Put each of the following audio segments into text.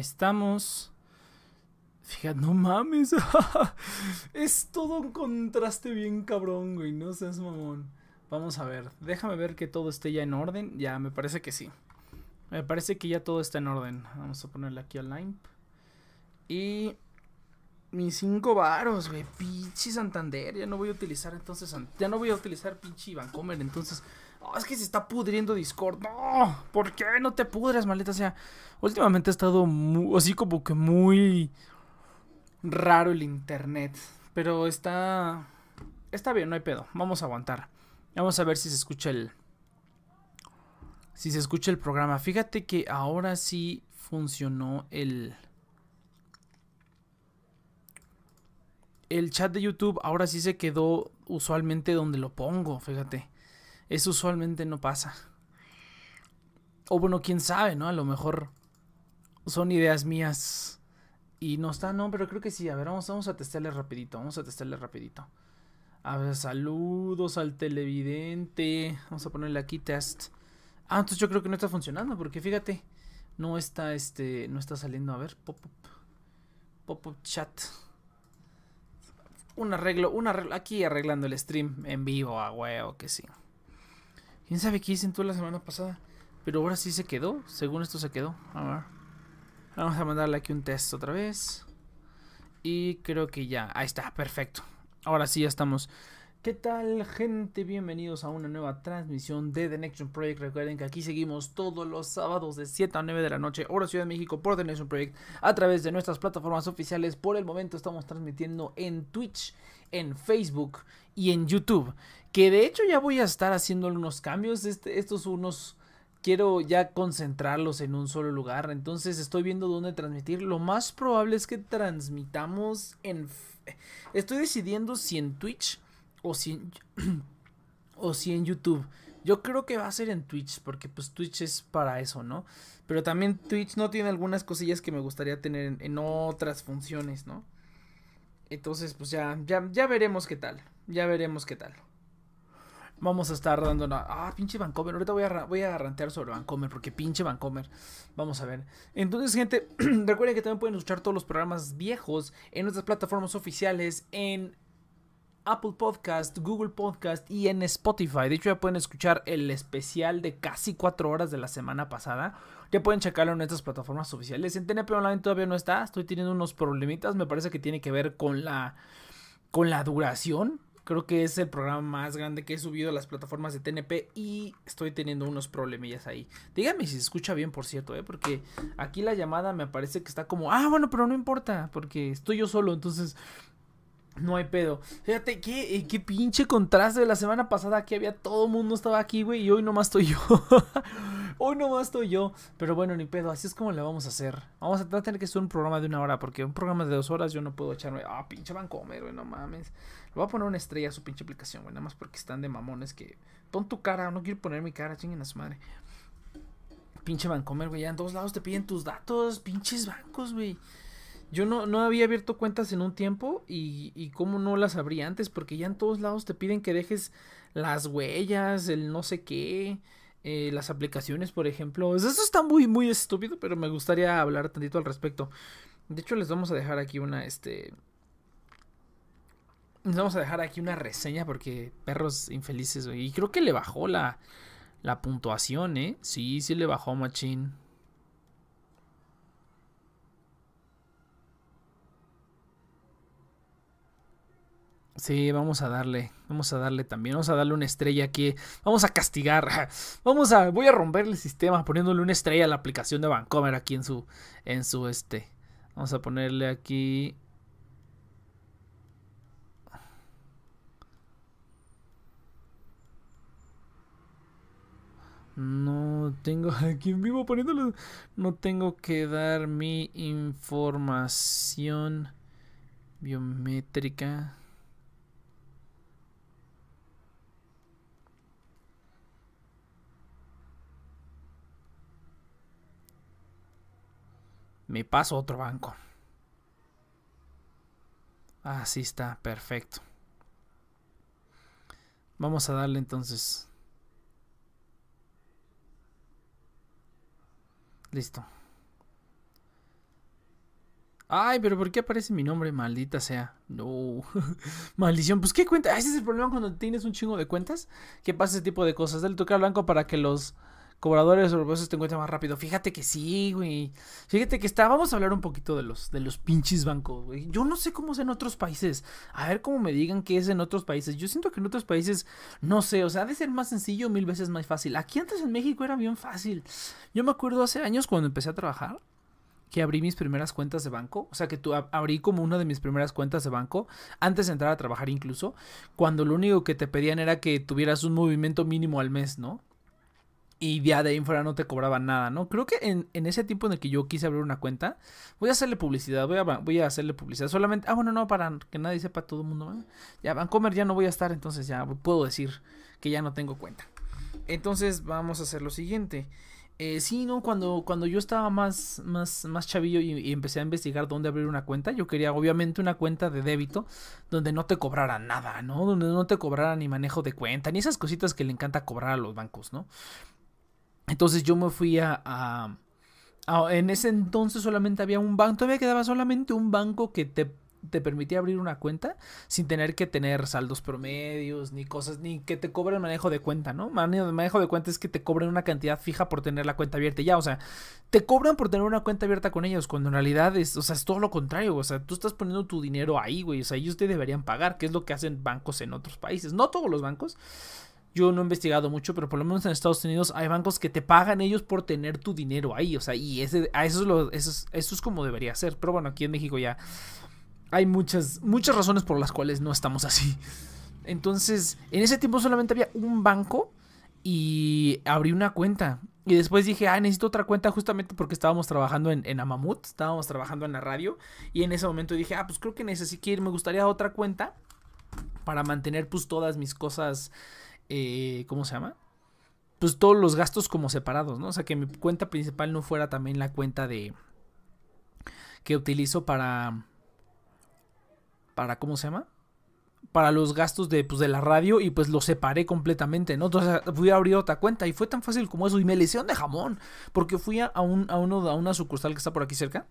estamos. Fíjate, no mames. es todo un contraste bien cabrón, güey. No seas mamón. Vamos a ver. Déjame ver que todo esté ya en orden. Ya, me parece que sí. Me parece que ya todo está en orden. Vamos a ponerle aquí al Y mis cinco varos, güey. Pinche Santander. Ya no voy a utilizar entonces. Ya no voy a utilizar pinche Vancomer. Entonces. Oh, es que se está pudriendo Discord. No. ¿Por qué no te pudres, maleta? O sea, últimamente ha estado así como que muy raro el internet. Pero está. Está bien, no hay pedo. Vamos a aguantar. Vamos a ver si se escucha el. Si se escucha el programa. Fíjate que ahora sí funcionó el. El chat de YouTube ahora sí se quedó usualmente donde lo pongo, fíjate. Eso usualmente no pasa. O bueno, quién sabe, ¿no? A lo mejor son ideas mías y no está, no, pero creo que sí. A ver, vamos, vamos a testarle rapidito. Vamos a testarle rapidito. A ver, saludos al televidente. Vamos a ponerle aquí test. Ah, entonces yo creo que no está funcionando. Porque fíjate. No está este. No está saliendo. A ver. Pop up. Pop up chat. Un arreglo. Un arreglo. Aquí arreglando el stream en vivo. A huevo que sí. ¿Quién sabe qué hice tú la semana pasada? Pero ahora sí se quedó. Según esto se quedó. A ver. Vamos a mandarle aquí un test otra vez. Y creo que ya. Ahí está, perfecto. Ahora sí ya estamos. ¿Qué tal, gente? Bienvenidos a una nueva transmisión de The Next Project. Recuerden que aquí seguimos todos los sábados de 7 a 9 de la noche, hora Ciudad de México, por The Next Project, a través de nuestras plataformas oficiales. Por el momento estamos transmitiendo en Twitch, en Facebook y en YouTube. Que de hecho ya voy a estar haciendo unos cambios. Este, estos unos quiero ya concentrarlos en un solo lugar. Entonces estoy viendo dónde transmitir. Lo más probable es que transmitamos en... Estoy decidiendo si en Twitch o si en, o si en YouTube. Yo creo que va a ser en Twitch, porque pues Twitch es para eso, ¿no? Pero también Twitch no tiene algunas cosillas que me gustaría tener en, en otras funciones, ¿no? Entonces, pues ya, ya, ya veremos qué tal. Ya veremos qué tal. Vamos a estar dando una... Ah, pinche Vancomer. Ahorita voy a, voy a rantear sobre Vancomer porque pinche Vancomer. Vamos a ver. Entonces, gente, recuerden que también pueden escuchar todos los programas viejos en nuestras plataformas oficiales en Apple Podcast, Google Podcast y en Spotify. De hecho, ya pueden escuchar el especial de casi cuatro horas de la semana pasada. Ya pueden checarlo en nuestras plataformas oficiales. En TNP Online todavía no está. Estoy teniendo unos problemitas. Me parece que tiene que ver con la, con la duración Creo que es el programa más grande que he subido a las plataformas de TNP y estoy teniendo unos problemillas ahí. Dígame si se escucha bien, por cierto, ¿eh? porque aquí la llamada me parece que está como, ah, bueno, pero no importa, porque estoy yo solo, entonces no hay pedo. Fíjate, qué, eh, qué pinche contraste de la semana pasada que había todo el mundo estaba aquí, güey, y hoy nomás estoy yo. hoy nomás estoy yo. Pero bueno, ni pedo, así es como le vamos a hacer. Vamos a tener que hacer un programa de una hora, porque un programa de dos horas yo no puedo echarme. Ah, pinche Vancomer, güey, no mames. Voy a poner una estrella a su pinche aplicación, güey, nada más porque están de mamones que. Pon tu cara, no quiero poner mi cara, chinguen a su madre. Pinche Vancomer, güey, ya en todos lados te piden tus datos, pinches bancos, güey. Yo no, no había abierto cuentas en un tiempo y, y cómo no las abrí antes, porque ya en todos lados te piden que dejes las huellas, el no sé qué, eh, las aplicaciones, por ejemplo. Eso está muy, muy estúpido, pero me gustaría hablar tantito al respecto. De hecho, les vamos a dejar aquí una, este... Vamos a dejar aquí una reseña porque perros infelices, Y creo que le bajó la, la puntuación, ¿eh? Sí, sí le bajó Machine. Sí, vamos a darle, vamos a darle también, vamos a darle una estrella aquí, vamos a castigar, vamos a, voy a romper el sistema poniéndole una estrella a la aplicación de Vancomer aquí en su, en su este, vamos a ponerle aquí, No tengo aquí en vivo poniéndolo. No tengo que dar mi información biométrica. Me paso otro banco. Así está, perfecto. Vamos a darle entonces. Listo. Ay, pero ¿por qué aparece mi nombre? Maldita sea. No. Maldición. Pues qué cuenta. Ese es el problema cuando tienes un chingo de cuentas. Que pasa ese tipo de cosas. Dale tocar al blanco para que los cobradores o te encuentren más rápido. Fíjate que sí, güey. Fíjate que está. Vamos a hablar un poquito de los, de los pinches bancos, güey. Yo no sé cómo es en otros países. A ver cómo me digan qué es en otros países. Yo siento que en otros países, no sé, o sea, ha de ser más sencillo, mil veces más fácil. Aquí antes en México era bien fácil. Yo me acuerdo hace años cuando empecé a trabajar que abrí mis primeras cuentas de banco, o sea que tú abrí como una de mis primeras cuentas de banco antes de entrar a trabajar incluso, cuando lo único que te pedían era que tuvieras un movimiento mínimo al mes, ¿no? Y ya de ahí no te cobraban nada, ¿no? Creo que en, en, ese tiempo en el que yo quise abrir una cuenta, voy a hacerle publicidad, voy a, voy a hacerle publicidad. Solamente, ah, bueno, no, para que nadie sepa todo el mundo. ¿eh? Ya, Vancomer ya no voy a estar, entonces ya puedo decir que ya no tengo cuenta. Entonces vamos a hacer lo siguiente. Eh, sí, no, cuando, cuando yo estaba más, más, más chavillo y, empecé a investigar dónde abrir una cuenta, yo quería obviamente una cuenta de débito donde no te cobrara nada, ¿no? Donde no te cobrara ni manejo de cuenta, ni esas cositas que le encanta cobrar a los bancos, ¿no? Entonces yo me fui a, a, en ese entonces solamente había un banco, todavía quedaba solamente un banco que te te permitía abrir una cuenta sin tener que tener saldos promedios ni cosas, ni que te cobren manejo de cuenta, ¿no? Manejo de cuenta es que te cobren una cantidad fija por tener la cuenta abierta. Ya, o sea, te cobran por tener una cuenta abierta con ellos, cuando en realidad es, o sea, es todo lo contrario. O sea, tú estás poniendo tu dinero ahí, güey. O sea, ellos te deberían pagar, que es lo que hacen bancos en otros países. No todos los bancos. Yo no he investigado mucho, pero por lo menos en Estados Unidos hay bancos que te pagan ellos por tener tu dinero ahí. O sea, y ese, a eso es eso eso es como debería ser. Pero bueno, aquí en México ya hay muchas, muchas razones por las cuales no estamos así. Entonces, en ese tiempo solamente había un banco y abrí una cuenta. Y después dije, ah, necesito otra cuenta justamente porque estábamos trabajando en, en Amamut, estábamos trabajando en la radio. Y en ese momento dije, ah, pues creo que necesito ir, me gustaría otra cuenta para mantener pues todas mis cosas, eh, ¿cómo se llama? Pues todos los gastos como separados, ¿no? O sea, que mi cuenta principal no fuera también la cuenta de... que utilizo para para, ¿cómo se llama? Para los gastos de, pues, de la radio y pues lo separé completamente, ¿no? Entonces fui a abrir otra cuenta y fue tan fácil como eso y me le hicieron de jamón porque fui a, un, a, uno, a una sucursal que está por aquí cerca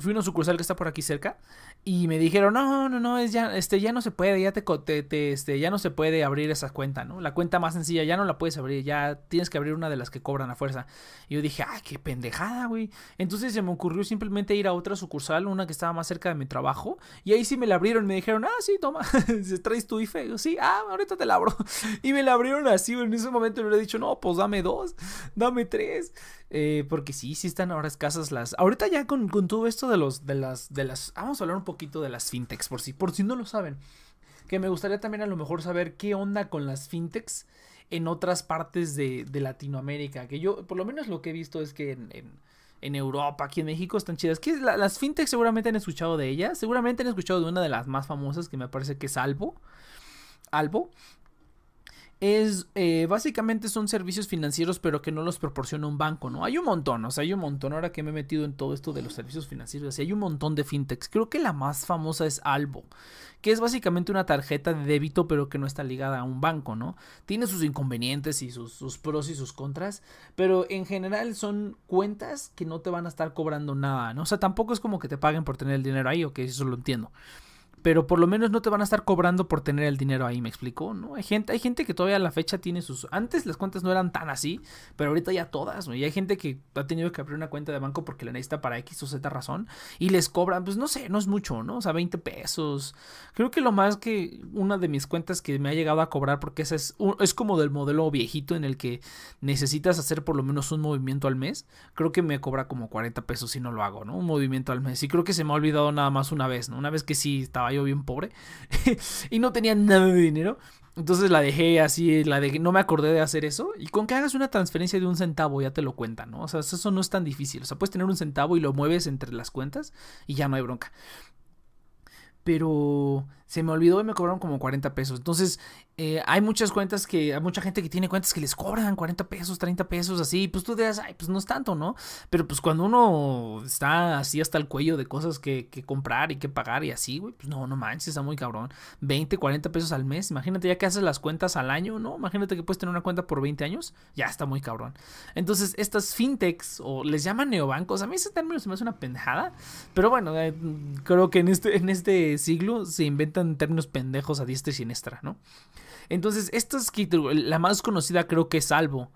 fui a una sucursal que está por aquí cerca y me dijeron, no, no, no, es ya, este, ya no se puede, ya te, te, este, ya no se puede abrir esa cuenta, ¿no? La cuenta más sencilla ya no la puedes abrir, ya tienes que abrir una de las que cobran a fuerza. Y yo dije, ay, qué pendejada, güey. Entonces se me ocurrió simplemente ir a otra sucursal, una que estaba más cerca de mi trabajo, y ahí sí me la abrieron, me dijeron, ah, sí, toma, traes tu IFE. Sí, ah, ahorita te la abro. Y me la abrieron así, en ese momento le hubiera dicho, no, pues dame dos, dame tres. Eh, porque sí, sí están ahora escasas las. Ahorita ya con, con, todo esto de los. de las. de las. Vamos a hablar un poquito de las fintechs, por si, por si no lo saben. Que me gustaría también a lo mejor saber qué onda con las fintechs en otras partes de, de Latinoamérica. Que yo, por lo menos lo que he visto es que en, en, Europa, aquí en México, están chidas. Que las fintechs seguramente han escuchado de ellas. Seguramente han escuchado de una de las más famosas que me parece que es Albo. Albo es eh, básicamente son servicios financieros pero que no los proporciona un banco, ¿no? Hay un montón, o sea, hay un montón ahora que me he metido en todo esto de los servicios financieros, hay un montón de fintechs. Creo que la más famosa es Albo, que es básicamente una tarjeta de débito pero que no está ligada a un banco, ¿no? Tiene sus inconvenientes y sus, sus pros y sus contras, pero en general son cuentas que no te van a estar cobrando nada, ¿no? O sea, tampoco es como que te paguen por tener el dinero ahí, ok, eso lo entiendo pero por lo menos no te van a estar cobrando por tener el dinero ahí, ¿me explico? ¿No? Hay gente, hay gente que todavía a la fecha tiene sus... Antes las cuentas no eran tan así, pero ahorita ya todas, ¿no? Y hay gente que ha tenido que abrir una cuenta de banco porque la necesita para X o Z razón y les cobran, pues no sé, no es mucho, ¿no? O sea, 20 pesos. Creo que lo más que una de mis cuentas que me ha llegado a cobrar, porque esa es, es como del modelo viejito en el que necesitas hacer por lo menos un movimiento al mes, creo que me cobra como 40 pesos si no lo hago, ¿no? Un movimiento al mes. Y creo que se me ha olvidado nada más una vez, ¿no? Una vez que sí estaba yo bien pobre y no tenía nada de dinero. Entonces la dejé así, la de no me acordé de hacer eso. Y con que hagas una transferencia de un centavo ya te lo cuentan, ¿no? O sea, eso no es tan difícil. O sea, puedes tener un centavo y lo mueves entre las cuentas y ya no hay bronca. Pero se me olvidó y me cobraron como 40 pesos. Entonces, eh, hay muchas cuentas que, hay mucha gente que tiene cuentas que les cobran 40 pesos, 30 pesos, así. Pues tú dirás, ay, pues no es tanto, ¿no? Pero pues cuando uno está así hasta el cuello de cosas que, que comprar y que pagar y así, güey, pues no, no manches, está muy cabrón. 20, 40 pesos al mes. Imagínate ya que haces las cuentas al año, ¿no? Imagínate que puedes tener una cuenta por 20 años. Ya está muy cabrón. Entonces, estas fintechs, o les llaman neobancos, a mí ese término se me hace una pendejada. Pero bueno, eh, creo que en este, en este siglo se inventan en términos pendejos a diestra y siniestra, ¿no? Entonces, esta es la más conocida creo que es Salvo.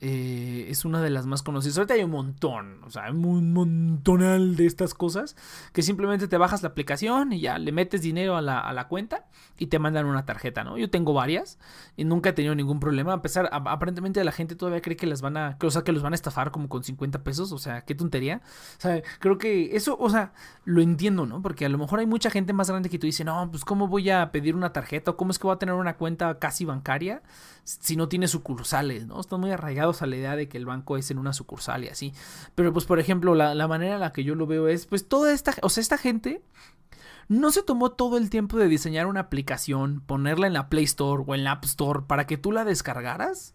Eh, es una de las más conocidas. Ahorita hay un montón, o sea, un montonal de estas cosas que simplemente te bajas la aplicación y ya le metes dinero a la, a la cuenta y te mandan una tarjeta, ¿no? Yo tengo varias y nunca he tenido ningún problema. A pesar, aparentemente la gente todavía cree que las van a, o sea, que los van a estafar como con 50 pesos, o sea, qué tontería. O sea, creo que eso, o sea, lo entiendo, ¿no? Porque a lo mejor hay mucha gente más grande que tú dice, no, pues cómo voy a pedir una tarjeta o cómo es que voy a tener una cuenta casi bancaria si no tiene sucursales, ¿no? Están muy a la idea de que el banco es en una sucursal y así. Pero pues, por ejemplo, la, manera en la que yo lo veo es, pues toda esta, gente no se tomó todo el tiempo de diseñar una aplicación, ponerla en la Play Store o en la App Store para que tú la descargaras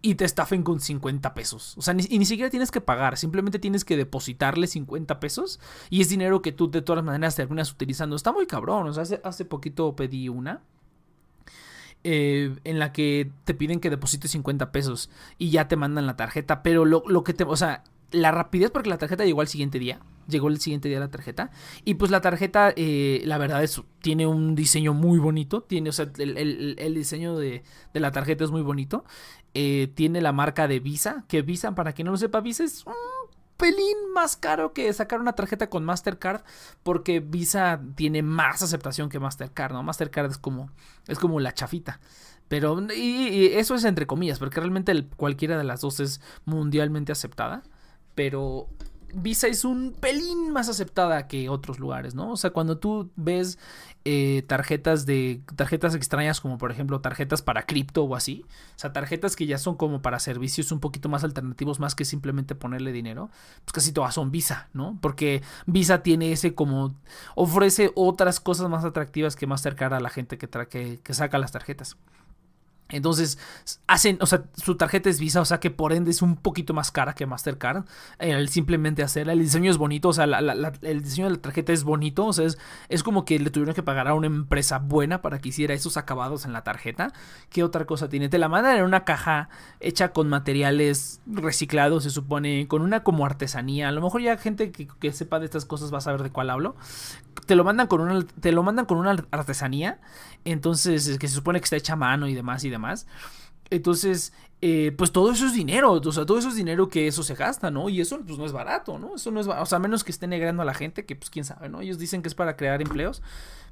y te estafen con 50 pesos. O sea, ni, y ni siquiera tienes que pagar, simplemente tienes que depositarle 50 pesos y es dinero que tú de todas maneras terminas utilizando. Está muy cabrón, o sea, hace poquito pedí una. Eh, en la que te piden que deposites 50 pesos y ya te mandan la tarjeta, pero lo, lo que te, o sea, la rapidez porque la tarjeta llegó al siguiente día, llegó el siguiente día la tarjeta y pues la tarjeta, eh, la verdad es, tiene un diseño muy bonito, tiene, o sea, el, el, diseño de, de, la tarjeta es muy bonito, eh, tiene la marca de Visa, que Visa, para quien no lo sepa, Visa es un pelín más caro que sacar una tarjeta con Mastercard porque Visa tiene más aceptación que Mastercard, ¿no? Mastercard es como es como la chafita. Pero y, eso es entre comillas, porque realmente cualquiera de las dos es mundialmente aceptada, pero Visa es un pelín más aceptada que otros lugares, ¿no? O sea, cuando tú ves eh, tarjetas de tarjetas extrañas como por ejemplo tarjetas para cripto o así, o sea, tarjetas que ya son como para servicios un poquito más alternativos más que simplemente ponerle dinero, pues casi todas son Visa, ¿no? Porque Visa tiene ese como ofrece otras cosas más atractivas que más acercar a la gente que, que, que saca las tarjetas. Entonces, hacen, o sea, su tarjeta es Visa, o sea que por ende es un poquito más cara que Mastercard. El simplemente hacerla, el diseño es bonito, o sea, la, la, el diseño de la tarjeta es bonito, o sea, es, es, como que le tuvieron que pagar a una empresa buena para que hiciera esos acabados en la tarjeta. ¿Qué otra cosa tiene? Te la mandan en una caja hecha con materiales reciclados, se supone, con una como artesanía. A lo mejor ya gente que, que sepa de estas cosas va a saber de cuál hablo. Te lo mandan con una, te lo mandan con una artesanía, entonces, que se supone que está hecha mano y demás y demás más. Entonces, eh, pues todo eso es dinero, o sea, todo eso es dinero que eso se gasta, ¿no? Y eso pues no es barato, ¿no? Eso no es, o sea, a menos que esté negrando a la gente, que pues quién sabe, ¿no? Ellos dicen que es para crear empleos,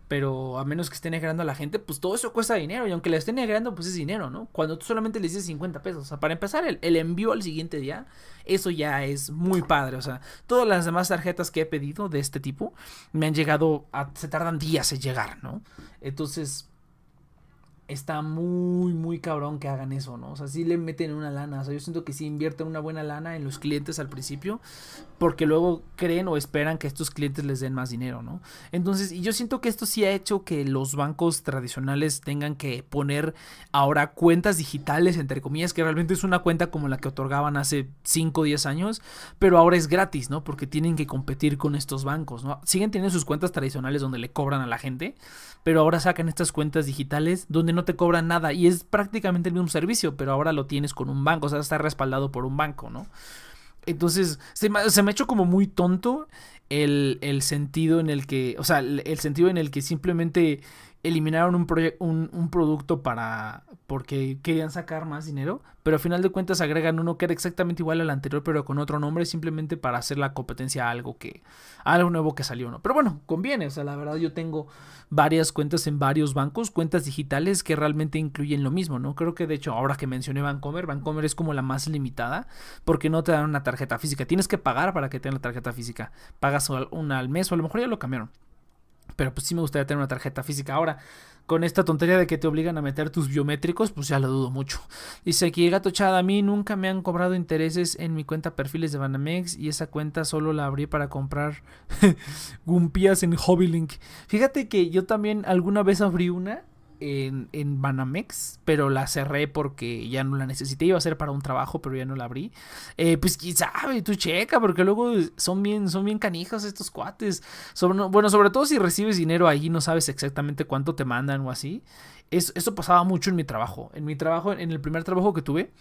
pero a menos que esté negrando a la gente, pues todo eso cuesta dinero, y aunque le esté negrando, pues es dinero, ¿no? Cuando tú solamente le dices 50 pesos, o sea, para empezar, el, el envío al siguiente día, eso ya es muy padre, o sea, todas las demás tarjetas que he pedido de este tipo me han llegado, a, se tardan días en llegar, ¿no? Entonces está muy, muy cabrón que hagan eso, ¿no? O sea, sí le meten una lana. O sea, yo siento que sí invierten una buena lana en los clientes al principio, porque luego creen o esperan que estos clientes les den más dinero, ¿no? Entonces, y yo siento que esto sí ha hecho que los bancos tradicionales tengan que poner ahora cuentas digitales, entre comillas, que realmente es una cuenta como la que otorgaban hace 5 o 10 años, pero ahora es gratis, ¿no? Porque tienen que competir con estos bancos, ¿no? Siguen teniendo sus cuentas tradicionales donde le cobran a la gente, pero ahora sacan estas cuentas digitales donde no te cobran nada y es prácticamente el mismo servicio, pero ahora lo tienes con un banco, o sea, está respaldado por un banco, ¿no? Entonces, se me, ha hecho como muy tonto el, el, sentido en el que, o sea, el sentido en el que simplemente eliminaron un, un, un, producto para porque querían sacar más dinero, pero al final de cuentas agregan uno que era exactamente igual al anterior, pero con otro nombre, simplemente para hacer la competencia a algo que a algo nuevo que salió, ¿no? Pero bueno, conviene, o sea, la verdad yo tengo varias cuentas en varios bancos, cuentas digitales que realmente incluyen lo mismo, ¿no? Creo que de hecho, ahora que mencioné Bancomer, Bancomer es como la más limitada porque no te dan una tarjeta física, tienes que pagar para que tengan la tarjeta física. Pagas una al mes o a lo mejor ya lo cambiaron Pero pues sí me gustaría tener una tarjeta física. Ahora, con esta tontería de que te obligan a meter tus biométricos, pues ya lo dudo mucho. Dice aquí, gato chada, a mí nunca me han cobrado intereses en mi cuenta perfiles de Banamex y esa cuenta solo la abrí para comprar gumpías en Hobbylink. Fíjate que yo también alguna vez abrí una en, en, Banamex, pero la cerré porque ya no la necesité. Iba a ser para un trabajo, pero ya no la abrí. Eh, pues quién sabe, tú checa, porque luego son bien, son bien estos cuates. bueno, sobre todo si recibes dinero ahí, no sabes exactamente cuánto te mandan o así. eso pasaba mucho en mi trabajo. En mi trabajo, en el primer trabajo que tuve,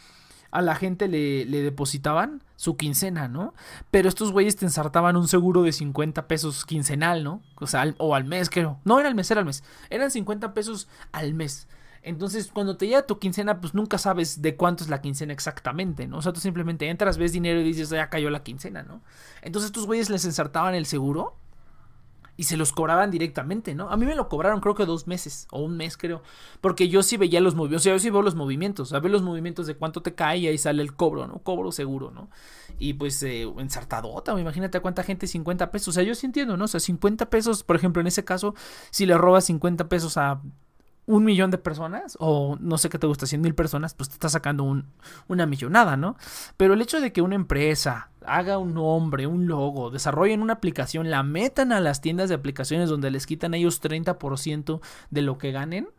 a la gente le, le, depositaban su quincena, ¿no? Pero estos güeyes te ensartaban un seguro de 50 pesos quincenal, ¿no? O sea, al, o al mes, creo. No era al mes, era al mes. Eran 50 pesos al mes. Entonces, cuando te llega tu quincena, pues nunca sabes de cuánto es la quincena exactamente, ¿no? O sea, tú simplemente entras, ves dinero y dices, ya cayó la quincena, ¿no? Entonces, estos güeyes les ensartaban el seguro y se los cobraban directamente, ¿no? A mí me lo cobraron creo que dos meses o un mes creo, porque yo sí veía los movimientos, o sea, yo sí veo los movimientos, a ver los movimientos de cuánto te cae y ahí sale el cobro, ¿no? Cobro seguro, ¿no? Y pues eh, ensartadota, imagínate a cuánta gente 50 pesos, o sea, yo sí entiendo, ¿no? O sea, 50 pesos, por ejemplo, en ese caso, si le robas 50 pesos a un millón de personas, o no sé qué te gusta, 100 mil personas, pues te está sacando un, una millonada, ¿no? Pero el hecho de que una empresa haga un nombre, un logo, desarrollen una aplicación, la metan a las tiendas de aplicaciones donde les quitan ellos 30% de lo que ganen,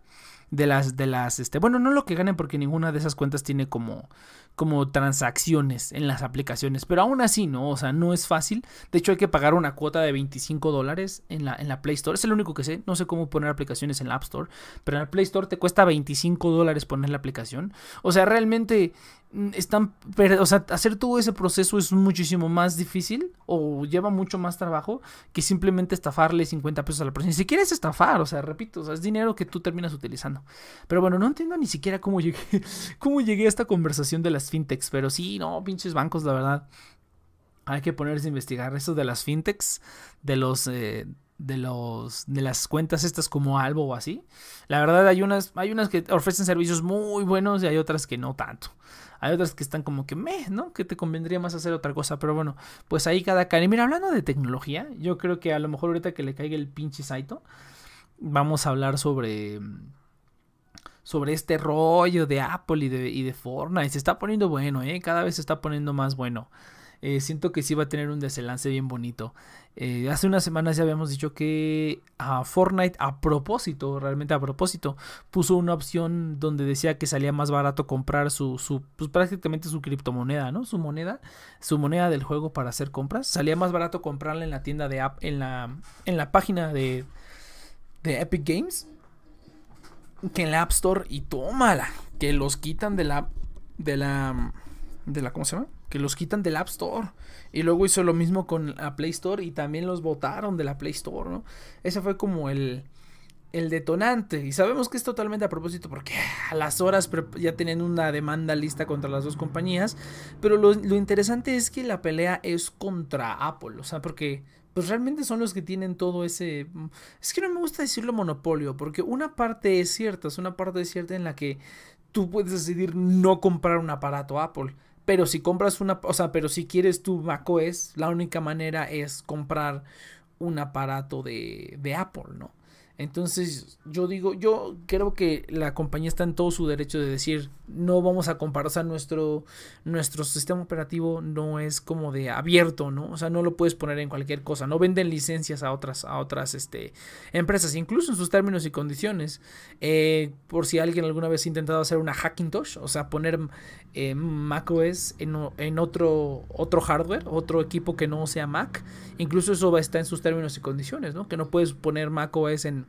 de las, de las, este, bueno, no lo que ganen porque ninguna de esas cuentas tiene como, como transacciones en las aplicaciones, pero aún así, ¿no? O sea, no es fácil. De hecho, hay que pagar una cuota de 25 dólares en la, en la Play Store. Es el único que sé. No sé cómo poner aplicaciones en la App Store, pero en la Play Store te cuesta 25 dólares poner la aplicación. O sea, realmente Mm, están, o sea, hacer todo ese proceso es muchísimo más difícil o lleva mucho más trabajo que simplemente estafarle 50 pesos a la persona. Si quieres estafar, o sea, repito, es dinero que tú terminas utilizando. Pero bueno, no entiendo ni siquiera cómo llegué, cómo llegué a esta conversación de las fintechs, pero sí, no, pinches bancos, la verdad. Hay que ponerse a investigar eso de las fintechs, de los eh, de los de las cuentas estas como Albo o así. La verdad hay unas hay unas que ofrecen servicios muy buenos y hay otras que no tanto. Hay otras que están como que me, ¿no? Que te convendría más hacer otra cosa. Pero bueno, pues ahí cada cara. Y mira, hablando de tecnología, yo creo que a lo mejor ahorita que le caiga el pinche Saito, vamos a hablar sobre. Sobre este rollo de Apple y de, y de Fortnite. Se está poniendo bueno, ¿eh? Cada vez se está poniendo más bueno. Eh, siento que sí va a tener un desenlace bien bonito. Eh, hace unas semanas ya habíamos dicho que a Fortnite a propósito, realmente a propósito, puso una opción donde decía que salía más barato comprar su, su pues prácticamente su criptomoneda, ¿no? Su moneda, su moneda del juego para hacer compras. Salía más barato comprarla en la tienda de app, en la, en la página de, de Epic Games que en la App Store y tómala, que los quitan de la, de la, de la, ¿cómo se llama? Que los quitan del App Store. Y luego hizo lo mismo con la Play Store y también los votaron de la Play Store, ¿no? Ese fue como el, el detonante. Y sabemos que es totalmente a propósito porque a las horas ya tenían una demanda lista contra las dos compañías. Pero lo, lo, interesante es que la pelea es contra Apple. O sea, porque pues realmente son los que tienen todo ese... Es que no me gusta decirlo monopolio porque una parte es cierta, es una parte cierta en la que tú puedes decidir no comprar un aparato Apple. Pero si compras una, o sea, pero si quieres tu macOS, la única manera es comprar un aparato de, de Apple, ¿no? Entonces, yo digo, yo creo que la compañía está en todo su derecho de decir, no vamos a comparar, o sea, nuestro, nuestro sistema operativo no es como de abierto, ¿no? O sea, no lo puedes poner en cualquier cosa, no venden licencias a otras, a otras este, empresas, incluso en sus términos y condiciones. Eh, por si alguien alguna vez ha intentado hacer una Hackintosh, o sea, poner eh, macOS en, en otro, otro hardware, otro equipo que no sea Mac, incluso eso va a estar en sus términos y condiciones, ¿no? Que no puedes poner macOS en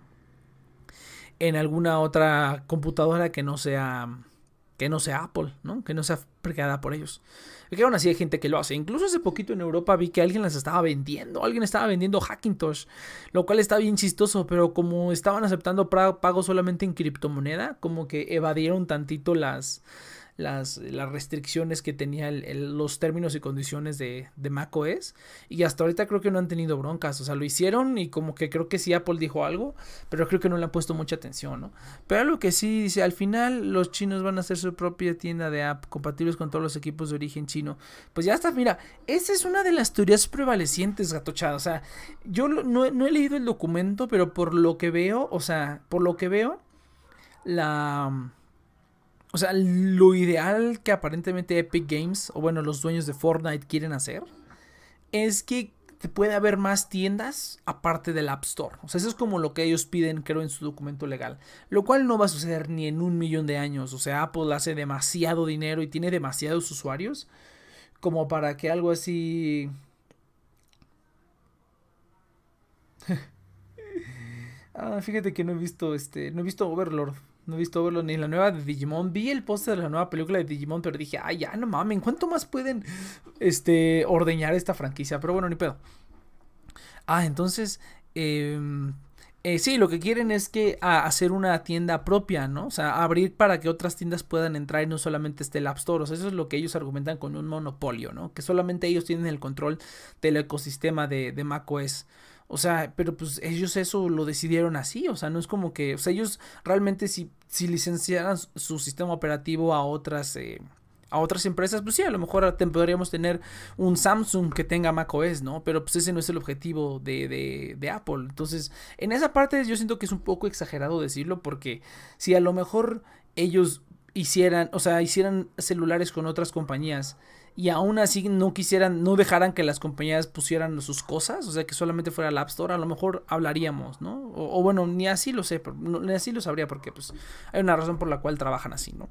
en alguna otra computadora que no sea que no sea Apple, ¿no? Que no sea creada por ellos. Que aún así hay gente que lo hace. Incluso hace poquito en Europa vi que alguien las estaba vendiendo. Alguien estaba vendiendo Hackintosh. Lo cual está bien chistoso. Pero como estaban aceptando pago solamente en criptomoneda. Como que evadieron tantito las las, las restricciones que tenía los términos y condiciones de, de macOS. Y hasta ahorita creo que no han tenido broncas. O sea, lo hicieron y como que creo que sí Apple dijo algo, pero creo que no le han puesto mucha atención, ¿no? Pero lo que sí dice, al final los chinos van a hacer su propia tienda de app compatibles con todos los equipos de origen chino. Pues ya está, mira, esa es una de las teorías prevalecientes, gatochada. O sea, yo no, no he leído el documento, pero por lo que veo, o sea, por lo que veo, la o sea, lo ideal que aparentemente Epic Games, o bueno, los dueños de Fortnite quieren hacer, es que puede haber más tiendas aparte del App Store. O sea, eso es como lo que ellos piden, creo, en su documento legal. Lo cual no va a suceder ni en un millón de años. O sea, Apple hace demasiado dinero y tiene demasiados usuarios como para que algo así... ah, fíjate que no he visto este, no he visto Overlord. No he visto verlo ni la nueva de Digimon. Vi el póster de la nueva película de Digimon, pero dije, ay, ya no mamen, ¿cuánto más pueden este, ordeñar esta franquicia? Pero bueno, ni pedo. Ah, entonces, em, eh, sí, lo que quieren es que hacer una tienda propia, ¿no? O sea, abrir para que otras tiendas puedan entrar y no solamente esté el App Store. O sea, eso es lo que ellos argumentan con un monopolio, ¿no? Que solamente ellos tienen el control del ecosistema de, de macOS. O sea, pero pues ellos eso lo decidieron así, o sea, no es como que, o sea, ellos realmente si, si licenciaran su sistema operativo a otras, eh, a otras empresas, pues sí, a lo mejor podríamos tener un Samsung que tenga macOS, ¿no? Pero pues ese no es el objetivo de, de, de Apple. Entonces, en esa parte yo siento que es un poco exagerado decirlo porque si a lo mejor ellos hicieran, o sea, hicieran celulares con otras compañías y aún así no quisieran, no dejaran que las compañías pusieran sus cosas, o sea, que solamente fuera el App Store, a lo mejor hablaríamos, ¿no? O, bueno, ni así lo sé, ni así lo sabría porque pues hay una razón por la cual trabajan así, ¿no?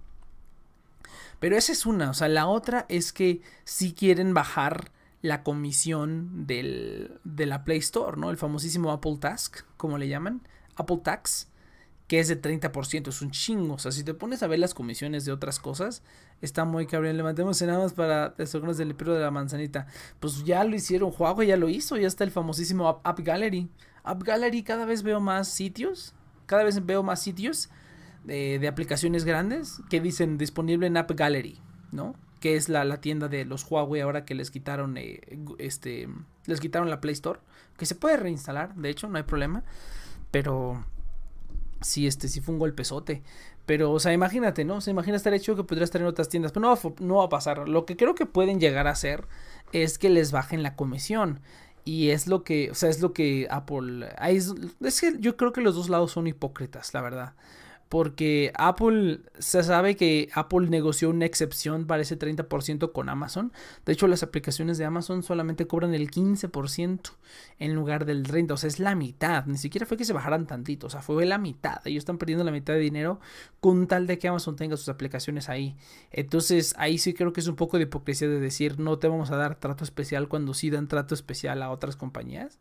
Pero esa es una, o sea, la otra es que si quieren bajar la comisión del, de la Play Store, ¿no? El famosísimo Apple Task, como le llaman, Apple Tax que es de 30%, es un chingo. O sea, si te pones a ver las comisiones de otras cosas, está muy cabrón. Levantemos nada más para desorden del libro de la manzanita. Pues ya lo hicieron, Huawei ya lo hizo, ya está el famosísimo App, Gallery. App Gallery cada vez veo más sitios, cada vez veo más sitios de, aplicaciones grandes que dicen disponible en App Gallery, ¿no? Que es la, tienda de los Huawei ahora que les quitaron, eh, este, les quitaron la Play Store, que se puede reinstalar, de hecho, no hay problema, pero sí, este, sí fue un golpezote. Pero, o sea, imagínate, ¿no? O sea, imagina estar hecho que podría estar en otras tiendas. Pero no va, no va a pasar. Lo que creo que pueden llegar a hacer es que les bajen la comisión. Y es lo que, o sea, es lo que Apple... Es que yo creo que los dos lados son hipócritas, la verdad porque Apple, se sabe que Apple negoció una excepción para ese 30% con Amazon. De hecho, las aplicaciones de Amazon solamente cobran el 15% en lugar del 30%, o sea, es la mitad. Ni siquiera fue que se bajaran tantito, o sea, fue la mitad. Ellos están perdiendo la mitad de dinero con tal de que Amazon tenga sus aplicaciones ahí. Entonces, ahí sí creo que es un poco de hipocresía de decir, no te vamos a dar trato especial cuando sí dan trato especial a otras compañías.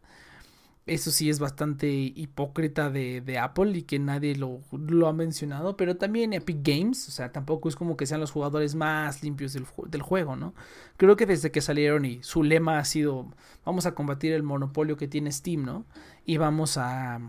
Eso sí es bastante hipócrita de, Apple y que nadie lo, ha mencionado. Pero también Epic Games, o sea, tampoco es como que sean los jugadores más limpios del, del, juego, ¿no? Creo que desde que salieron y su lema ha sido, vamos a combatir el monopolio que tiene Steam, ¿no? Y vamos a...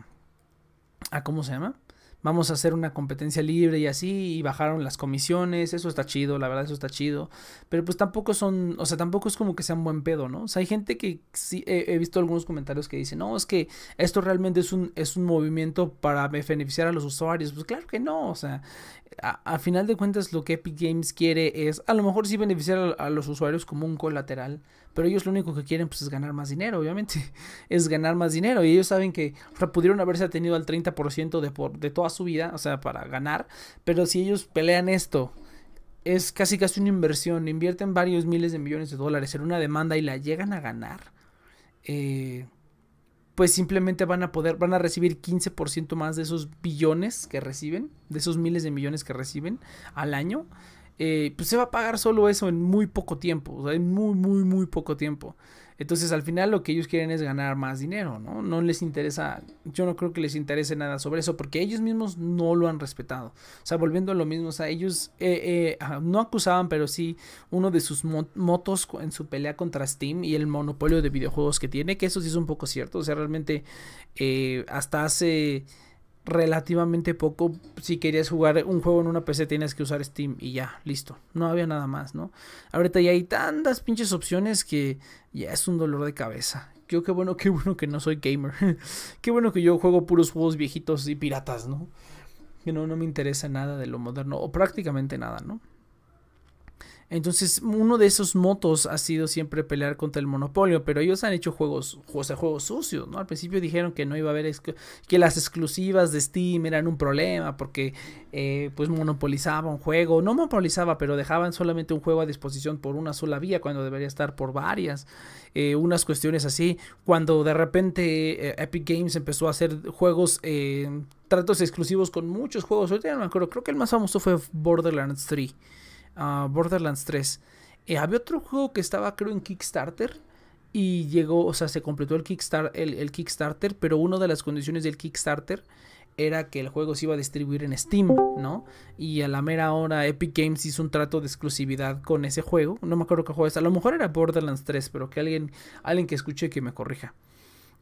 a ¿Cómo se llama? Vamos a hacer una competencia libre y así, y bajaron las comisiones, eso está chido, la verdad eso está chido, pero pues tampoco son, o sea, tampoco es como que sean buen pedo, ¿no? O sea, hay gente que sí, he, visto algunos comentarios que dicen, no, es que esto realmente es un, es un movimiento para beneficiar a los usuarios, pues claro que no, o sea, a, final de cuentas lo que Epic Games quiere es, a lo mejor sí beneficiar a los usuarios como un colateral, pero ellos lo único que quieren pues es ganar más dinero, obviamente, es ganar más dinero y ellos saben que pudieron haberse tenido al 30% de, por, de toda su vida, o sea, para ganar, pero si ellos pelean esto, es casi casi una inversión, invierten varios miles de millones de dólares en una demanda y la llegan a ganar, eh, pues simplemente van a poder, van a recibir 15% más de esos billones que reciben, de esos miles de millones que reciben al año. Eh, pues se va a pagar solo eso en muy poco tiempo, o sea, en muy, muy, muy poco tiempo. Entonces al final lo que ellos quieren es ganar más dinero, ¿no? No les interesa, yo no creo que les interese nada sobre eso, porque ellos mismos no lo han respetado. O sea, volviendo a lo mismo, o sea, ellos eh, eh, no acusaban, pero sí uno de sus motos en su pelea contra Steam y el monopolio de videojuegos que tiene, que eso sí es un poco cierto, o sea, realmente hasta hace relativamente poco. Si querías jugar un juego en una PC tenías que usar Steam y ya, listo. No había nada más, ¿no? Ahorita ya hay tantas pinches opciones que ya es un dolor de cabeza. Yo qué bueno, qué bueno que no soy gamer. qué bueno que yo juego puros juegos viejitos y piratas, ¿no? Que no, no me interesa nada de lo moderno, o prácticamente nada, ¿no? Entonces, uno de esos motos ha sido siempre pelear contra el monopolio, pero ellos han hecho juegos, juegos, juegos sucios, ¿no? Al principio dijeron que no iba a haber, que las exclusivas de Steam eran un problema porque, eh, pues, monopolizaba un juego, no monopolizaba, pero dejaban solamente un juego a disposición por una sola vía cuando debería estar por varias, eh, unas cuestiones así, cuando de repente eh, Epic Games empezó a hacer juegos, tratos exclusivos con muchos juegos, ahorita no me acuerdo, creo que el más famoso fue Borderlands 3. Borderlands 3. Eh, había otro juego que estaba creo en Kickstarter y llegó, o sea, se completó el, el, Kickstarter, pero una de las condiciones del Kickstarter era que el juego se iba a distribuir en Steam, ¿no? Y a la mera hora Epic Games hizo un trato de exclusividad con ese juego. No me acuerdo qué juego es. A lo mejor era Borderlands 3, pero que alguien, alguien que escuche que me corrija.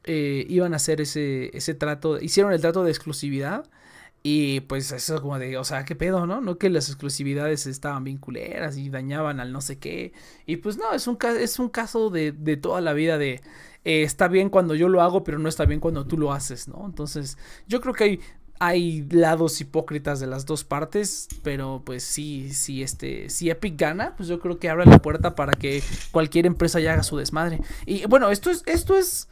Eh, iban a hacer ese, ese trato. Hicieron el trato de exclusividad y pues eso como de, o sea, qué pedo, ¿no? No que las exclusividades estaban bien culeras y dañaban al no sé qué. Y pues no, es un, es un caso de, de toda la vida de, eh, está bien cuando yo lo hago, pero no está bien cuando tú lo haces, ¿no? Entonces, yo creo que hay, hay lados hipócritas de las dos partes, pero pues sí, sí, este, si Epic gana, pues yo creo que abre la puerta para que cualquier empresa ya haga su desmadre. Y bueno, esto es, esto es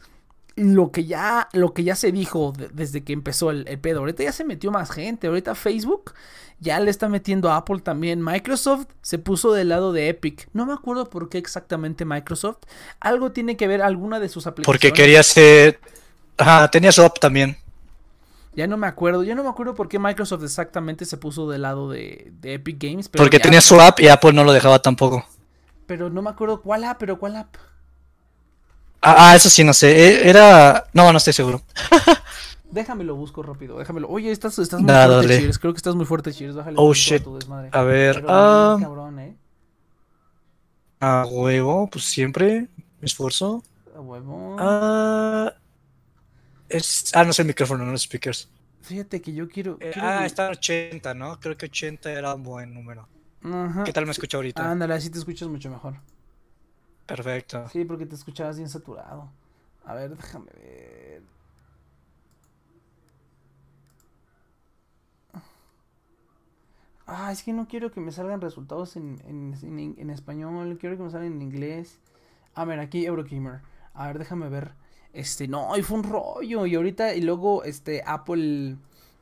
lo que ya, lo que ya se dijo desde que empezó el, pedo. Ahorita ya se metió más gente. Ahorita Facebook ya le está metiendo a Apple también. Microsoft se puso del lado de Epic. No me acuerdo por qué exactamente Microsoft. Algo tiene que ver alguna de sus aplicaciones. Porque quería ser. Ajá, tenía su app también. Ya no me acuerdo, ya no me acuerdo por qué Microsoft exactamente se puso del lado de, Epic Games. Porque tenía su app y Apple no lo dejaba tampoco. Pero no me acuerdo cuál app, pero cuál app. Ah, ah, eso sí, no sé. E, era. No, no estoy seguro. Déjamelo, busco rápido. Déjamelo. Oye, estás, estás muy fuerte, Cheers. Creo que estás muy fuerte, Cheers. Bájale oh, shit. A, a ver. ah... cabrón, ¿eh? A huevo, pues siempre. Me esfuerzo. A huevo. Ah. Es... Ah, no es el micrófono, no los speakers. Fíjate que yo quiero. Eh, ah, está en 80, ¿no? Creo que 80 era un buen número. Ajá. ¿Qué tal me escucha ahorita? Ándale, así te escuchas mucho mejor. Perfecto. Sí, porque te escuchabas bien saturado. A ver, déjame ver. Ah, es que no quiero que me salgan resultados en, en, en, español, quiero que me salgan en inglés. A ver, aquí Eurogamer. A ver, déjame ver. Este, no, y fue un rollo. Y ahorita, y luego, este, Apple.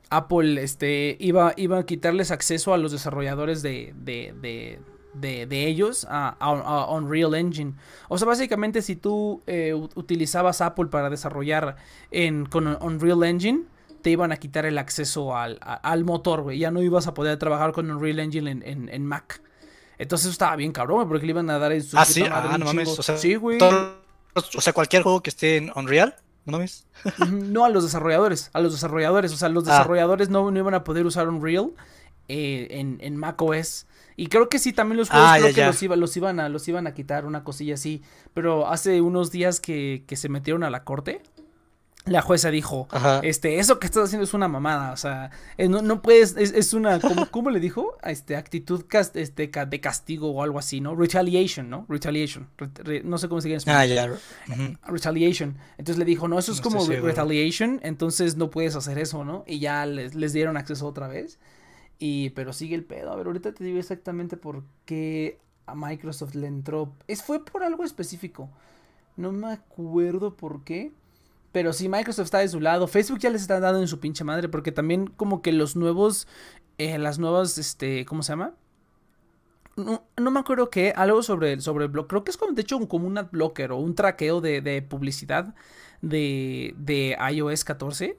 Apple, este, iba, iba a quitarles acceso a los desarrolladores de, de, de de, ellos a, Unreal Engine. O sea, básicamente si tú eh, utilizabas Apple para desarrollar en, con Unreal Engine, te iban a quitar el acceso al, motor, güey. Ya no ibas a poder trabajar con Unreal Engine en, Mac. Entonces eso estaba bien cabrón, porque le iban a dar en su... Ah, sí, ah, no mames. O sea, sí, güey. o sea, cualquier juego que esté en Unreal. ¿No mames? no a los desarrolladores, a los desarrolladores, o sea, los ah. desarrolladores no, no, iban a poder usar Unreal eh, en, en Mac OS. Y creo que sí, también los juegos ah, creo que Los, iba, los, iban a, los iban a quitar, una cosilla así. Pero hace unos días que, que se metieron a la corte, la jueza dijo, este, eso que estás haciendo es una mamada, o sea, eh, no, no puedes, es, es una, ¿cómo, ¿cómo, le dijo? Este, actitud cast, este, de castigo o algo así, ¿no? Retaliation, ¿no? Retaliation, no sé cómo se dice Ah, ya. Retaliation. Entonces le dijo, no, eso es como retaliation, entonces no puedes hacer eso, ¿no? Y ya les, les dieron acceso otra vez. Y, pero sigue el pedo. A ver, ahorita te digo exactamente por qué a Microsoft le entró. Es, fue por algo específico. No me acuerdo por qué. Pero sí, Microsoft está de su lado. Facebook ya les está dando en su pinche madre. Porque también como que los nuevos. Eh, las nuevas, este, ¿cómo se llama? No, no, me acuerdo qué, algo sobre, sobre el blog. Creo que es como, de hecho, como un adblocker o un traqueo de, de publicidad de, de iOS 14.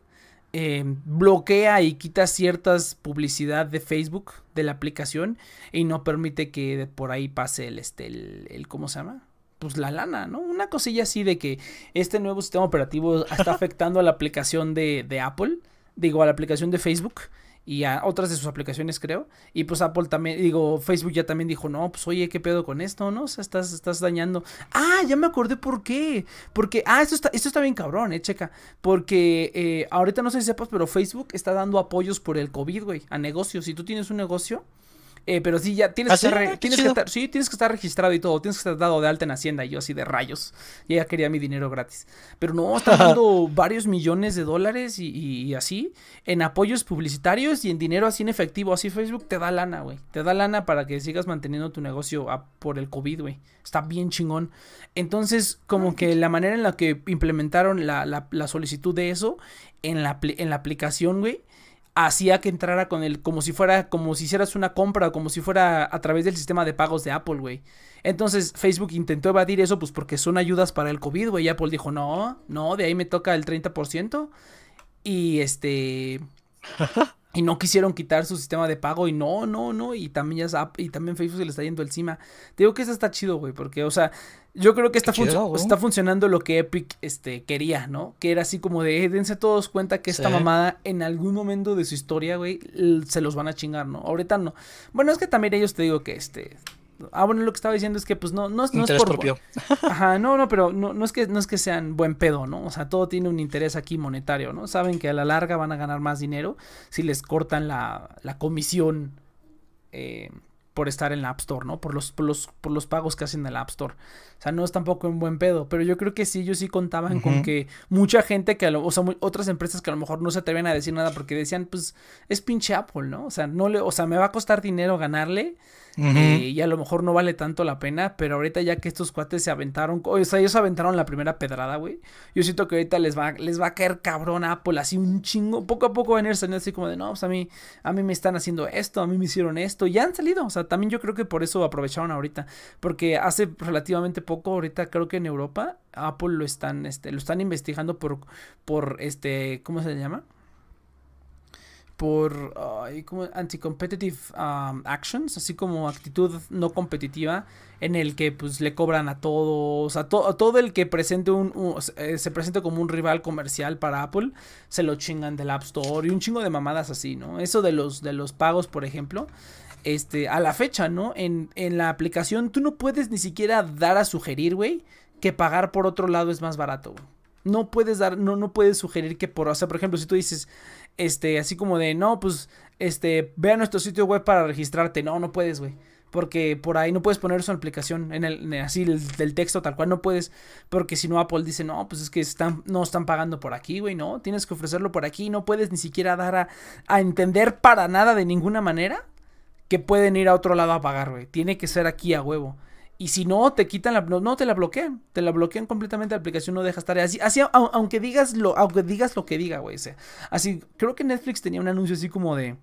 Em, bloquea y quita ciertas publicidad de Facebook de la aplicación y no permite que por ahí pase el, este, el, ¿cómo se llama? Pues la lana, ¿no? Una cosilla así de que este nuevo sistema operativo está afectando a la aplicación de, de Apple, digo, a la aplicación de Facebook y a otras de sus aplicaciones, creo. Y pues Apple también, digo, Facebook ya también dijo, no, pues oye, ¿qué pedo con esto? ¿No? O sea, estás, estás dañando. Ah, ya me acordé por qué. Porque, ah, esto está, esto está bien cabrón, eh, checa. Porque eh, ahorita no sé si sepas, pero Facebook está dando apoyos por el COVID, güey, a negocios. Si tú tienes un negocio eh, pero sí, ya tienes, que, estar, tienes que estar, sí, tienes que estar registrado y todo. Tienes que estar dado de alta en Hacienda. Y yo así de rayos. Y ella quería mi dinero gratis. Pero no, está dando varios millones de dólares y, así. En apoyos publicitarios y en dinero así en efectivo. Así Facebook te da lana, güey. Te da lana para que sigas manteniendo tu negocio por el COVID, güey. Está bien chingón. Entonces, como que la manera en la que implementaron la, la, la solicitud de eso en la, en la aplicación, güey hacía que entrara con el, como si fuera, como si hicieras una compra, como si fuera a través del sistema de pagos de Apple, güey. Entonces Facebook intentó evadir eso, pues porque son ayudas para el COVID, güey. Apple dijo, no, no, de ahí me toca el 30%. Y este... y no quisieron quitar su sistema de pago y no, no, no, y también ya y también Facebook se le está yendo encima. Te digo que eso está chido, güey, porque, o sea, yo creo que está, está funcionando lo que Epic este, quería, ¿no? Que era así como de, dense todos cuenta que esta mamada en algún momento de su historia, güey, se los van a chingar, ¿no? Ahorita no. Bueno, es que también ellos te digo que este... Ah, bueno, lo que estaba diciendo es que pues no, no, no es por... Propio. Ajá, no, no, pero no, no, es que, no es que sean buen pedo, ¿no? O sea, todo tiene un interés aquí monetario, ¿no? Saben que a la larga van a ganar más dinero si les cortan la, la comisión eh, por estar en la App Store, ¿no? Por los, por los, por los pagos que hacen en la App Store. O sea, no es tampoco un buen pedo, pero yo creo que sí, ellos sí contaban con que mucha gente que, a lo, o sea, otras empresas que a lo mejor no se atreven a decir nada porque decían, pues, es pinche Apple, ¿no? O sea, no le, o sea, me va a costar dinero ganarle eh, y a lo mejor no vale tanto la pena, pero ahorita ya que estos cuates se aventaron, o sea, ellos aventaron la primera pedrada, güey. Yo siento que ahorita les va, les va a caer cabrón Apple, así un chingo. Poco a poco van a ir saliendo así como de, no, pues a mí, a mí me están haciendo esto, a mí me hicieron esto. Ya han salido, o sea, también yo creo que por eso aprovecharon ahorita. Porque hace relativamente poco, ahorita creo que en Europa, Apple lo están, este, lo están investigando por, por, este, ¿cómo se llama? Por como anti-competitive um, actions, así como actitud no competitiva en el que pues le cobran a todos, a, todo el que presente un, eh, se presente como un rival comercial para Apple, se lo chingan del App Store y un chingo de mamadas así, ¿no? Eso de los de los pagos, por ejemplo, este a la fecha, ¿no? En, en la aplicación tú no puedes ni siquiera dar a sugerir, güey, que pagar por otro lado es más barato, No puedes dar, no, no puedes sugerir que por, o sea, por ejemplo, si tú dices, este, así como de, no, pues, este, ve a nuestro sitio web para registrarte. No, no puedes, güey. Porque por ahí no puedes poner su aplicación en el, así del texto tal cual no puedes. Porque si no Apple dice, no, pues es que están, no están pagando por aquí, güey, no. Tienes que ofrecerlo por aquí. No puedes ni siquiera dar a, a entender para nada de ninguna manera que pueden ir a otro lado a pagar, güey. Tiene que ser aquí a huevo. Y si no, te quitan la. No, te la bloquean. Te la bloquean completamente la aplicación, no deja estar así. Así, aunque digas lo, aunque digas lo que diga, güey. O sea, así, creo que Netflix tenía un anuncio así como de.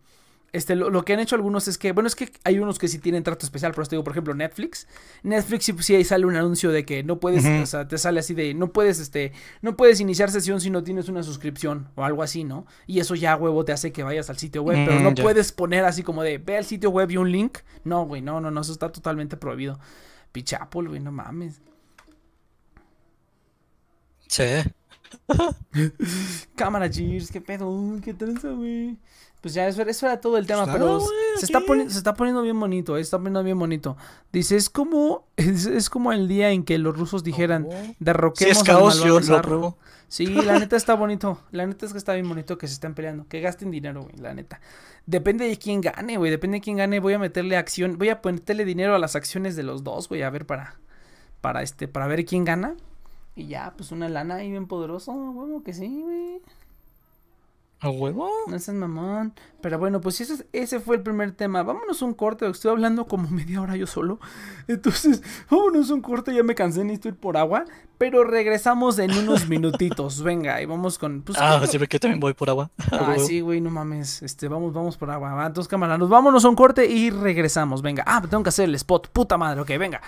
Este, lo, que han hecho algunos es que, bueno, es que hay unos que sí tienen trato especial, pero te digo, por ejemplo, Netflix. Netflix sí, sí ahí sale un anuncio de que no puedes, o sea, te sale así de, no puedes, este, no puedes iniciar sesión si no tienes una suscripción o algo así, ¿no? Y eso ya, huevo, te hace que vayas al sitio web, pero no puedes poner así como de, ve al sitio web y un link. No, güey, no, no, no, eso está totalmente prohibido. Pichapol, güey, no mames. Sí. Cámara, Cheers, qué pedo, qué tranza, güey. Pues ya, eso, era todo el tema, pues pero se, está poniendo, se está poniendo bien bonito, eh, está poniendo bien bonito. Dice, es como, es, como el día en que los rusos dijeran, derroquemos sí, es al Sí, la neta está bonito, la neta es que está bien bonito que se estén peleando, que gasten dinero, güey, la neta. Depende de quién gane, güey. Depende de quién gane. Voy a meterle acción. Voy a ponerle dinero a las acciones de los dos, güey. A ver para. Para este. Para ver quién gana. Y ya, pues una lana ahí bien poderoso. Huevo que sí, güey. ¿A huevo? No seas mamón. Pero bueno, pues ese, ese fue el primer tema. Vámonos un corte. Estoy hablando como media hora yo solo. Entonces, vámonos un corte. Ya me cansé, necesito ir por agua. Pero regresamos en unos minutitos. Venga, y vamos con. Pues, ah, sí, que también voy por agua. Ah, sí, güey, no mames. Este, vamos, vamos por agua. Va, cámara, nos vámonos a un corte y regresamos. Venga. Ah, tengo que hacer el spot. Puta madre, ok, venga.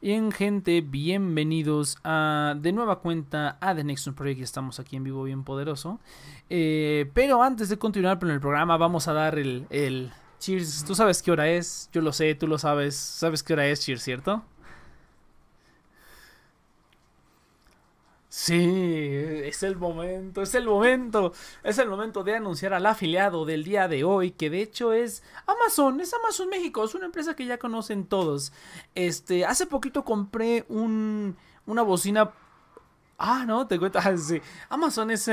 Bien, gente, bienvenidos a de nueva cuenta a The Next Project. Estamos aquí en vivo, bien poderoso. Eh, pero antes de continuar con el programa, vamos a dar el, el cheers. Tú sabes qué hora es, yo lo sé, tú lo sabes. Sabes qué hora es, cheers, ¿cierto? Sí, es el momento, es el momento, es el momento de anunciar al afiliado del día de hoy, que de hecho es Amazon, es Amazon México, es una empresa que ya conocen todos. Este, hace poquito compré un, una bocina Ah, no, te cuento. Ah, sí. Amazon es.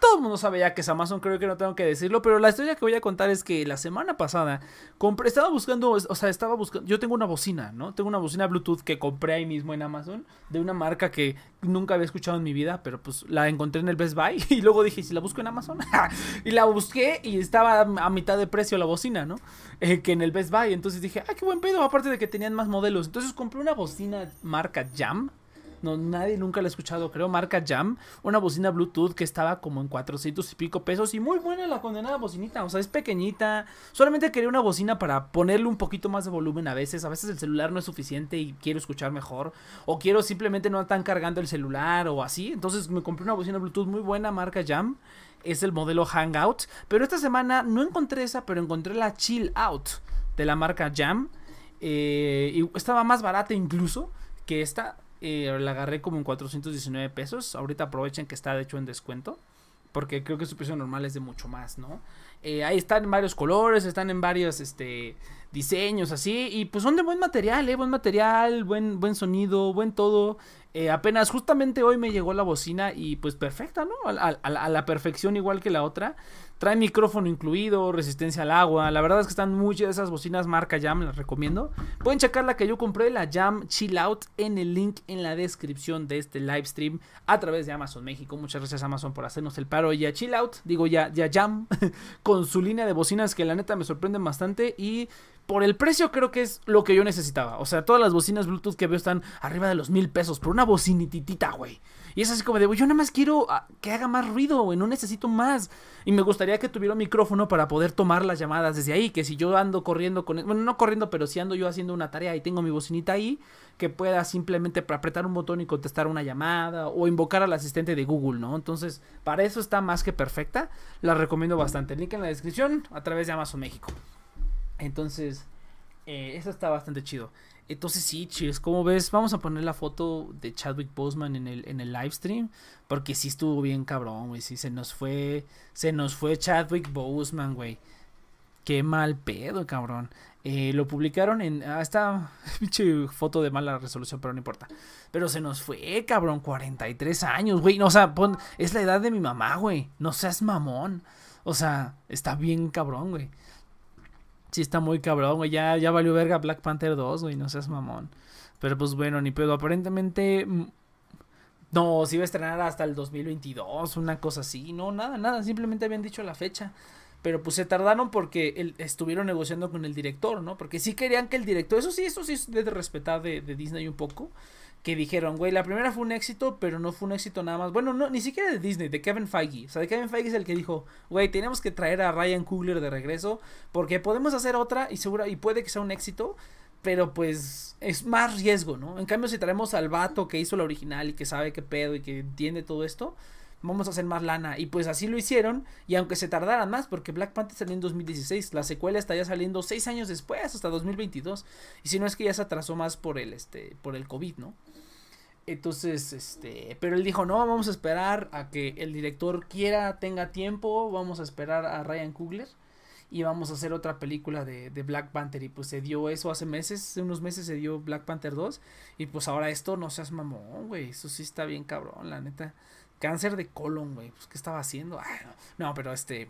todo el mundo sabe ya que es Amazon, creo que no tengo que decirlo. Pero la historia que voy a contar es que la semana pasada compré. Estaba buscando. O sea, estaba buscando. Yo tengo una bocina, ¿no? Tengo una bocina Bluetooth que compré ahí mismo en Amazon. De una marca que nunca había escuchado en mi vida. Pero pues la encontré en el Best Buy. Y luego dije, si la busco en Amazon. y la busqué y estaba a mitad de precio la bocina, ¿no? Eh, que en el Best Buy. Entonces dije, ah, qué buen pedo. Aparte de que tenían más modelos. Entonces compré una bocina marca Jam no, nadie nunca la ha escuchado, creo, marca Jam, una bocina Bluetooth que estaba como en 400 y pico pesos y muy buena la condenada bocinita, o sea, es pequeñita, solamente quería una bocina para ponerle un poquito más de volumen a veces, a veces el celular no es suficiente y quiero escuchar mejor, o quiero simplemente no estar cargando el celular o así, entonces me compré una bocina Bluetooth muy buena, marca Jam, es el modelo Hangout, pero esta semana no encontré esa, pero encontré la Chill Out de la marca Jam, eh, y estaba más barata incluso que esta, eh, la agarré como en 419 pesos. Ahorita aprovechen que está de hecho en descuento. Porque creo que su precio normal es de mucho más, ¿no? Eh, ahí están en varios colores, están en varios este, diseños así. Y pues son de buen material, ¿eh? Buen material, buen, buen sonido, buen todo. Eh, apenas justamente hoy me llegó la bocina y pues perfecta, ¿no? a, la perfección igual que la otra. Trae micrófono incluido, resistencia al agua. La verdad es que están muchas de esas bocinas marca Jam, las recomiendo. Pueden checar la que yo compré, la Jam Chill Out, en el link en la descripción de este live stream a través de Amazon México. Muchas gracias Amazon por hacernos el paro. Y a Chill Out, digo ya, ya Jam, con su línea de bocinas que la neta me sorprenden bastante. Y por el precio creo que es lo que yo necesitaba. O sea, todas las bocinas Bluetooth que veo están arriba de los mil pesos por una bocinititita, güey. Y es así como de, yo nada más quiero ah, que haga más ruido, güey, no necesito más. Y me gustaría que tuviera un micrófono para poder tomar las llamadas desde ahí, que si yo ando corriendo con, bueno, no corriendo, pero si ando yo haciendo una tarea y tengo mi bocinita ahí, que pueda simplemente apretar un botón y contestar una llamada o invocar al asistente de Google, ¿no? Entonces, para eso está más que perfecta. La recomiendo bastante. Link en la descripción a través de Amazon México. Entonces, eh, eso está bastante chido. Entonces sí, chicos, como ves, vamos a poner la foto de Chadwick Boseman en el, en el live stream. Porque sí estuvo bien cabrón, güey. Sí, se nos fue. Se nos fue Chadwick Boseman, güey. Qué mal pedo, cabrón. Eh, lo publicaron en. Ah, esta pinche foto de mala resolución, pero no importa. Pero se nos fue, cabrón. 43 años, güey. o sea, es la edad de mi mamá, güey. No seas mamón. O sea, está bien cabrón, güey. Sí, está muy cabrón, güey. Ya, ya valió verga Black Panther 2, güey. No seas mamón. Pero pues bueno, ni pedo. Aparentemente. Mm, no, se iba a estrenar hasta el 2022, una cosa así. No, nada, nada. Simplemente habían dicho la fecha. Pero pues se tardaron porque estuvieron negociando con el director, ¿no? Porque sí querían que el director. Eso sí, eso sí es de respetar de, de Disney un poco que dijeron, güey, la primera fue un éxito, pero no fue un éxito nada más. Bueno, no, ni siquiera de Disney, de Kevin Feige. O sea, de Kevin Feige es el que dijo, güey, tenemos que traer a Ryan Coogler de regreso, porque podemos hacer otra y segura, y puede que sea un éxito, pero pues es más riesgo, ¿no? En cambio, si traemos al vato que hizo la original y que sabe qué pedo y que entiende todo esto, vamos a hacer más lana. Y pues así lo hicieron. Y aunque se tardaran más, porque Black Panther salió en 2016, la secuela está ya saliendo seis años después, hasta 2022. Y si no es que ya se atrasó más por el, este, por el COVID, ¿no? Entonces, este, pero él dijo, no, vamos a esperar a que el director quiera, tenga tiempo, vamos a esperar a Ryan Coogler y vamos a hacer otra película de, de, Black Panther. Y pues se dio eso hace meses, hace unos meses se dio Black Panther 2. Y pues ahora esto no seas mamón, güey. Eso sí está bien cabrón, la neta. Cáncer de colon, güey. Pues, ¿qué estaba haciendo? no, pero este.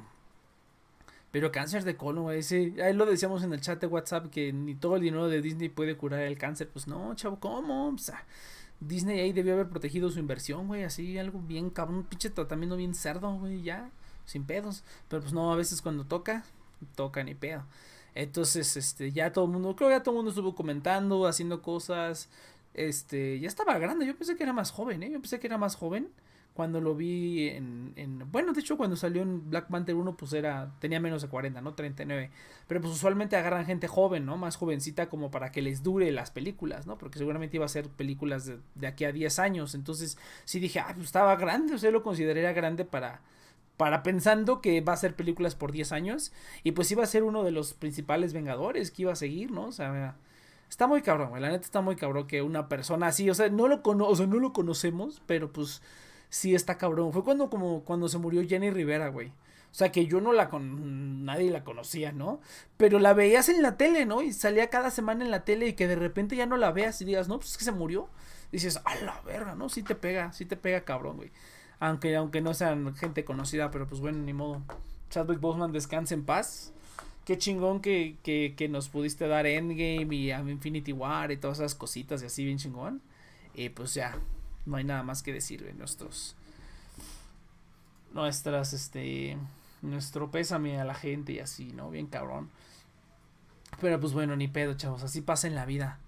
Pero cáncer de colon, güey. ahí lo decíamos en el chat de WhatsApp que ni todo el dinero de Disney puede curar el cáncer. Pues no, chavo, ¿cómo? O sea, Disney ahí debió haber protegido su inversión, güey, así algo bien cabrón, pinche tratamiento bien cerdo, güey, ya, sin pedos. Pero pues no, a veces cuando toca, toca ni pedo. Entonces, este, ya todo el mundo, creo que ya todo el mundo estuvo comentando, haciendo cosas. Este, ya estaba grande, yo pensé que era más joven, ¿eh? Yo pensé que era más joven cuando lo vi en, en, bueno de hecho cuando salió en Black Panther 1 pues era tenía menos de 40 no 39 pero pues usualmente agarran gente joven no más jovencita como para que les dure las películas no porque seguramente iba a ser películas de, de aquí a 10 años. Entonces sí dije ah pues estaba grande o sea lo consideraría grande para para pensando que va a ser películas por 10 años. Y pues iba a ser uno de los principales vengadores que iba a seguir no o sea Está muy cabrón, la neta está muy cabrón que una persona así, o sea, no lo cono o sea, no lo conocemos, pero pues sí está cabrón. Fue cuando como cuando se murió Jenny Rivera, güey. O sea, que yo no la con nadie la conocía, ¿no? Pero la veías en la tele, ¿no? Y salía cada semana en la tele y que de repente ya no la veas y digas, "No, pues es que se murió." Dices, "A la verga, ¿no? Sí te pega, sí te pega cabrón, güey." Aunque aunque no sean gente conocida, pero pues bueno, ni modo. Chadwick Boseman descanse en paz. Qué chingón que, que, que nos pudiste dar Endgame y Infinity War y todas esas cositas y así bien chingón. Y pues ya, no hay nada más que decir de nuestros nuestras este nuestro pésame a la gente y así, ¿no? Bien cabrón. Pero pues bueno, ni pedo, chavos, así pasa en la vida.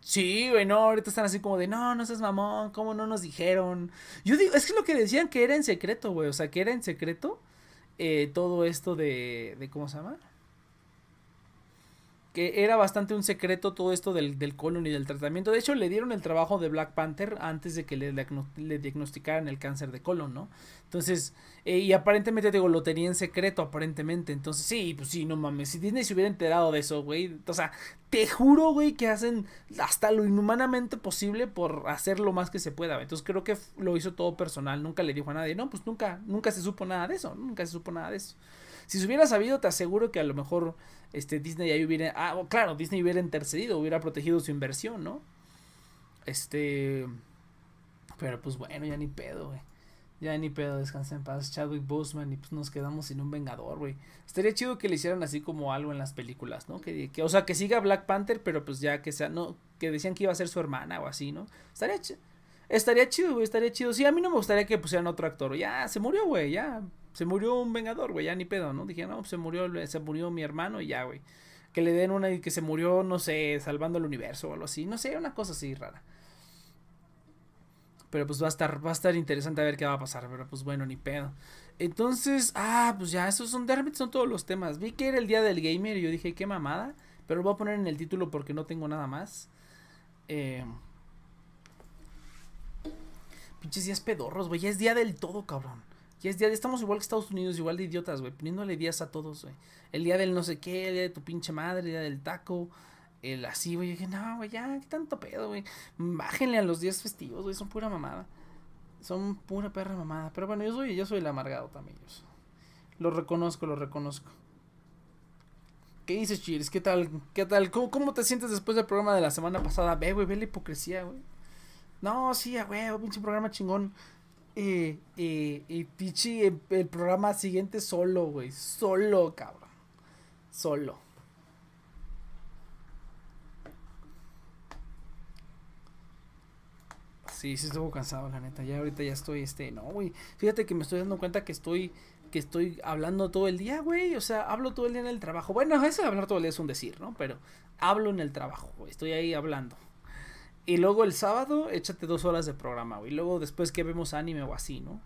Sí, güey, no, ahorita están así como de, no, no seas mamón, ¿cómo no nos dijeron? Yo digo, es que lo que decían que era en secreto, güey, o sea, que era en secreto eh, todo esto de, de, ¿cómo se llama? Que era bastante un secreto todo esto del, del, colon y del tratamiento. De hecho, le dieron el trabajo de Black Panther antes de que le, diagnosticaran el cáncer de colon, ¿no? Entonces, eh, y aparentemente, digo, lo tenía en secreto, aparentemente. Entonces, sí, pues sí, no mames. Si Disney se hubiera enterado de eso, güey. O sea, te juro, güey, que hacen hasta lo inhumanamente posible por hacer lo más que se pueda. Entonces, creo que lo hizo todo personal. Nunca le dijo a nadie. No, pues nunca, nunca se supo nada de eso. Nunca se supo nada de eso. Si se hubiera sabido, te aseguro que a lo mejor este Disney ahí hubiera, ah, claro, Disney hubiera intercedido, hubiera protegido su inversión, ¿no? Este, pero pues bueno, ya ni pedo, güey. Ya ni pedo, descansa en paz, Chadwick Boseman y pues nos quedamos sin un vengador, güey. Estaría chido que le hicieran así como algo en las películas, ¿no? Que, o sea, que siga Black Panther, pero pues ya que sea, no, que decían que iba a ser su hermana o así, ¿no? Estaría. Estaría chido, güey, estaría chido. Sí, a mí no me gustaría que pusieran otro actor. Ya, se murió, güey, ya. Se murió un vengador, güey, ya ni pedo, ¿no? Dije, no, se murió, se murió mi hermano y ya, güey. Que le den una y que se murió, no sé, salvando el universo o algo así. No sé, una cosa así rara. Pero pues va a estar, va a estar interesante a ver qué va a pasar. Pero pues bueno, ni pedo. Entonces, ah, pues ya, esos son, de son todos los temas. Vi que era el día del gamer y yo dije, qué mamada. Pero lo voy a poner en el título porque no tengo nada más. Eh, Pinches días pedorros, güey. Ya es día del todo, cabrón. Ya es día. Estamos igual que Estados Unidos, igual de idiotas, güey. Poniéndole días a todos, güey. El día del no sé qué, el día de tu pinche madre, el día del taco. El así, güey. Dije, no, güey, ya, qué tanto pedo, güey. Bájenle a los días festivos, güey. Son pura mamada. Son pura perra mamada. Pero bueno, yo soy, yo soy el amargado también. Lo reconozco, lo reconozco. ¿Qué dices, Chiris? ¿Qué tal? ¿Qué tal? ¿Cómo, ¿Cómo, te sientes después del programa de la semana pasada? Ve, güey, ve la hipocresía, güey. No, sí, güey, pinche programa chingón. Y, y, y Pichi el, programa siguiente solo, güey. Solo, cabrón. Solo. Sí, sí estuvo cansado, la neta. Ya ahorita ya estoy, este, no, güey. Fíjate que me estoy dando cuenta que estoy, que estoy hablando todo el día, güey. O sea, hablo todo el día en el trabajo. Bueno, eso de hablar todo el día es un decir, ¿no? Pero hablo en el trabajo, güey. Estoy ahí hablando. Y luego el sábado, échate dos horas de programa, güey. Y luego después que vemos anime o así, ¿no?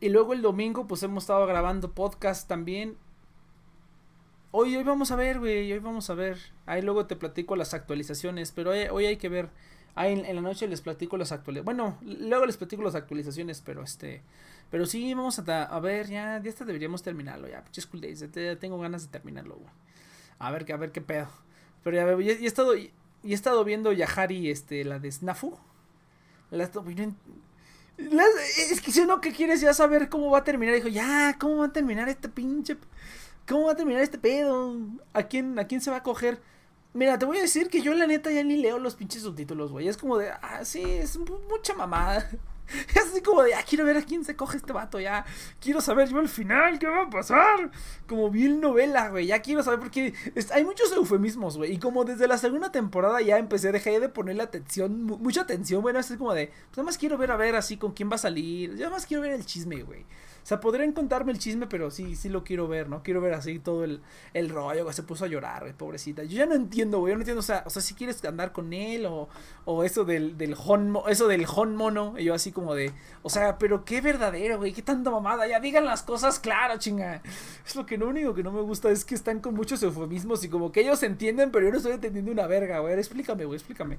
Y luego el domingo, pues hemos estado grabando podcast también. Hoy, hoy vamos a ver, güey. Hoy vamos a ver. Ahí luego te platico las actualizaciones. Pero hoy, hoy hay que ver. Ahí en, la noche les platico las actualizaciones. Bueno, luego les platico las actualizaciones, pero este. Pero sí, vamos a, a ver, ya, ya deberíamos terminarlo, ya. Pinches cool days. Ya tengo ganas de terminarlo, güey. A ver, a ver qué pedo. Pero ya, ya, ya he estado. Y he estado viendo Yahari, este, la de Snafu. La, es que si uno que quieres ya saber cómo va a terminar, dijo, ya, ¿cómo va a terminar este pinche... ¿Cómo va a terminar este pedo? ¿A quién, a quién se va a coger? Mira, te voy a decir que yo la neta ya ni leo los pinches subtítulos, güey. Es como de, ah, sí, es mucha mamada. Es así como de, ah, quiero ver a quién se coge este vato, ya. Quiero saber yo al final qué va a pasar. Como bien novela, güey. Ya quiero saber porque hay muchos eufemismos, güey. Y como desde la segunda temporada ya empecé, dejé de ponerle atención, mucha atención, bueno, es como de, pues nada más quiero ver a ver así con quién va a salir. Ya más quiero ver el chisme, güey. Sea, podrían contarme el chisme, pero sí, sí lo quiero ver, ¿no? Quiero ver así todo el, el rollo que se puso a llorar, güey, pobrecita. Yo ya no entiendo, güey, yo no entiendo, o sea, o sea, si quieres andar con él o, o eso del, del hon, eso del hon mono, y yo así como de, o sea, pero qué verdadero, güey, qué tanta mamada, ya digan las cosas claro, chinga. Es lo que lo único que no me gusta es que están con muchos eufemismos y como que ellos entienden, pero yo no estoy entendiendo una verga, güey. Explícame, güey, explícame.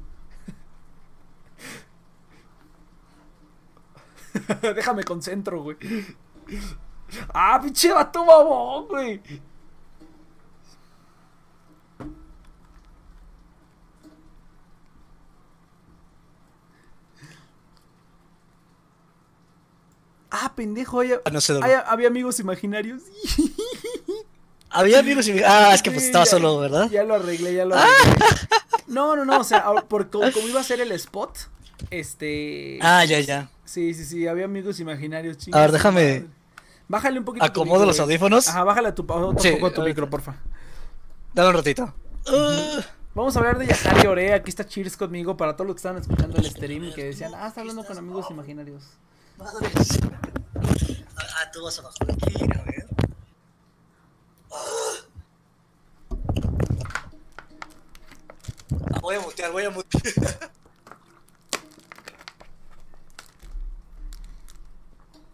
Déjame concentro, güey. Ah, pinche vato mamón, güey. Ah, pendejo, ah, había amigos imaginarios. Había amigos imaginarios. Ah, es que pues estaba solo, ¿verdad? Ya lo arreglé, ya lo arreglé. No, no, no, o sea, por, como, iba a ser el spot, este... Ah, ya, ya. Sí, sí, sí, había amigos imaginarios chicos. A ver, déjame... Bájale un poquito. Acomodo los audífonos. Ajá, bájale tu, otro poco tu micro, porfa. Dale un ratito. Vamos a hablar de Yahari Ore. Aquí está Cheers conmigo para todos los que estaban escuchando el stream y que decían, ah, está hablando con amigos imaginarios. Ah, tú vas a bajar aquí, a ver. Ah, voy a mutear, voy a mutear.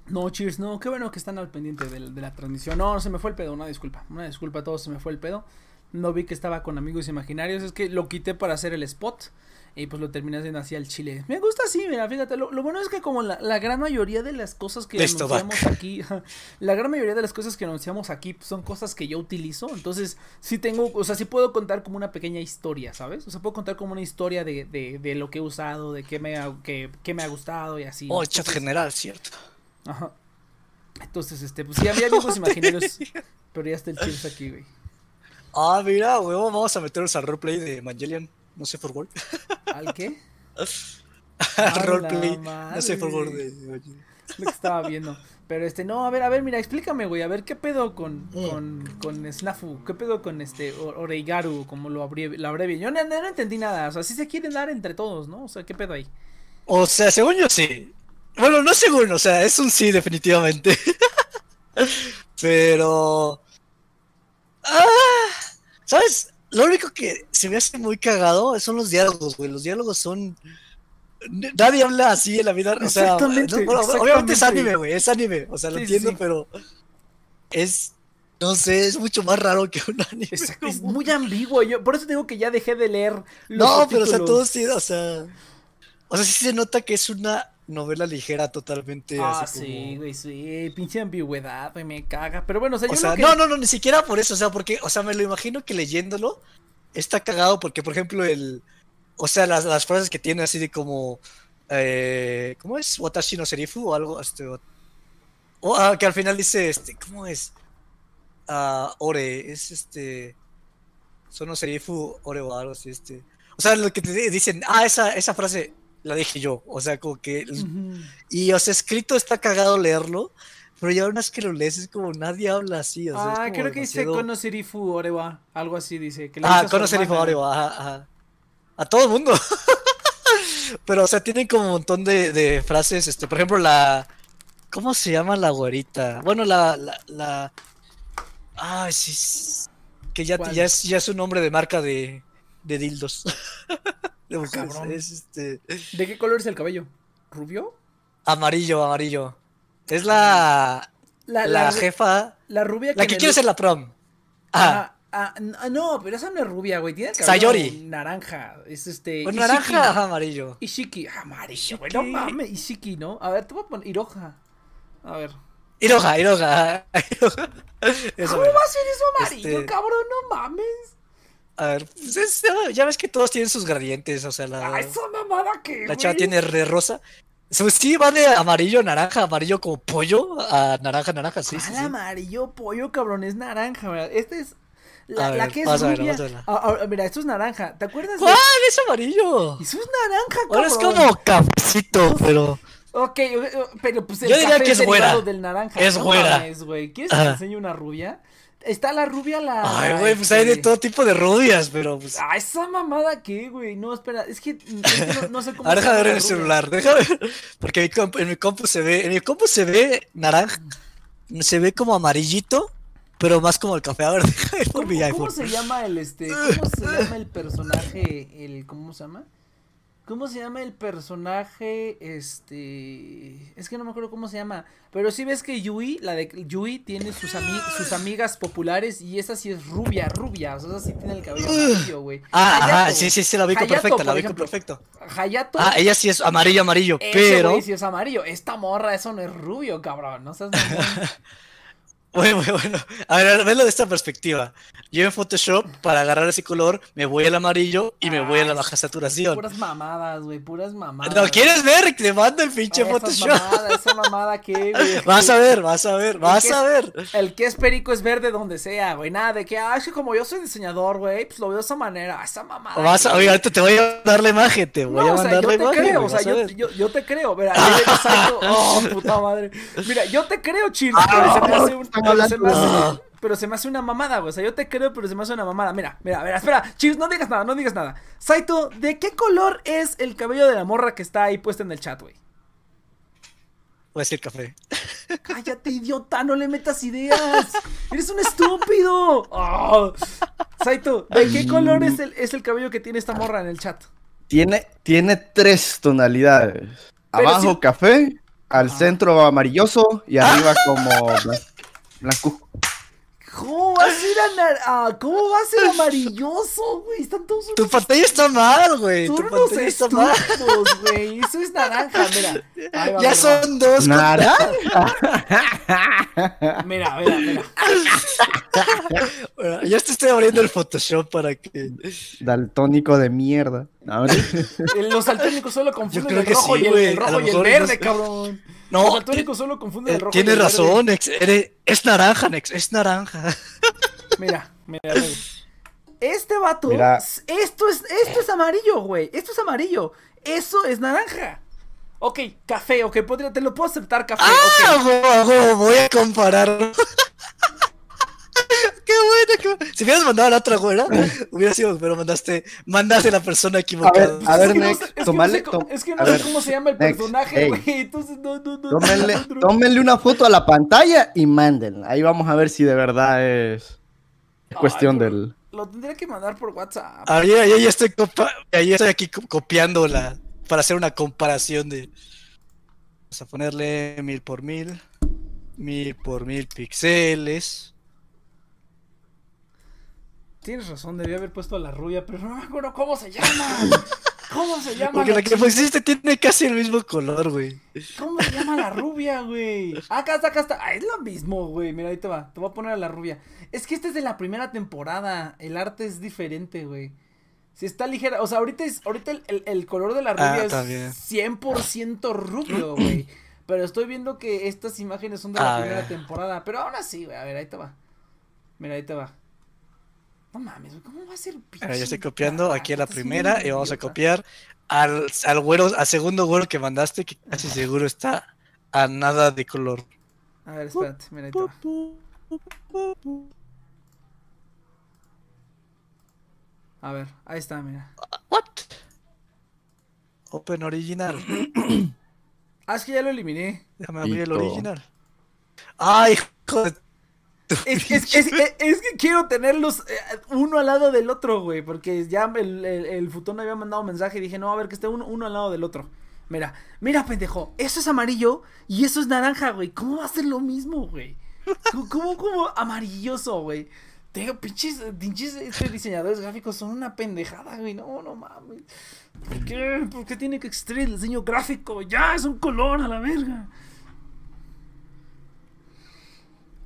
No, cheers, no, qué bueno que están al pendiente de, la transmisión. No, se me fue el pedo, una disculpa. Una disculpa a todos, se me fue el pedo. No vi que estaba con amigos imaginarios, es que lo quité para hacer el spot. Y pues lo terminé haciendo así al chile. Me gusta así, mira, fíjate. Lo, bueno es que como la, gran mayoría de las cosas que anunciamos aquí, la gran mayoría de las cosas que anunciamos aquí son cosas que yo utilizo. Entonces, sí tengo, o sea, sí puedo contar como una pequeña historia, ¿sabes? O sea, puedo contar como una historia de, de, de lo que he usado, de qué me, ha, que, me ha gustado y así. Oh, chat general, cierto. Ajá. Entonces, este, pues sí, había amigos imaginarios, pero ya está el Cheers aquí, güey. Ah, mira, güey, vamos a meternos al roleplay de Evangelion, no sé por gol. ¿Al qué? al roleplay, no sé por gol de Lo que estaba viendo. Pero este, no, a ver, a ver, mira, explícame, güey, a ver, ¿qué pedo con, mm. con, con Snafu? ¿Qué pedo con este Oreigaru, como lo abrevia? Lo Yo no, no, entendí nada, o sea, sí se quieren dar entre todos, ¿no? O sea, ¿qué pedo ahí? O sea, según yo sí. Bueno, no seguro, o sea, es un sí, definitivamente. Pero. Ah, ¿Sabes? Lo único que se me hace muy cagado son los diálogos, güey. Los diálogos son. Nadie habla así en la vida. O sea, obviamente es anime, güey. Es anime. O sea, lo entiendo, pero. Es. No sé, es mucho más raro que un anime. Es, muy ambiguo. Yo, por eso digo que ya dejé de leer. Los no, pero o sea, todo sí, o sea. O sea, sí se nota que es una novela ligera totalmente. Ah, sí, güey, sí, pinche ambigüedad, güey, me caga. Pero bueno, o sea, yo no, no, no, ni siquiera por eso, o sea, porque, o sea, me lo imagino que leyéndolo está cagado porque, por ejemplo, el, o sea, las, las frases que tiene así de como, eh, ¿cómo es? Watashi no Serifu o algo, este, o, ah, que al final dice, este, ¿cómo es? Ah, ore, es este, Sono Serifu, Ore o algo así, este. O sea, lo que te dicen, ah, esa, esa frase, la dije yo. O sea, como que. Y, o sea, escrito está cagado leerlo. Pero ya una vez que lo lees es como nadie habla así. O sea, ah, creo que dice Konoserifu Orewa. Algo así dice. Que ah, Konoserifu Orewa. Ajá, A todo el mundo. Pero, o sea, tienen como un montón de, de frases, este, por ejemplo, la... ¿Cómo se llama la güerita? Bueno, la... la, la... Ay, sí, sí, que ya, ¿Cuál? ya, es, ya es un nombre de marca de, de dildos. de cabrón. es este... ¿De qué color es el cabello? ¿Rubio? Amarillo, amarillo. Es la... La, La la- jefa... la rubia La en que quiere ser la prom. Ah, Ah, no, pero esa no es rubia, güey. Tiene el cabello Sayori. naranja. Es este. Ishiki. naranja, amarillo. Ishiki. Ah, amarillo, güey. No mames, Ishiki, ¿no? A ver, te voy a poner Iroha. A ver. Iroha, Iroha. Iroha. ¿Cómo va a ser eso amarillo, Este- cabrón? No mames. A ver, pues es- ya- ves que todos tienen sus gradientes, o sea, la, Ah, esa mamada que. la chava güey. tiene de rosa. So, Sí, va de amarillo a naranja, amarillo como pollo a naranja, naranja, sí, sí, ¿Cuál sí. amarillo, pollo, cabrón? Es naranja, ¿verdad? Este es. La, A la ver, que es ver, rubia. vas a verla. Ah, ah, mira, esto es naranja. ¿Te acuerdas? de- ¿Cuál? Es amarillo. Eso es naranja, cabrón. Ahora es como cafecito, pero. Ok, pero pues el Yo diría café que es güera. del naranja. Es no güera. ¿Quieres que te enseñe una rubia? Está la rubia, la. Ay, güey, pues hay de este, todo tipo de rubias, pero pues. Ah, esa mamada qué, güey. No, espera, es que, es que no, no sé cómo. Ahora deja ver la el celular, deja ver. Porque mi compu- en mi compu se ve. En mi compu se ve naranja. Se ve como amarillito, pero más como el café. A ver, ver por ¿Cómo, mi cómo iPhone. se llama el este? ¿Cómo se llama el personaje? El, ¿Cómo se llama? ¿Cómo se llama el personaje? Este. Es que no me acuerdo cómo se llama. Pero sí ves que Yui, la de Yui, tiene sus, ami- sus amigas populares y esa sí es rubia, rubia. O sea, esa sí tiene el cabello amarillo, güey. Ah, ajá, Hayato. sí, sí, sí, la ubico Hayato, perfecta, la ubico perfecto. Hayato. Ah, ella sí es amarillo, amarillo, ese pero. güey sí es amarillo. Esta morra, eso no es rubio, cabrón. No seas. Bueno, bueno, bueno. A ver, verlo de esta perspectiva. Yo en Photoshop, para agarrar ese color, me voy al amarillo y me voy a la baja saturación. Puras mamadas, güey. Puras mamadas. ¿No quieres ver? Te mando el pinche Esas Photoshop. mamadas, esa mamada que, güey. Vas a ver, vas a ver, vas que a ver. El que es perico es verde donde sea, güey. Nada de que, ah, es que como yo soy diseñador, güey, pues lo veo de esa manera. Esa mamada. Vas a, oye, ahorita te voy a dar la imagen, te voy No, a o sea, mandar yo la te imagen. creo, o sea, yo, ver. yo, yo te creo. Mira, yo yo salto- oh, puta madre. Mira, yo te creo, chill, pero se me hace un. Pero se me hace- hablando. pero se me hace una mamada, güey. O sea, yo te creo, pero se me hace una mamada. Mira, mira, mira, espera, Chill, no digas nada, no digas nada. Saito, ¿de qué color es el cabello de la morra que está ahí puesta en el chat, güey? Voy a decir café. Cállate, idiota, no le metas ideas. Eres un estúpido. Oh. Saito, ¿de qué color es el, es el cabello que tiene esta morra en el chat? Tiene, tiene tres tonalidades. Pero Abajo café, al centro amarilloso y arriba como blancuzco. ¿Cómo va a ser anar- ah, ¿Cómo va a ser amarilloso, güey? Están todos Tu pantalla está mal, güey. son Tu unos pantalla está mal. güey. Eso es naranja, mira. Ahí va, Ya mira. son dos. ¿Naranja? Mira, mira, mira. Bueno, ya te estoy abriendo el Photoshop para que. Daltónico de mierda. El- Los daltónicos solo confunden el rojo sí, y el, güey. el A rojo y el verde, no cabrón. No, Los daltónicos solo confunden el eh, rojo y tienes el verde. razón, ex- eres- es naranja, Nex, es naranja. Mira, mira, güey. Este vato, Mira. esto es, esto es amarillo, güey. Esto es amarillo. Eso es naranja. Ok, café, ok, podría, te lo puedo aceptar, café, Ah, ok. huevo, huevo, voy a comparar. qué bueno, qué bueno. Si hubieras mandado a la otra güera, hubiera sido, pero mandaste, mandaste a la persona A equivocada. ver, a ver, Es que no Nex, sé- es que no tomale- Es que a no sé ver, cómo se llama el personaje, ey. güey. Entonces, no, no, no. Tómenle, una foto a la pantalla y mándenla. Ahí vamos a ver si de verdad es, es cuestión Ay, pero del... Lo tendría que mandar por WhatsApp. Ahí, ahí ya estoy, copa- ahí estoy aquí co- copiando la, para hacer una comparación de. Vamos a ponerle mil por mil, mil por mil píxeles. Tienes razón, debía haber puesto a la rubia, pero no me acuerdo cómo se llama. ¿Cómo se llama? Porque la la que pusiste tiene casi el mismo color, güey. ¿Cómo se llama la rubia, güey? Acá está, acá está. Ah, es lo mismo, güey. Mira, ahí te va. Te voy a poner a la rubia. Es que este es de la primera temporada. El arte es diferente, güey. Si está ligera. O sea, ahorita es. Ahorita el, el- el color de la rubia Ah, es está bien. 100% rubio, güey. Pero estoy viendo que estas imágenes son de la A primera ver. temporada. Pero aún así, güey. A ver, ahí te va. Mira, ahí te va. No mames. ¿Cómo va a ser pinche? Ahora ya estoy copiando aquí a la primera y vamos a copiar al, al güero, al segundo güero que mandaste, que casi seguro está a nada de color. A ver, espérate. Mira, ahí te va. A ver, ahí está, mira. What? Open original. Ah, es que ya lo eliminé. Déjame abrir el original. Ay, hijo de Es, es- es- es- es que quiero tenerlos eh, uno al lado del otro, güey. Porque ya el, el, el futón había mandado un mensaje y dije, no, a ver, que esté uno, uno al lado del otro. Mira, mira, pendejo. Eso es amarillo y eso es naranja, güey. ¿Cómo va a ser lo mismo, güey? ¿Cómo, cómo, cómo amarilloso, güey? Te digo, pinches, pinches este, diseñadores gráficos son una pendejada, güey. No, no mames. ¿Por qué? ¿Por qué tiene que existir el diseño gráfico? Ya, es un color a la verga.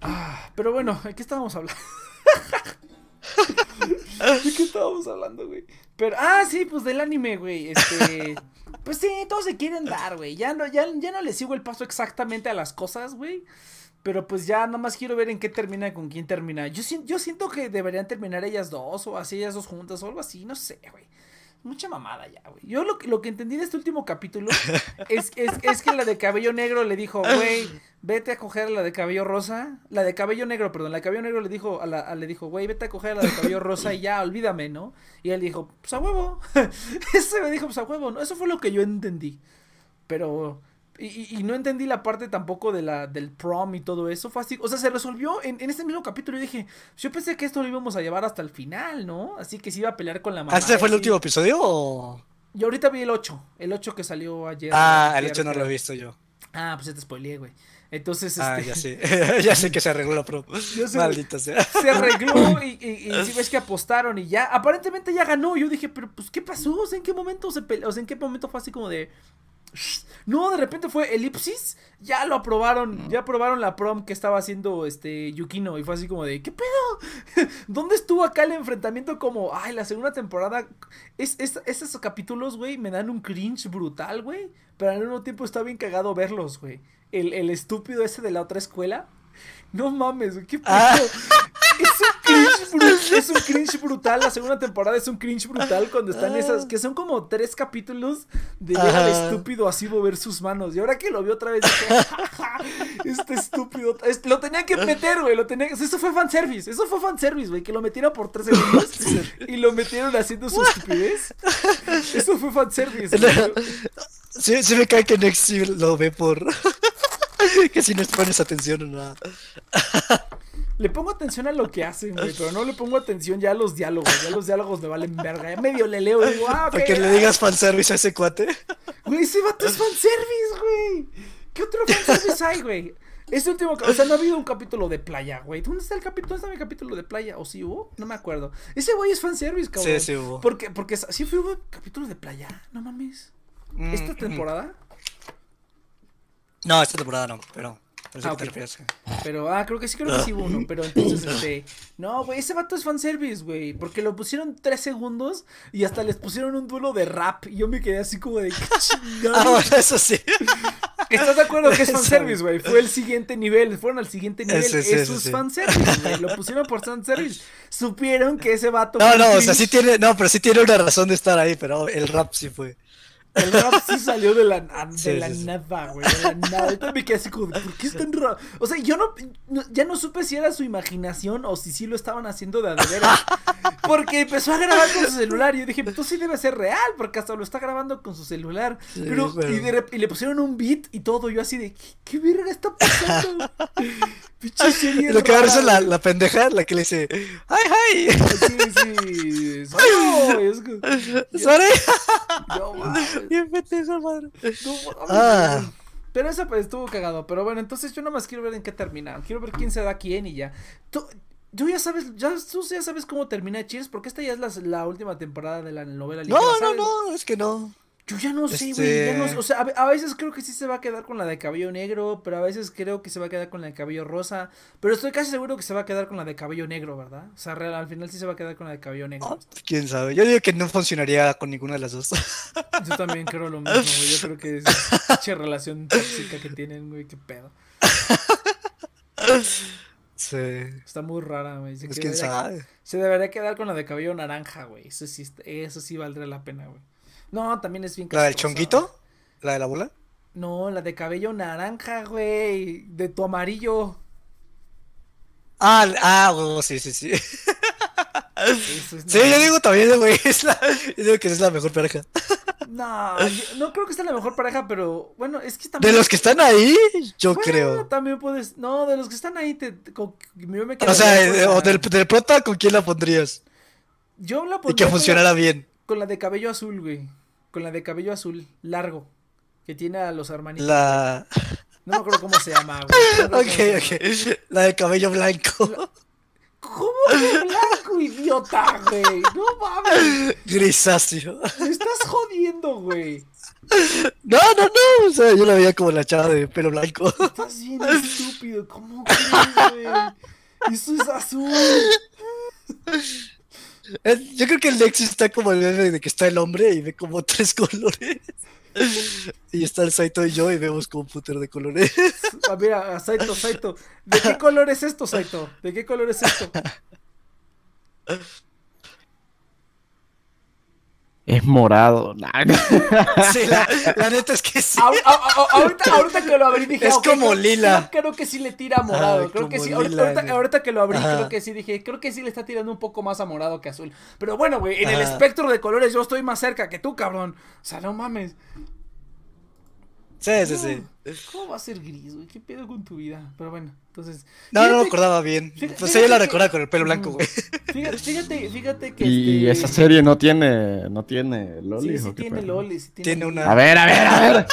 Ah, pero bueno, ¿de qué estábamos hablando? ¿De qué estábamos hablando, güey? Pero, ah, sí, pues del anime, güey. Este. Pues sí, todos se quieren dar, güey. Ya no, ya, ya no le sigo el paso exactamente a las cosas, güey. Pero pues ya nada más quiero ver en qué termina, con quién termina. Yo, yo siento que deberían terminar ellas dos, o así, ellas dos juntas, o algo así, no sé, güey. Mucha mamada ya, güey. Yo lo, que- lo que entendí de este último capítulo es, es, es que la de cabello negro le dijo, güey, vete a coger a la de cabello rosa. La de cabello negro, perdón, la de cabello negro le dijo, a la, a- le dijo, güey, vete a coger a la de cabello rosa y ya, olvídame, ¿no? Y él dijo, pues a huevo. Ese me dijo, pues a huevo, ¿no? Eso fue lo que yo entendí. Pero. Y, y- no entendí la parte tampoco de la, del prom y todo eso. Fue así. O sea, se resolvió en, en este mismo capítulo. Y dije, yo pensé que esto lo íbamos a llevar hasta el final, ¿no? Así que se iba a pelear con la mamá. ¿Ah, ¿Este fue el y- último episodio o...? Y ahorita vi el 8. El 8 que salió ayer. Ah, el ayer, 8 no lo he visto yo. Ah, pues ya te spoileé, güey. Entonces, Ah, este, ya sé. ya sé que se arregló la pro. Sé- Maldita sea. se arregló y, y, y sí ves que apostaron y ya, aparentemente ya ganó. Yo dije, pero pues, ¿qué pasó? O sea, ¿en qué momento se peleó? O sea, ¿en qué momento fue así como de... No, de repente fue elipsis, ya lo aprobaron, ya aprobaron la prom que estaba haciendo este Yukino y fue así como de, ¿qué pedo? ¿Dónde estuvo acá el enfrentamiento como, ay, la segunda temporada? Es, es- esos capítulos, güey, me dan un cringe brutal, güey, pero al mismo tiempo está bien cagado verlos, güey. El, el estúpido ese de la otra escuela. No mames, güey, qué pedo. Ah. Es un Es un cringe brutal. La segunda temporada es un cringe brutal cuando están esas. Que son como tres capítulos de estúpido así mover sus manos. Y ahora que lo vi otra vez, dije, este estúpido. es- lo tenía que meter, güey. Lo tenía Eso fue fanservice. Eso fue fanservice, güey. Que lo metieron por tres segundos y lo metieron haciendo su estupidez. Eso fue fanservice. güey. Sí, sí me cae que Next lo ve por... que si no pones atención o nada. Le pongo atención a lo que hacen, güey. Pero no le pongo atención ya a los diálogos. Ya los diálogos me valen verga. Ya medio le leo y digo, ah, ok. Para que le digas fanservice a ese cuate. Güey, ese vato es fanservice, güey. ¿Qué otro fanservice hay, güey? Ese último, o sea, no ha habido un capítulo de playa, güey. ¿Dónde está el capítulo? ¿Dónde está mi capítulo de playa? ¿O sí hubo? No me acuerdo. Ese güey es fanservice, cabrón. Sí, sí hubo. Porque, porque sí fue un capítulo de playa. No mames. ¿Esta Mm, temporada? No, esta temporada no, pero... Ah. Pero, ah, creo que sí, creo que sí hubo uno. Pero entonces, este. No, güey, ese vato es fanservice, güey. Porque lo pusieron tres segundos y hasta les pusieron un duelo de rap. Y yo me quedé así como de. ¿qué Ah, bueno, eso sí. ¿Estás de acuerdo que es fanservice, güey? Fue el siguiente nivel, fueron al siguiente nivel. Sí, sí, Eso sí, es fanservice, güey. Lo pusieron por fanservice. Supieron que ese vato. No, no, o sea, sí tiene... No, pero sí tiene una razón de estar ahí, pero el rap sí fue. El rap sí salió de la, de Sí, la sí, nada, güey. De la nada. Ahorita me quedé así como, ¿por qué es tan raro? O sea, yo no, no- Ya no supe si era su imaginación o si sí lo estaban haciendo de veras. Porque empezó a grabar con su celular. Y yo dije, pues sí debe ser real, porque hasta lo está grabando con su celular. Sí, pero, pero- Y, de y le pusieron un beat y todo. Yo así de, ¿qué, qué verga está pasando? Pinche serie. Lo que va a rara, es la, la pendeja, la que le dice... ¡Ay, ay! Sí, sí. ¡Sorry! No, mames. Bien pendejo, madre. No Ah. Pero eso pues estuvo cagado. Pero bueno, entonces yo nomás quiero ver en qué termina. Quiero ver quién se da a quién y ya. Tú, tú ya sabes, ya, tú ya sabes cómo termina Cheers, porque esta ya es la, la última temporada de la novela ligera, No, no, no, es que no. Yo ya no sé, güey. Este- no- o sea, a, ve- a veces creo que sí se va a quedar con la de cabello negro, pero a veces creo que se va a quedar con la de cabello rosa. Pero estoy casi seguro que se va a quedar con la de cabello negro, ¿verdad? O sea, real- al final sí se va a quedar con la de cabello negro. Ah, Quién sabe. Yo digo que no funcionaría con ninguna de las dos. Yo también creo lo mismo, güey. Yo creo que es pinche relación tóxica que tienen, güey. Qué pedo. sí. Está muy rara, güey. Se, Pues quién debería- sabe. se debería quedar con la de cabello naranja, güey. Eso sí, eso sí valdría la pena, güey. No, también es bien ¿La del chonguito? ¿La de la bola? No, la de cabello naranja, güey. De tu amarillo. Ah, ah, huevo, sí, sí, sí. Eso es Sí, yo digo también, güey. Es la, yo digo que es la mejor pareja. No, no creo que sea la mejor pareja, pero bueno, es que también. De los que están ahí, yo Bueno, creo. También puedes. No, de los que están ahí, te, con- yo me O sea, o del, del prota, ¿con quién la pondrías? Yo la Y pondría que con la- funcionara bien. Con la de cabello azul, güey. Con la de cabello azul, largo. Que tiene a los hermanitos. La. No me acuerdo cómo se llama, güey. No Ok, llama. ok. La de cabello blanco. ¿Cómo de blanco, idiota, güey? No mames. Grisáceo. Me estás jodiendo, güey. No, no, no. O sea, yo la veía como la chava de pelo blanco. Estás bien estúpido. ¿Cómo crees, güey? Eso es azul. Yo creo que el Nexus está como el de que está el hombre y ve como tres colores. Y está el Saito y yo y vemos como un putero de colores. Ah, mira, a Saito, Saito. ¿De qué color es esto, Saito? ¿De qué color es esto? Es morado. Nah. Sí, la, la neta es que sí. Ahorita, ahorita que lo abrí dije Es como creo- lila. Creo, creo que sí le tira a morado. Creo que sí. Ahorita, lila, ahorita- güey. ahorita que lo abrí, Ajá. creo que sí dije, creo que sí le está tirando un poco más a morado que azul. Pero bueno, güey, en el espectro de colores yo estoy más cerca que tú, cabrón. O sea, no mames. Sí, sí, sí. ¿Cómo va a ser gris, güey? ¿Qué pedo con tu vida? Pero bueno, entonces. No, no me fíjate- acordaba bien. fíjate- Pues ella la que- con el pelo blanco, güey. Fíjate, fíjate, fíjate que. Y este... esa serie no tiene, no tiene Loli. Sí, sí tiene Loli. Sí tiene, una- A ver, a ver, a ver.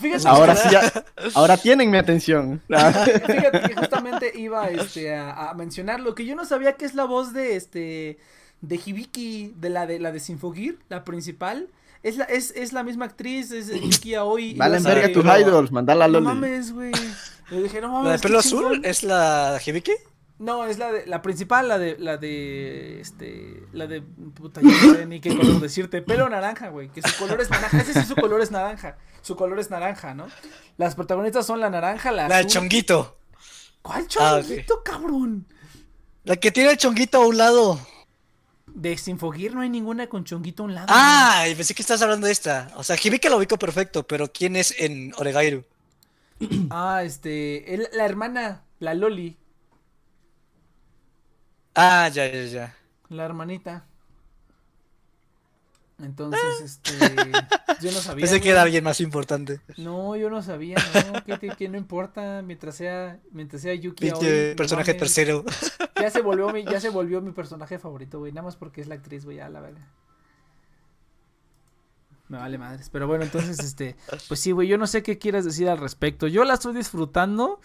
Fíjate, Ahora sí, ya- ahora tienen mi atención. Fíjate que justamente iba este, a, a mencionar lo que yo no sabía que es la voz de este de Hibiki, de la de la de Sinfogir, la principal. Es la, es, es la misma actriz, es Yuki Aoi. Valen yo verga de- tus idols, mandala a No Loli. mames, güey. Le dije, no mames. La de pelo azul chingón. es la Hibiki. No, es la de la principal, la de la de este la de puta no sé ni qué color decirte, pelo naranja, güey, que su color es naranja, ese sí su color es naranja. Su color es naranja, ¿no? Las protagonistas son la naranja, la La de azul. chonguito. ¿Cuál Ah, chonguito, cabrón? La que tiene el chonguito a un lado. De Sinfogir no hay ninguna con chonguito a un lado. Ah, y pensé que estás hablando de esta. O sea, Hibiki la ubico perfecto, pero ¿quién es en Oregairu? Ah, este, el- la hermana, la Loli, Ah, ya, ya, ya. la hermanita. Entonces, este, yo no sabía. Pensé que era alguien más importante. No, yo no sabía, no, que no importa, mientras sea, mientras sea Yuki Aoi, personaje mames. tercero. Ya se volvió mi, ya se volvió mi personaje favorito, güey, nada más porque es la actriz, güey, ya la verdad. Me vale madres, pero bueno, entonces, este, pues sí, güey, yo no sé qué quieras decir al respecto. Yo la estoy disfrutando.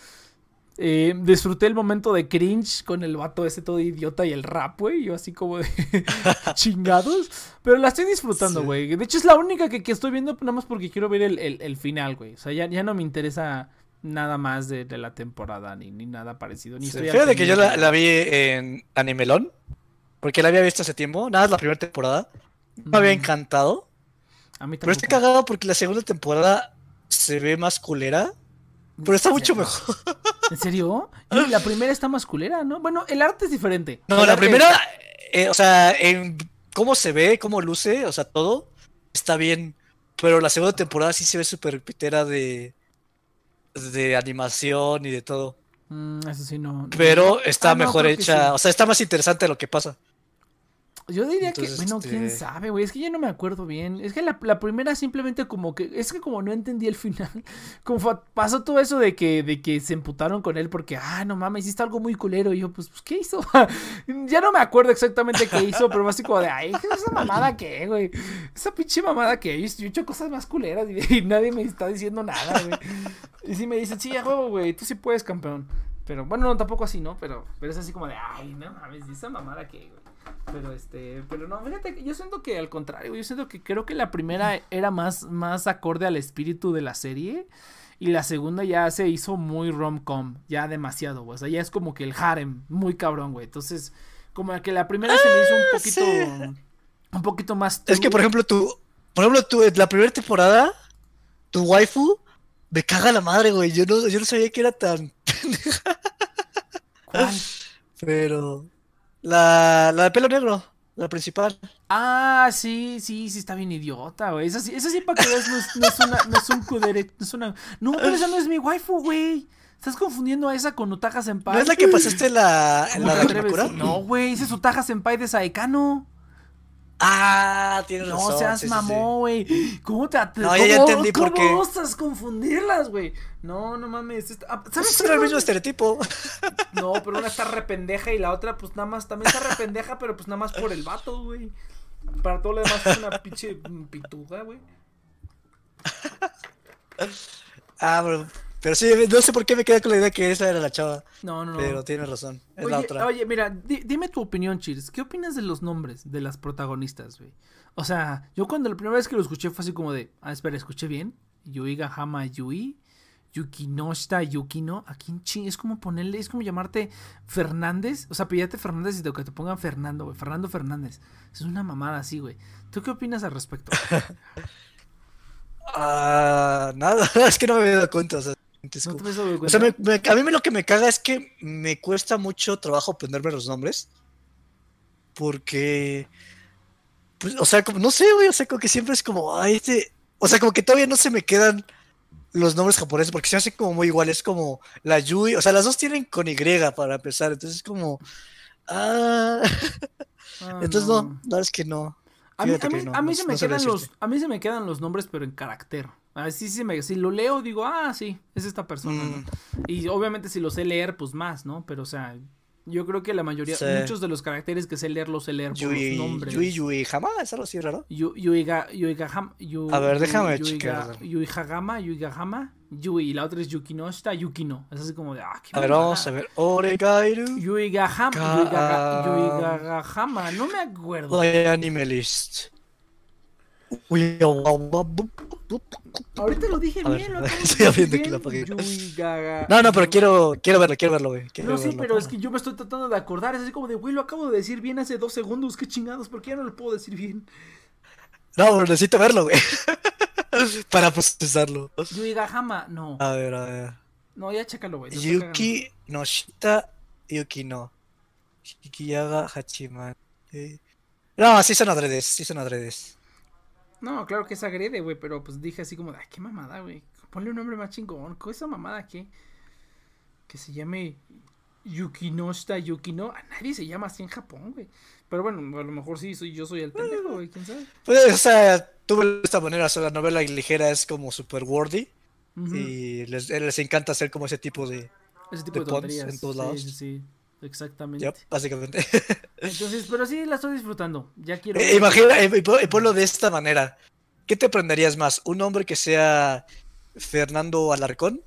Eh, disfruté el momento de cringe con el vato ese todo idiota y el rap, güey. Yo así como de chingados. Pero la estoy disfrutando, Sí. güey. De hecho, es la única que, que estoy viendo nada más porque quiero ver el, el- el final, güey. O sea, ya, ya no me interesa nada más de, de la temporada ni, ni nada parecido. Ni Sí, Fíjate que yo la, la vi en Animelón. Porque la había visto hace tiempo. Nada, es la primera temporada. Me había encantado. A mí Pero estoy tampoco. cagado porque la segunda temporada se ve más culera. Pero está mucho mejor. ¿En serio? Y la primera está más culera, ¿no? Bueno, el arte es diferente. No, El la primera, eh, o sea, en cómo se ve, cómo luce, o sea, todo está bien. Pero la segunda temporada sí se ve súper pitera de, de animación y de todo. Mm, eso sí, no. Pero está Ah, mejor hecha, sí. o sea, está más interesante lo que pasa. Yo diría que, bueno, quién este- sabe, güey. Es que ya no me acuerdo bien. Es que la, la primera simplemente como que. Es que como no entendí el final. Como fue- pasó todo eso de que, de que se emputaron con él porque, ah, no mames, hiciste algo muy culero. Y yo, pues, pues, ¿qué hizo? ya no me acuerdo exactamente qué hizo, pero fue así como de, ay, esa mamada que, güey. Esa pinche mamada que yo he hecho cosas más culeras y, y nadie me está diciendo nada, güey. Y sí me dicen, sí, huevo, güey, tú sí puedes, campeón. Pero bueno, no, tampoco así, ¿no? Pero, pero es así como de, ay, no mames, ¿y esa mamada que, güey. Pero este, pero no, fíjate, yo siento que al contrario, yo siento que creo que la primera era más, más acorde al espíritu de la serie. Y la segunda ya se hizo muy rom-com, ya demasiado, güey. O sea, ya es como que el harem, muy cabrón, güey. Entonces, como que la primera se me hizo un poquito, un poquito más. Es que, por ejemplo, tú, por ejemplo, tú, en la primera temporada, tu waifu me caga la madre, güey. Yo no, yo no sabía que era tan. ¿Cuál? Pero. La, la de pelo negro, la principal. Ah, sí, sí, sí, está bien idiota, güey. Esa sí, esa sí para que veas, no es, no es una, no es un kudere, no es una. No, pero esa no es mi waifu, güey. Estás confundiendo a esa con Utaja Senpai. ¿No es la que pasaste la, en ¿Cómo la? Kamakura? No, güey, ese es Utaja Senpai de Saekano. Ah, tienes razón. No seas sí, mamón, güey. ¿Cómo te at- No, ya- ya cómo- por ¿Cómo qué. osas confundirlas, güey? No, no mames. ah. ¿Sabes Pues qué, era el mismo estereotipo. No, pero una está rependeja y la otra, pues nada más, también está rependeja, pero pues nada más por el vato, güey. Para todo lo demás es una pinche pituda, güey. Ah, pero, pero sí, no sé por qué me quedé con la idea que esa era la chava. No, no, no. Pero tienes razón. Es oye, la otra. oye, mira, di- dime tu opinión, Cheers. ¿Qué opinas de los nombres de las protagonistas, güey? O sea, yo cuando la primera vez que lo escuché fue así como de, ah, espera, escuché bien. Yuiga Hama Yui, Yukinoshita Yukino. ¿A quién ching? Es como ponerle, es como llamarte Fernández. O sea, pídate Fernández y te, que te pongan Fernando, güey. Fernando Fernández. Es una mamada así, güey. ¿Tú qué opinas al respecto? Ah, nada, es que no me había dado cuenta. O sea, ¿No disculpa. te has dado O sea, cuenta? me- me- a mí me- lo que me caga es que me cuesta mucho trabajo aprenderme los nombres. Porque. Pues, o sea, como, no sé, güey. O sea, como que siempre es como, ay, este. O sea, como que todavía no se me quedan los nombres japoneses porque se hacen como muy iguales. Como la Yui. O sea, las dos tienen con Y para empezar. Entonces es como. Ah. Ah, Entonces no, no, es que no. A mí, a que mí- no, a mí no- se me no quedan los, a mí se me quedan los nombres, pero en carácter. Así sí me, si lo leo digo, ah, sí, es esta persona. Mm. Y obviamente si lo sé leer, pues más, ¿no? Pero o sea, yo creo que la mayoría, Sí. muchos de los caracteres que sé leer los sé leer por Yui, los nombres. Yui, Yui, jamás, algo así raro. Yu- Yuiga, Yuigaham- Yu- A ver, déjame Yu- Yuiga- checar. Yuigahama, Yuigahama, Yui, y la otra es Yukinoshita, Yukino. Es así como de, ah, qué A ver, vamos a ver. Oregairu. Yuigaham, Ka- Yuigaga- Yuigahama, no me acuerdo. My anime list. Uy, oh, wow, wow, bu- bu- bu- Ahorita lo dije bien, lo estoy viendo que la apagué. No, no, pero quiero, quiero verlo, quiero verlo, güey. quiero No, sí, verlo. pero es que yo me estoy tratando de acordar. Es así como de, güey, lo acabo de decir bien hace dos segundos. Qué chingados, ¿por qué ya no lo puedo decir bien? No, pero necesito verlo, güey. Para procesarlo. Yuigahama, no. A ver, a ver. No, ya chécalo, güey. Yuki no Shita, Yuki no. Shikiyaga Hachiman. Eh. No, sí son adredes, sí son adredes. No, claro que es agrede, güey, pero pues dije así como ay, qué mamada, güey. Ponle un nombre más chingón. ¿Con esa mamada qué? Que se llame Yukinoshita Yukino. A nadie se llama así en Japón, güey. Pero bueno, a lo mejor sí, soy, yo soy el pendejo, güey, quién sabe. Pues, o sea, tuve de esta manera, o sea, la novela ligera es como super wordy. Y les, les encanta hacer como ese tipo de. Ese tipo de tonterías. en todos lados. sí, sí. Exactamente. Yep, básicamente. Entonces, pero sí la estoy disfrutando. Ya quiero. Eh, Imagina, eh, y y ponlo de esta manera. ¿Qué te aprenderías más? ¿Un hombre que sea Fernando Alarcón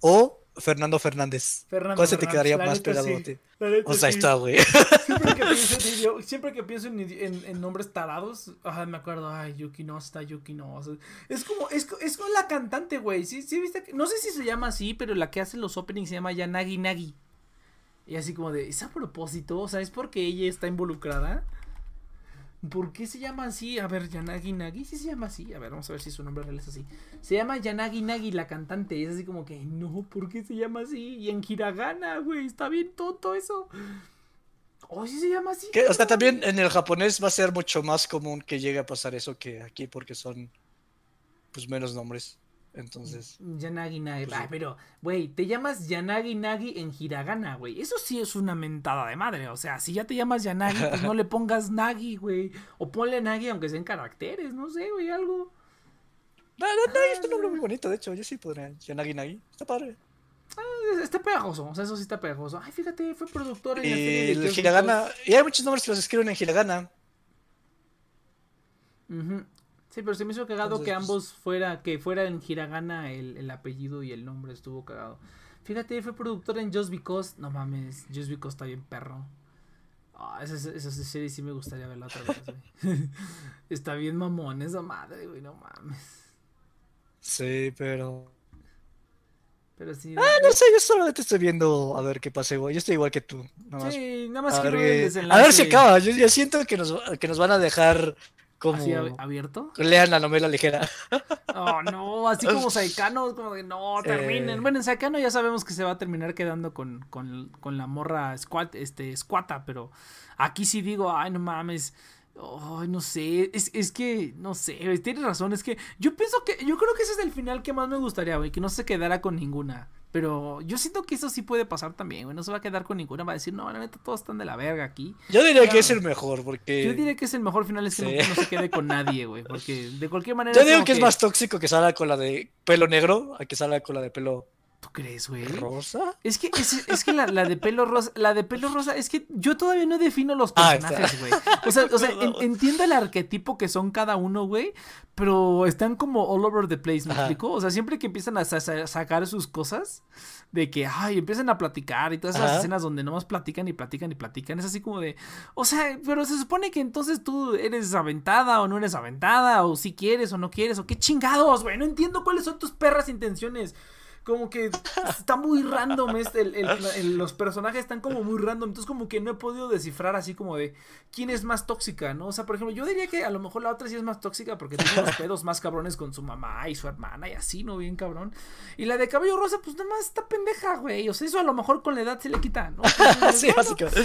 o Fernando Fernández? Fernando ¿Cuál se te quedaría más pegado sí. a ti? O sea, sí. está, güey. Siempre que pienso en, siempre que pienso en, idi- en- en nombres tarados, ajá, me acuerdo, ay, Yuki no está, Yuki no. o sea, es como, es, es como la cantante, güey. ¿sí, sí viste? No sé si se llama así, pero la que hace los openings se llama Yanagi Nagi. Y así como de, ¿es a propósito? O sea, ¿es porque ella está involucrada? ¿Por qué se llama así? A ver, Yanagi Nagi, sí se llama así. A ver, vamos a ver si su nombre real es así. Se llama Yanagi Nagi la cantante. Y es así como que, no, ¿por qué se llama así? Y en hiragana, güey, está bien tonto eso. Oh, sí se llama así. O sea, también en el japonés va a ser mucho más común que llegue a pasar eso que aquí porque son pues menos nombres. Entonces, Yanagi Nagi. Pues pero, güey, te llamas Yanagi Nagi en hiragana, güey. Eso sí es una mentada de madre. O sea, si ya te llamas Yanagi, pues no le pongas Nagi, güey. O ponle Nagi aunque sean caracteres, no sé, güey, algo. no, no, no, es un nombre muy bonito, de hecho, yo sí podría. Yanagi Nagi, está padre. Está pegajoso, o sea, eso sí está pegajoso. Ay, fíjate, fue productor en la serie de el hiragana, y hay muchos nombres que los escriben en hiragana. Ujú. Sí, pero se me hizo cagado Entonces, que pues- ambos fuera, que fuera en hiragana el, el apellido y el nombre estuvo cagado. Fíjate, fue productor en Just Because. No mames, Just Because está bien perro. Ah, esa, esa, esa serie sí me gustaría verla otra vez, güey. está bien mamón esa madre, güey, no mames. Sí, pero. Pero sí. Ah, no sé, yo solamente estoy viendo a ver qué pase, güey. Yo estoy igual que tú. Nada más. sí, nada más a, quiero ver el qué- desenlace. a ver si acaba. Yo, yo siento que nos, que nos van a dejar como. ¿Así ab- abierto? Lean la novela ligera. Oh, no, así como Saikano, como de no, terminen. Eh. Bueno, en Saikano ya sabemos que se va a terminar quedando con, con, con la morra squat, este, squata, pero aquí sí digo, ay, no mames. No sé, es, es que, no sé, tienes razón, es que yo pienso que, yo creo que ese es el final que más me gustaría, güey, que no se quedara con ninguna. Pero yo siento que eso sí puede pasar también, güey. No se va a quedar con ninguna. Va a decir, no, la neta, todos están de la verga aquí. Yo diría que es el mejor, porque. Yo diría que es el mejor final, es que Sí. no, no se quede con nadie, güey. Porque de cualquier manera. Yo digo como que es más tóxico que salga con la de pelo negro a que salga con la de pelo ¿Tú crees, güey? rosa. Es que, es, es que la, la de pelo rosa, la de pelo rosa, es que yo todavía no defino los Ah, personajes, güey. O sea, o sea en- entiendo el arquetipo que son cada uno, güey, pero están como all over the place, ¿me Ajá. explico? O sea, siempre que empiezan a sa- sa- sacar sus cosas, de que, ay, empiezan a platicar y todas esas Ajá. escenas donde nomás platican y platican y platican, es así como de, o sea, pero se supone que entonces tú eres aventada o no eres aventada, o si quieres o no quieres, o qué chingados, güey, no entiendo cuáles son tus perras intenciones. Como que está muy random este, el- el- el- los personajes están como muy random, entonces como que no he podido descifrar así como de quién es más tóxica, ¿no? O sea, por ejemplo, yo diría que a lo mejor la otra sí es más tóxica porque tiene los pedos más cabrones con su mamá y su hermana y así, ¿no? Bien cabrón. Y la de cabello rosa, pues nada más está pendeja, güey. O sea, eso a lo mejor con la edad se le quita, ¿no? sí, básicamente.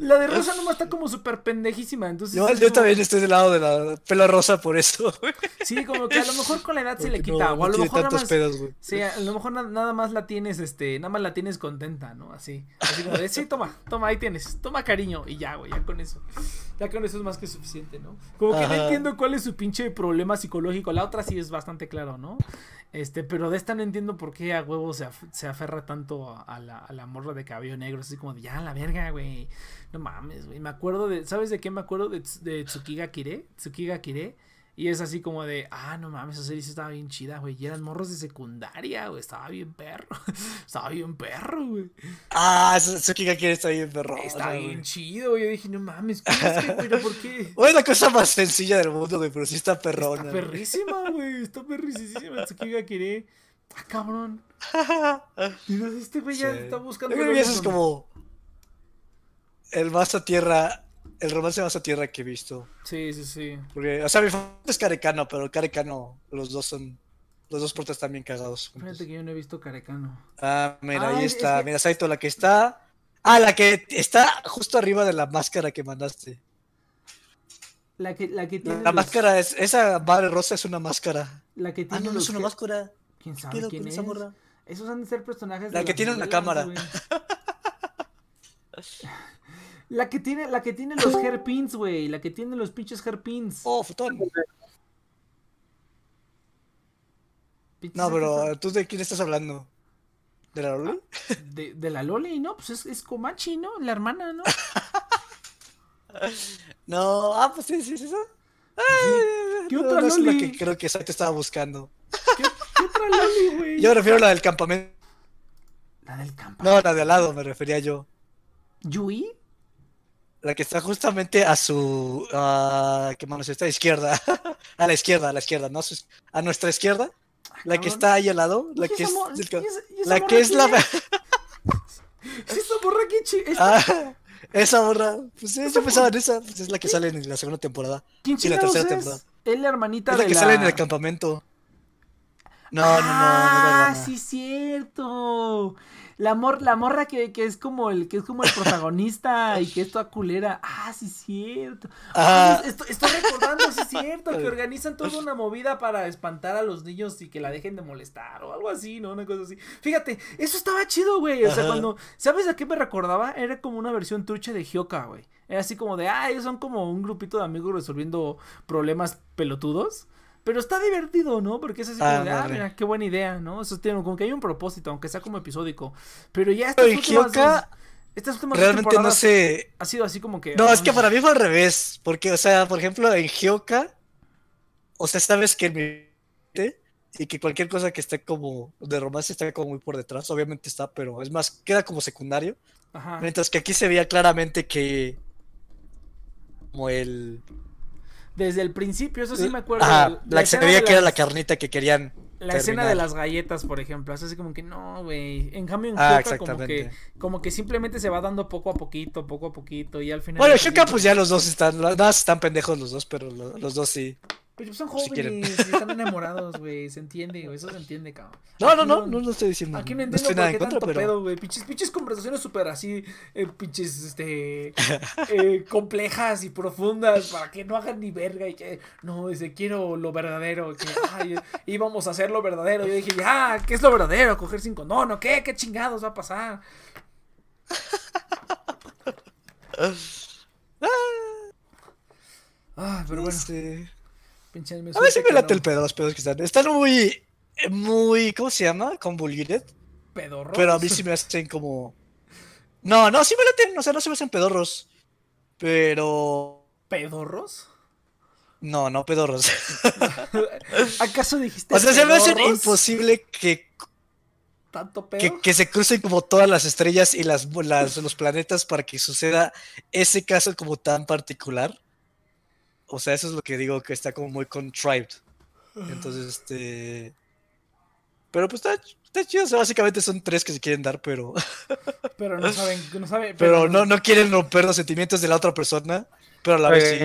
La de rosa nomás está como súper pendejísima, entonces... Yo, es yo como- también estoy del lado de la pelo rosa por eso. güey. Sí, como que a lo mejor con la edad se le quita, no- o a lo mejor nada tantos más... pedos, güey. Sí, a lo mejor na- nada más la tienes, este, nada más la tienes contenta, ¿no? Así, así como de, sí, toma, toma, ahí tienes, toma cariño, y ya, güey, ya con eso, ya con eso es más que suficiente, ¿no? Como que no entiendo cuál es su pinche problema psicológico, la otra sí es bastante claro, ¿no? Este, pero de esta no entiendo por qué a huevo se, af- se aferra tanto a, a la, a la morra de cabello negro, así como de, ya, la verga, güey, no mames, güey, me acuerdo de, ¿sabes de qué me acuerdo? De, de Tsukiga Kire, Tsukiga Kire, y es así como de, ah, no mames, esa serie estaba bien chida, güey. Y eran morros de secundaria, güey. Estaba bien perro. estaba bien perro, güey. Ah, Tsukiga quiere estar bien perro. Estaba bien chido, güey. Yo dije, no mames, ¿cómo es que, pero por qué? O es la cosa más sencilla del mundo, güey, pero sí está perrona. Está perrísima, güey. Está perrísima. Tsukiga Kire. Ah, cabrón. Y no sé, este güey ya Sí. está buscando. Yo creo que eso es como el más a tierra, el romance más a tierra que he visto. Sí, sí, sí. Porque, o sea, mi favorito es Carecano, pero Carecano, los dos son, los dos portas están bien cagados. juntos. Fíjate que yo no he visto Carecano. Ah, mira, Ah, ahí es- está, es que- mira, Saito, la que está. Ah, la que está justo arriba de la máscara que mandaste. La que, la que tiene. La los- máscara es, esa madre rosa es una máscara. La que Ah, tiene. no, no los es una máscara. ¿Quién ¿Qué sabe quién con es? esa morra? Esos han de ser personajes. La de que tiene una cámara. La que tiene, la que tiene los hairpins, güey. La que tiene los pinches hairpins. Oh, futón. No, pero ¿tú de quién estás hablando? ¿De la Loli? De, de la Loli, ¿no? Pues es, es Komachi, ¿no? La hermana, ¿no? No, ah, pues sí, sí, sí. sí. ¿Qué No, otra no es la Loli? que creo que Saito estaba buscando. ¿Qué, qué otra Loli, güey? Yo me refiero a la del campamento. La del campo. No, la de al lado me refería yo. ¿Yui? La que está justamente a su. a ¿Qué manos está? A izquierda. a la izquierda, a la izquierda, ¿no? A su- A nuestra izquierda. La que está ahí al lado. La ¿Y que esa es. ca- esa- y esa La que es la. Esa que esta- Ah, esa morra. Pues sí, yo pensaba en esa. Pues es la que sale en la segunda temporada. ¿Quién sí, la tercera es? temporada. Es la hermanita Es la de que la... sale en el campamento. No, no, no, no, es la Ah, hermana. sí, cierto. La, mor la morra que, que es como el que es como el protagonista y que es toda culera. Ah, sí, cierto. Ajá. Ah, estoy, estoy recordando, sí, es cierto, que organizan toda una movida para espantar a los niños y que la dejen de molestar o algo así, ¿no? Una cosa así. Fíjate, eso estaba chido, güey. O sea, cuando. ¿Sabes a qué me recordaba? Era como una versión trucha de Hyoka, güey. Era así como de, ah, ellos son como un grupito de amigos resolviendo problemas pelotudos. Pero está divertido, ¿no? Porque es así como de, ah, mira, qué buena idea, ¿no? Eso tiene como que hay un propósito, aunque sea como episódico. Pero ya estas Pero en últimas dos- estas últimas Realmente no sé. Ha sido así como que. No, es que para mí fue al revés. Porque, o sea, por ejemplo, en Hyoka, o sea, sabes que mi y que cualquier cosa que esté como de romance está como muy por detrás, obviamente está, pero es más, queda como secundario. Ajá. Mientras que aquí se veía claramente que como el Desde el principio, eso sí me acuerdo. Ajá, la, que se veía que era la carnita que querían La escena de las galletas, por ejemplo, es así como que no, güey. En cambio en Ah, como que como que simplemente se va dando poco a poquito, poco a poquito y al final Bueno, capítulo- pues ya los dos están, nada más están pendejos los dos, pero lo- los dos sí. Pero son Si quieren. jóvenes, y están enamorados, güey. Se entiende, güey. Eso se entiende, cabrón. No, no, no, no lo estoy diciendo. Aquí no no entiendo estoy por qué tanto pedo, güey. Pinches, pinches conversaciones súper así, eh, pinches, este, eh, complejas y profundas para que no hagan ni verga y que, no, dice, quiero lo verdadero, que, ay, íbamos a hacer lo verdadero. Yo dije, ya, ¿qué es lo verdadero? Coger cinco, no, no, ¿qué? ¿Qué chingados va a pasar? Ah, pero bueno, Este, pinche anime A veces suerte me late el pedo, los pedos que están. Están muy. Muy. ¿Cómo se llama? Convoluted. Pedorros. Pero a mí sí me hacen como. No, no, sí me laten. O sea, no se me hacen pedorros. Pero. ¿Pedorros? No, no pedorros. ¿Acaso dijiste O sea, se me hace imposible que, ¿Tanto pedo? que, que se crucen como todas las estrellas y las, las- los planetas para que suceda ese caso como tan particular. O sea, eso es lo que digo que está como muy contrived. Entonces, este. Pero pues está, está chido. O sea, básicamente son tres que se quieren dar, pero. Pero no saben, no saben. Pero no, no quieren romper los sentimientos de la otra persona. Pero a la vez sí.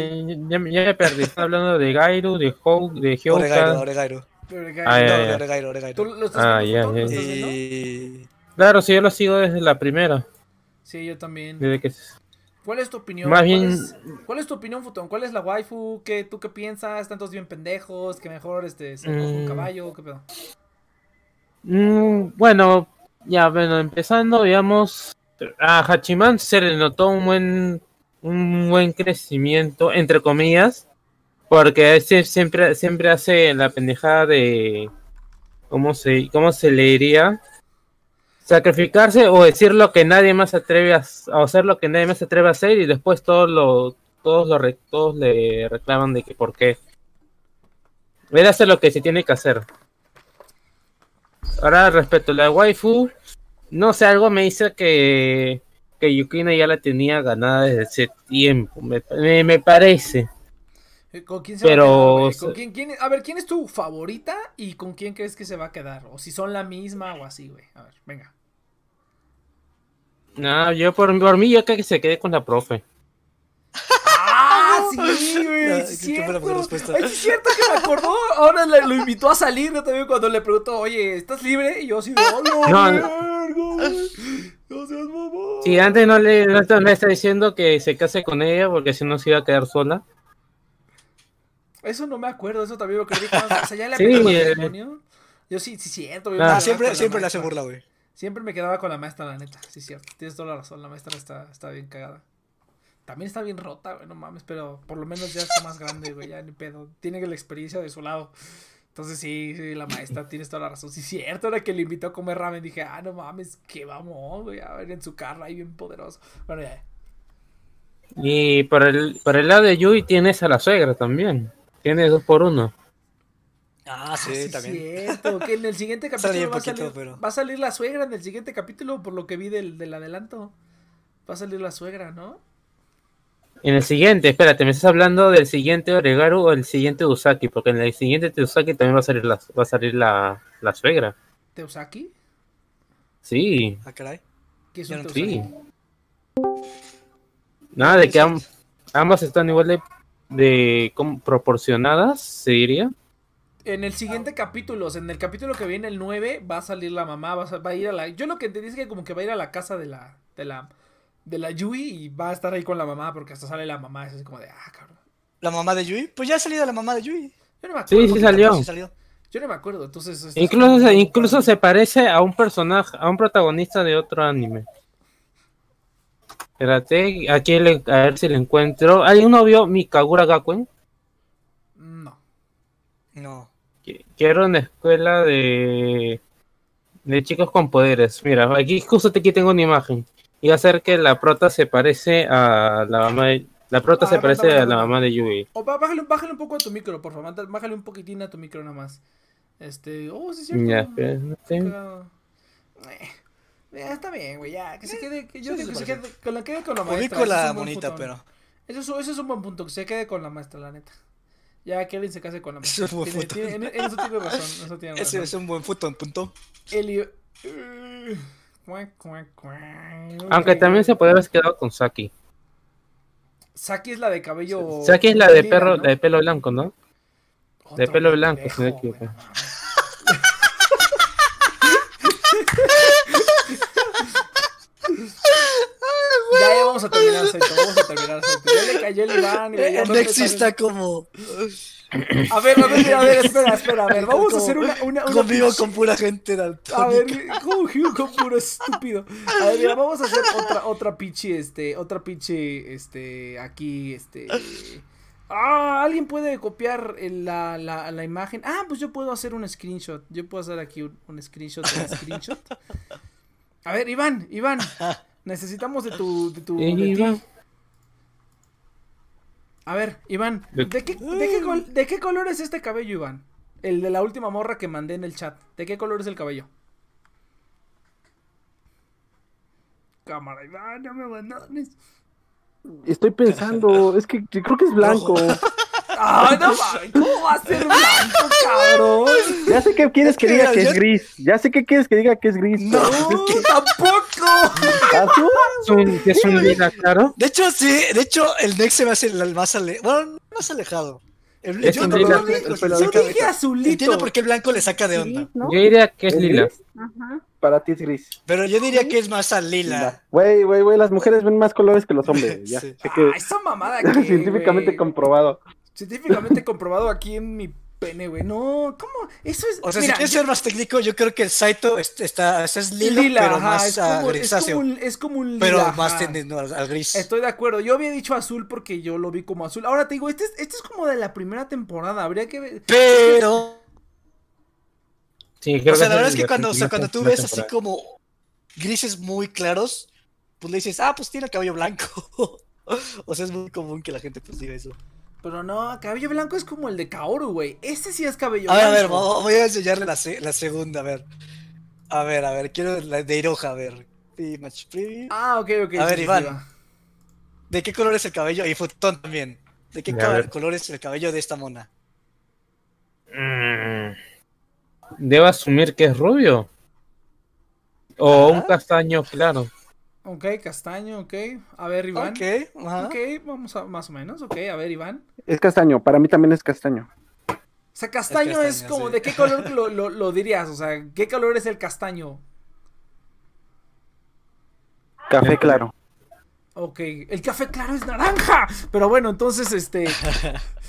Ya, ya me perdí. Están hablando de Gairu, de Hou, de Oregairo, Hyouka. Oregairo. Pero, Ah, No, ya, no, ya. Oregairo, ¿Tú Oregairo. lo estás Ah. Claro, sí, yo lo sigo desde la primera. Sí, yo también. Desde que... ¿Cuál es tu opinión? Más ¿Cuál, bien- es, cuál es tu opinión, Futón? ¿Cuál es la waifu? ¿Qué, ¿Tú qué piensas? ¿Están todos bien pendejos? ¿Que mejor este, se coge un Mm. caballo? ¿Qué pedo? Mm, bueno, ya, bueno, empezando, digamos, a Hachiman se le notó un buen, un buen crecimiento, entre comillas, porque sie- siempre, siempre hace la pendejada de, ¿cómo se, cómo se le diría? Sacrificarse o decir lo que nadie más atreve a, hacer lo que nadie más se atreve a hacer y después todos lo, todos lo, re- todos le reclaman de que por qué. Él hace lo que se tiene que hacer. Ahora respecto a la waifu, no sé, algo me dice que, que Yukina ya la tenía ganada desde ese tiempo, me, me- me parece. Eh, ¿Con quién se Pero, va a quedar, ¿Con quién, quién- a ver, ¿quién es tu favorita y con quién crees que se va a quedar? O si son la misma o así, güey. A ver, venga. No, yo por, por mí yo creo que se quede con la profe. ¡Ah, sí, güey! Ah, sí es qué buena cierto. respuesta. Ay, sí es cierto que me acordó. Ahora le- lo invitó a salir yo también cuando le preguntó, oye, ¿estás libre? Y yo así ¡hola, No, verga, güey! ¡No seas mamón! Si antes no le, no te- no le está diciendo que se case con ella porque si no se iba a quedar sola. Eso no me acuerdo, eso también lo creí cuando, o sea, ya le Sí, aplicó eh. Yo sí, sí, cierto. me Ah, Ah, siempre, siempre le hace burla, güey. Siempre me quedaba con la maestra, la neta. Sí, cierto. Tienes toda la razón. La maestra está, está bien cagada. También está bien rota, güey, no mames, pero por lo menos ya está más grande, güey, ya ni pedo. Tiene la experiencia de su lado. Entonces sí, sí, la maestra, tienes toda la razón. Sí, cierto, ahora que le invitó a comer ramen, dije, ah, no mames, que vamos, güey, a ver en su carro ahí bien poderoso. Bueno, ya. Y por el, por el lado de Yui tienes a la suegra también. Tienes dos por uno. Ah, Ah, sí, sí, también. cierto, que en el siguiente capítulo va a, poquito, salir, pero- va a salir la suegra en el siguiente capítulo, por lo que vi del, del adelanto. Va a salir la suegra, ¿no? En el siguiente, espérate, ¿me estás hablando del siguiente Oregaru o el siguiente Usaki? Porque en el siguiente Usaki también va a salir la, va a salir la, la suegra. ¿Teusaki? Sí, Ah, caray. ¿Qué es un no- Teusaki? sí. Nada de que am- ambas están igual de, de como proporcionadas, se diría. En el siguiente capítulo, o sea, en el capítulo que viene, el 9, va a salir la mamá, va a, sa- va a ir a la... Yo lo que entendí es que como que va a ir a la casa de la... De la de la Yui y va a estar ahí con la mamá porque hasta sale la mamá. Es así como de, ah, cabrón. ¿La mamá de Yui? Pues ya ha salido la mamá de Yui. Yo no me Sí, acuerdo. sí salió. Sí salió. Yo no me acuerdo. Entonces. esto es Incluso, incluso se parece a un personaje, a un protagonista de otro anime. Espérate, aquí le- a ver si le encuentro. ¿Alguien no vio Mikagura Gakuen? No. No. Que que era una escuela de, de chicos con poderes. Mira, aquí justo aquí tengo una imagen. Y va a ser que la prota se parece a la mamá de, la prota Ah, se aguanta, parece aguanta, a la mamá de Yui. O bájale, bájale un poco a tu micro, por favor. Bájale un poquitín a tu micro nada más. Este. Oh, sí, es cierto. Ya. Cagado. Eh, ya, está bien, güey, ya. Que se quede. Que yo Sí, digo que sí se quede con la, quede con la maestra. Es la putón. pero. Eso es, eso es un buen punto, que se quede con la maestra, la neta. Ya que alguien se case con la maestra. Es un buen Tiene- punto. tiene- en, en eso tiene razón. en Eso tiene Ese razón. es un buen futón, punto. Elio. Uh. Aunque también se podría haber quedado con Saki. Saki es la de cabello. Saki es la de perro, ¿no? la de pelo blanco, ¿no? De pelo blanco, si no me equivoco. Ya, ya vamos a terminar, Saito. Vamos a terminar, Saito. Ya le cayó el Iván. y El Nexi está como. A ver, a ver, a ver, espera, espera. A ver, vamos a hacer una. una, una Convivo con pura gente A ver, daltónica. ¿cómo que con puro estúpido? A ver, mira, vamos a hacer otra, otra pinche, este, otra pinche, este, aquí, este. Ah, alguien puede copiar la, la, la imagen. Ah, pues yo puedo hacer un screenshot. Yo puedo hacer aquí un, un screenshot un screenshot. A ver, Iván, Iván, necesitamos de tu, de tu, de ti. Iván. A ver, Iván, De- ¿de qué, de, qué col- ¿de qué color es este cabello, Iván? El de la última morra que mandé en el chat. ¿De qué color es el cabello? Cámara, Iván, no me abandones. Estoy pensando, es que creo que es blanco. ¡Ah, no mames! ¿Cómo va a ser blanco, cabrón? Ya sé que quieres que que diga que es gris. Ya sé que quieres que diga que es gris. No. ¡No, tampoco! ¿Azul? Es un, es un lila claro. De hecho, sí, de hecho, el Nex se me hace el más alejado. Bueno, no más alejado. El, Es yo un no- lila. no- El pelo Yo dije azulito. Entiendo por qué el blanco le saca de onda. ¿no? Yo diría que es ¿Es lila. Ajá. Para ti es gris. Pero yo diría que es más al lila. Güey, güey, güey, las mujeres ven más colores que los hombres. Ya Sí. sé que Ah, esa mamada que, científicamente comprobado. Científicamente comprobado aquí en mi pene, güey. No, ¿cómo? Eso es. O sea, mira, si quieres yo- ser más técnico, yo creo que el Saito es- está, es lila, lila, pero ajá, más es como, es grisáceo. como un, es como un lila. pero ajá. más tendiendo al, al gris. Estoy de acuerdo. Yo había dicho azul porque yo lo vi como azul. Ahora te digo, este es, este es como de la primera temporada. Habría que ver. Pero, Sí, creo o sea, que la verdad es que cuando, o sea, primera cuando tú temporada. ves así como grises muy claros, pues le dices, ah, pues tiene el cabello blanco. o sea, es muy común que la gente pues diga eso. Pero no, cabello blanco es como el de Kaoru, güey. Ese sí es cabello A ver, a ver, blanco. vo- voy a enseñarle la, se- la segunda, a ver. A ver, a ver, quiero la de Iroha, a ver. Ah, ok, ok. A ver, sí, Iván. ¿De qué color es el cabello? Y Futón también. ¿De qué A ca- ver. color es el cabello de esta mona? Mm. Debo asumir que es rubio. O un castaño claro. Ok, castaño, ok. A ver, Iván. Ok, ajá. Ok, vamos a más o menos. Ok, a ver, Iván. Es castaño, para mí también es castaño. O sea, castaño es, castaño, como, sí. ¿de qué color lo, lo, lo dirías? O sea, ¿qué color es el castaño? Café claro. Ok, el café claro es naranja. Pero bueno, entonces, este.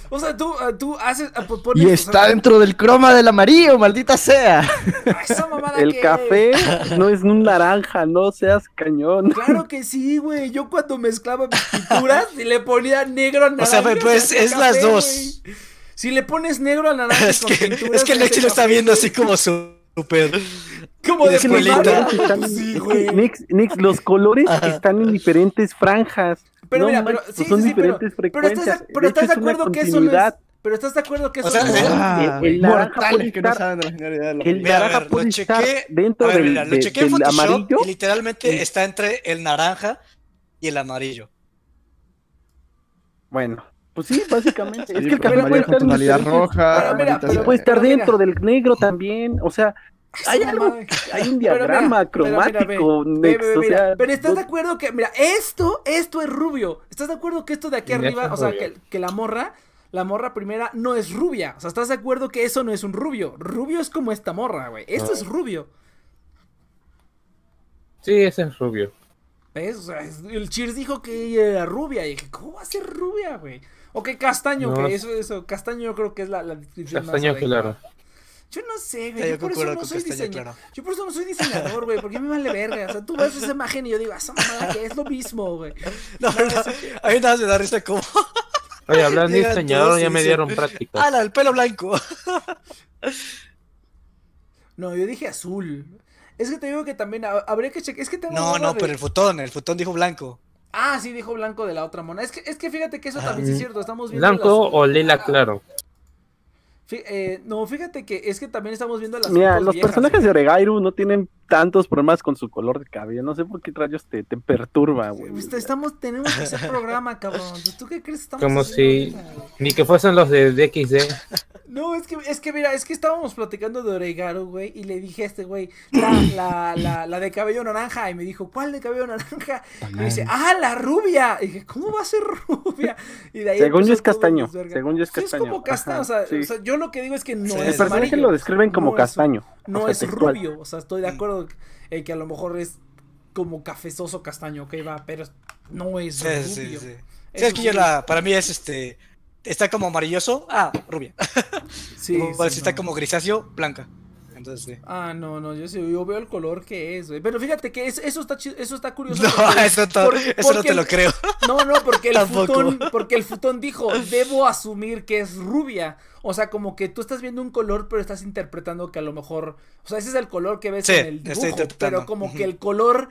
O sea, tú, ah, tú haces. ah, pues pones, Y o está sea, dentro del croma del amarillo, maldita sea. esa mamada El que- café no es un naranja, no seas cañón. Claro que sí, güey. Yo cuando mezclaba mis pinturas y le ponía negro a naranja. O sea, pues, es las dos. Si le pones negro a naranja Es con que, pinturas. es que hace lo está viendo así como súper. Como de Es que los primaria. colores están- Sí, es que, güey. Nix, Nix, los colores Ajá. están en diferentes franjas. Pero No mira, pero sí, son sí, sí, pero, diferentes pero estás, frecuencias. de, pero De estás de es acuerdo que eso no es. Pero estás de acuerdo que eso O sea, es. Ah, el naranja puede que no saben de la genialidad de la El Mira, naranja ver, lo puede estar chequé- dentro del, lo de- chequé en Photoshop amarillo. y literalmente está entre el naranja y el amarillo. Bueno, pues sí, básicamente. es que el café puede estar en tonalidad diferentes- roja. Pero mira, maldita pero- sea. puede estar pero mira. dentro del negro también. O sea, hay algo, un Pero mira, diagrama pero mira, ve, cromático, o sea, pero estás de acuerdo que, mira, esto, esto es rubio. ¿Estás de acuerdo que esto de aquí arriba, o sea, que, que la morra, la morra primera no es rubia? O sea, ¿estás de acuerdo que eso no es un rubio? Rubio es como esta morra, güey. Esto es rubio. Sí, ese es rubio. ¿Ves? O sea, es- el Cheers dijo que ella era rubia. Y dije, ¿cómo va a ser rubia, güey? Ok, castaño, No. que eso, eso, castaño yo creo que es la, la descripción más Castaño claro. Yo no sé, güey. Yo yo por eso no soy diseñador. claro. Yo por eso no soy diseñador, güey. Porque me vale verga. O sea, tú ves esa imagen y yo digo, esa mamada que es lo mismo, güey. No, no, a mí nada más me da risa como. Oye, hablando de diseñador, ya me dieron prácticas. ¡Hala, el pelo blanco! No, yo dije azul. Es que te digo que también ha- habría que checar. Es que tengo. No, no, de- pero el futón, el futón dijo blanco. Ah, sí, dijo blanco de la otra mona. Es que, es que fíjate que eso también sí es cierto. Estamos viendo. ¿Blanco las- o lila claro? Fí- eh, no, fíjate que es que también estamos viendo las. Mira, los viejas, personajes güey. de Oregairu no tienen tantos problemas con su color de cabello. No sé por qué rayos te, te perturba, güey. Pues, Estamos, tenemos que hacer programa, cabrón. ¿Tú qué crees estamos Como si ni que fuesen los de DXD. No, es que, es que mira, es que estábamos platicando de Oregaro, güey, y le dije a este güey, la, la, la, la de cabello naranja, y me dijo, ¿cuál de cabello naranja? Y me dice, ah, la rubia. Y dije, ¿cómo va a ser rubia? Y de ahí Según yo es castaño, según yo es Sí, castaño. es como castaño, Ajá, o, sea, sí. o sea, yo lo que digo es que no Sí, es el El personaje amarillo. lo describen como No es- castaño. No o sea, es textual. rubio, o sea, estoy de acuerdo en que a lo mejor es como cafezoso castaño, ok, va, pero no es Sí, rubio. sí, sí. Es Sí, es que yo la, para mí es este. Está como amarilloso, ah, rubia. Sí, si está no. como grisáceo, blanca. Entonces, sí. Ah, no, no, yo sí, yo veo el color que es, güey. Pero fíjate que es- eso está eso está curioso. No, porque- eso, to- por- eso no te lo creo. No, no, porque el futón, porque el futón dijo, debo asumir que es rubia. O sea, como que tú estás viendo un color, pero estás interpretando que a lo mejor, o sea, ese es el color que ves Sí, en el dibujo, pero como que el color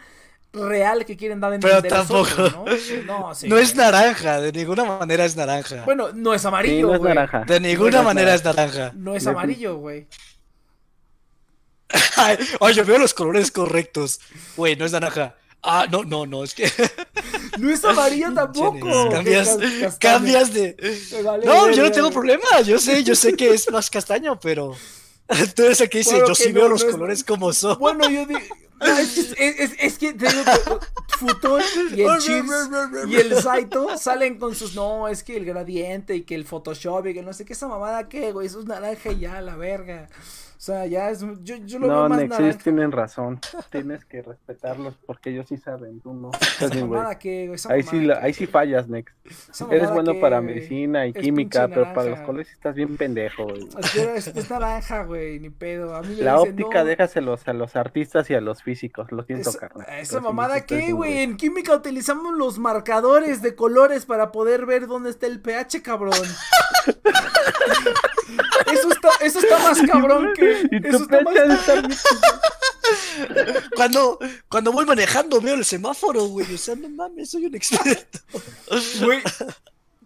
real que quieren dar a Pero tampoco. ¿no? No, sí, no es naranja, de ninguna manera es naranja. Bueno, no es Sí, amarillo, no es güey. naranja. de ninguna no es manera naranja. es naranja. No es No amarillo, güey. Ay, Oye, veo los colores correctos. Güey, no es naranja. Ah, no, no, no, es que No es amarillo tampoco. Cambias, cambias de. Vale No, yo no tengo problema. Yo sé, yo sé que es más castaño, pero tú eres el que dice, Bueno, yo que sí no, veo los no colores como son. Bueno, yo digo. Es que, es, es- es que te digo que Futón y el Chips y el Saito salen con sus. No, es que el gradiente y que el Photoshop y que no sé qué esa mamada que, güey. Eso es naranja y ya, la verga. O sea, ya es. Yo, yo lo No, veo más Nex, ellos naranja. tienen razón. Tienes que respetarlos porque ellos sí saben, tú no. Estás Esa bien, güey. mamada que, güey. esa Ahí sí, la- que, ahí sí fallas, Nex. Eres bueno que, para medicina y Es química, pero para los colores estás bien pendejo, güey. Es, que es, es naranja, güey, ni pedo. A mí me La dicen, óptica no, déjaselos a los artistas y a los físicos, lo siento, Esa, carnal. esa mamada eso, güey. En química utilizamos los marcadores de colores para poder ver dónde está el pH, cabrón. eso está, eso está más cabrón que. Y Eso está más. Cuando, cuando voy manejando veo el semáforo, güey. O sea, no mames, soy un experto. Güey.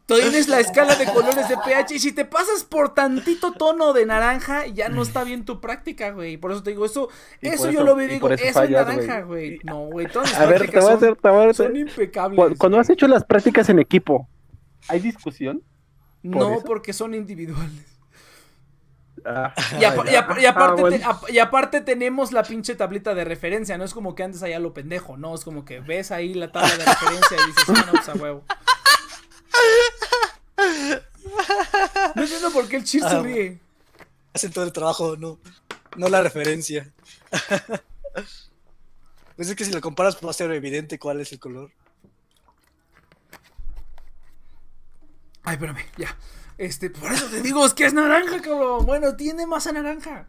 Tú tienes la escala de colores de pH y si te pasas por tantito tono de naranja, ya no está bien tu práctica, güey. Por eso te digo, eso, eso yo eso- lo veo digo, eso, eso es naranja, güey. No, güey, todas mis A ver, te prácticas voy a son- hacer, te voy a hacer- son impecables. Cu- Cuando has hecho las prácticas en equipo, ¿hay discusión? No, eso? porque son individuales. Ah, Y, apa- y apa- y ah, aparte bueno. te- ap- y aparte tenemos la pinche tablita de referencia, no es como que andes allá lo pendejo, no, es como que ves ahí la tabla de referencia y dices, ah, no, pues a huevo. No entiendo por qué el chip se Ah, ríe. Hacen todo el trabajo, no, no la referencia. Pues es que si lo comparas va a ser evidente cuál es el color. Ay, espérame, ya. Este, por eso te digo, es que es naranja, cabrón. Bueno, tiene masa naranja.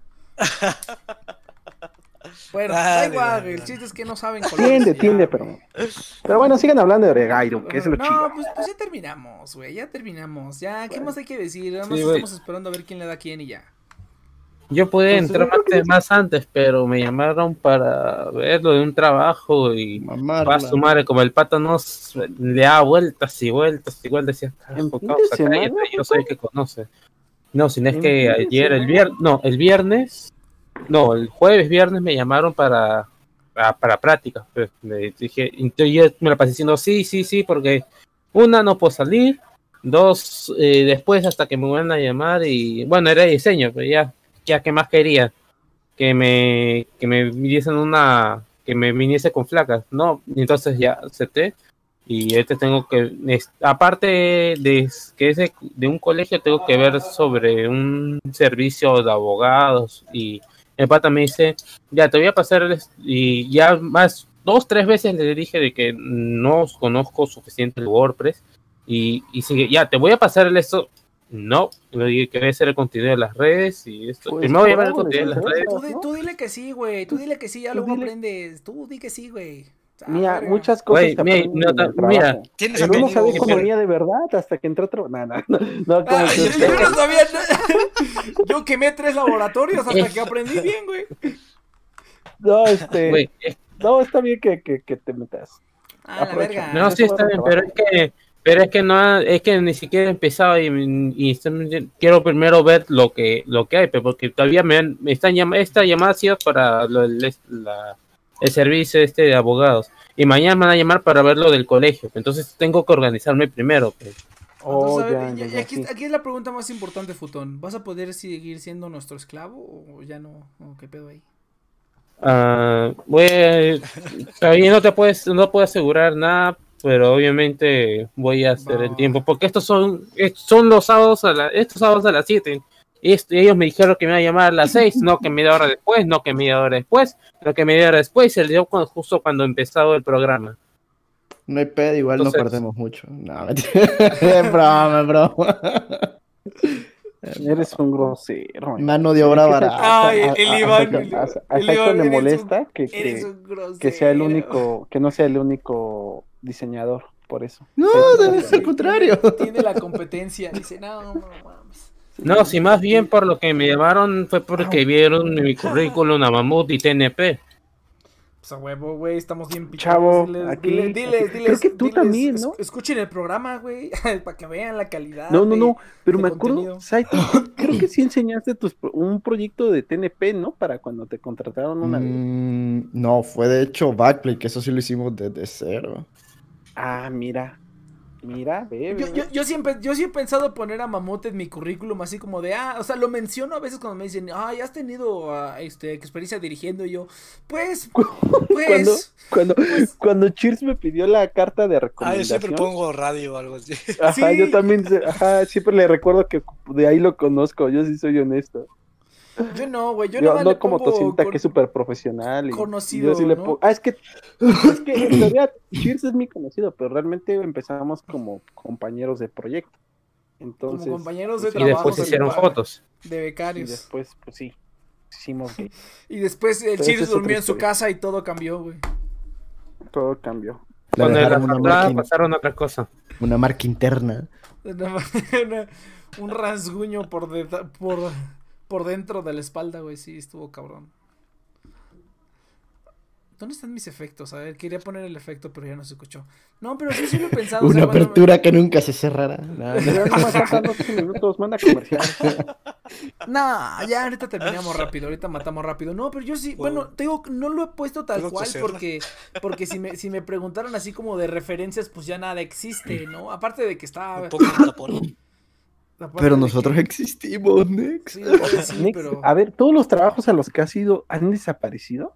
Bueno, da igual, el dale. chiste es que no saben colores. Tiende, tiende, pero. Pero bueno, sigan hablando de Oregairo, que es lo no, chido. pues, pues ya terminamos, güey. Ya terminamos. Ya, ¿qué más hay que decir? Nada más Sí, estamos esperando a ver quién le da a quién y ya. Yo pude Pues, entrar que más, antes, pero me llamaron para ver lo de un trabajo y Mamarla. va a su madre, como el pato no s- le da vueltas y vueltas, igual decía, ¿En "Carajo, causa, semana, cállate, yo soy el que conoce. No, si no es ¿En que ayer, el viernes, no, el viernes, no, el jueves, viernes me llamaron para, para, para prácticas. Pues, me dije, entonces yo me la pasé diciendo sí, sí, sí, porque una, no puedo salir, dos, eh, después hasta que me vuelvan a llamar y bueno, era diseño, pero ya, ya, ¿qué más quería? Que me, que me viniesen una, que me viniese con flacas, ¿no? Entonces ya acepté. Y este tengo que, aparte de que es de, de un colegio, tengo que ver sobre un servicio de abogados. Y el pata me dice, ya te voy a pasar, y ya más, dos, tres veces le dije de que no conozco suficiente WordPress. Y, y sigue, ya te voy a pasar esto. No, le dije que debe ser el contenido de las redes. Y esto. Pues, Primero voy a ver el ¿cómo contenido de las redes. Tú, di- ¿no? tú dile que sí, güey. Tú dile que sí, ya luego aprendes. Tú di que sí, güey. Ah, Mira, muchas cosas mira, no, ta- mira. Tienes economía de verdad hasta que entró otro. No, no, no, no, como Ah, que yo, no sabía. no. Yo quemé tres laboratorios hasta que aprendí bien, güey. No, este. Es- No, está bien que, que, que te metas. Ah, la verga. no, sí está bien, pero es que, pero es que no, es que ni siquiera he empezado y, quiero primero ver lo que, lo que hay, pero porque todavía me, han- me están llamando, esta llamada ha sido para lo- el, la- el servicio este de abogados y mañana me van a llamar para ver lo del colegio, entonces tengo que organizarme primero. pues. Oh, Entonces, a ya, ver, ya, y- y ya, aquí, sí. aquí es la pregunta más importante, Futón. ¿Vas a poder seguir siendo nuestro esclavo o ya no? ¿O ¿Qué pedo ahí? Ah, voy a- todavía no te puedes, no puedo asegurar nada, pero obviamente voy a hacer el tiempo, porque estos son, estos son los sábados a la, estos sábados a las 7. Y esto- y ellos me dijeron que me iban a llamar a las 6, no que media hora después, no que media hora después, pero que media hora después se dio cuando- justo cuando empezado el programa. No hay pedo, igual no Entonces- perdemos mucho. No, es broma, broma. Eres un grosero. man. Mano de obra ¿Qué te- barata. Ay, a- el a- a Iván, Jaito- el- a- a el Jaito Iván, le molesta que, que, que sea el único, que no sea el único diseñador, por eso. No, debe ser al contrario. Tiene la competencia. Dice, no, no mames. No, si más bien por lo que me llamaron fue porque vieron mi currículum a Mamut y TNP. Pues a huevo, güey, estamos bien pichados. Chavo, Diles, aquí- diles, diles, aquí- diles, creo que tú diles, también, ¿no? Escuchen el programa, güey, para que vean la calidad. No, no, de- no, pero me acuerdo. Saito, creo que sí enseñaste tus pro- un proyecto de TNP, ¿no? Para cuando te contrataron una vez. Mm, no, fue de hecho Backplay, que eso sí lo hicimos desde cero. Ah, mira, mira, ve, Yo, yo, yo siempre, yo sí he pensado poner a Mamut en mi currículum así como de, ah, o sea, lo menciono a veces cuando me dicen, ah, ya has tenido ah, este, experiencia dirigiendo y yo, pues, cuando, pues, cuando, pues- cuando Cheers me pidió la carta de Ah, yo recomendación. siempre pongo radio o algo así. Ajá, Sí. yo también, ajá, siempre le recuerdo que de ahí lo conozco, yo sí soy honesto. Yo no, güey, yo Yo, no le como Tocinta, con- que es súper profesional. Y, conocido, y yo sí le ¿no? pongo- Ah, es que, es que en teoría Cheers es mi conocido, pero realmente empezamos como compañeros de proyecto. como Entonces, compañeros de pues, Y trabajo. después hicieron fotos. De y becarios. después, pues sí, hicimos que Y después el otra durmió en su casa y todo cambió, güey. todo cambió. Le Cuando de la una marca, pasaron otra cosa. una marca interna. Una- una- un rasguño por, de- por, por dentro de la espalda, güey. Sí, estuvo cabrón. ¿Dónde están mis efectos? A ver, quería poner el efecto, pero ya no se escuchó. No, pero sí, sí lo he pensado. o Una sea, cuando me- apertura que nunca se cerrará. No, no. Pero nomás faltan 12 minutos, manda comercial. No, ya ahorita terminamos rápido, ahorita matamos rápido. No, pero yo sí, bueno, te digo, no lo he puesto tal cual porque porque si me si me preguntaron así como de referencias, pues ya nada existe, ¿no? Aparte de que está Un poco Pero nosotros que- existimos, Nex. sí, sí, Next, pero A ver, todos los trabajos a los que has ido han desaparecido.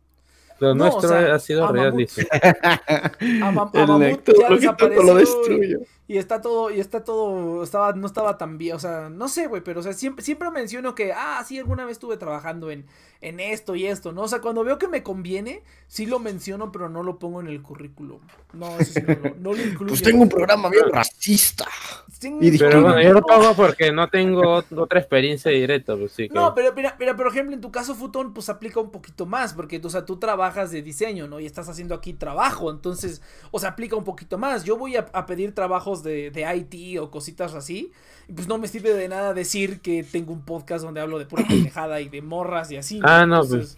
Lo No, nuestro o sea, ha sido a real, Mamut. dice. a, Mam- a El Mamut ya lo destruyo. Y está todo, y está todo, estaba, no estaba tan bien, o sea, no sé, güey, pero o sea, siempre, siempre menciono que, ah, sí, alguna vez estuve trabajando en, en esto y esto, ¿no? O sea, cuando veo que me conviene, sí lo menciono, pero no lo pongo en el currículum. No, eso sí no lo, no lo incluyo. Pues tengo un programa bien racista. Y Pero bueno, yo lo pongo porque no tengo otra experiencia directa, pues sí que... No, pero mira, mira, por ejemplo, en tu caso, Futón, pues aplica un poquito más, porque, o sea, tú trabajas de diseño, ¿no? Y estás haciendo aquí trabajo, entonces, o sea, aplica un poquito más. Yo voy a, a pedir trabajos de, de IT o cositas así, y pues no me sirve de nada decir que tengo un podcast donde hablo de pura pendejada y de morras y así. Ah, no, Entonces,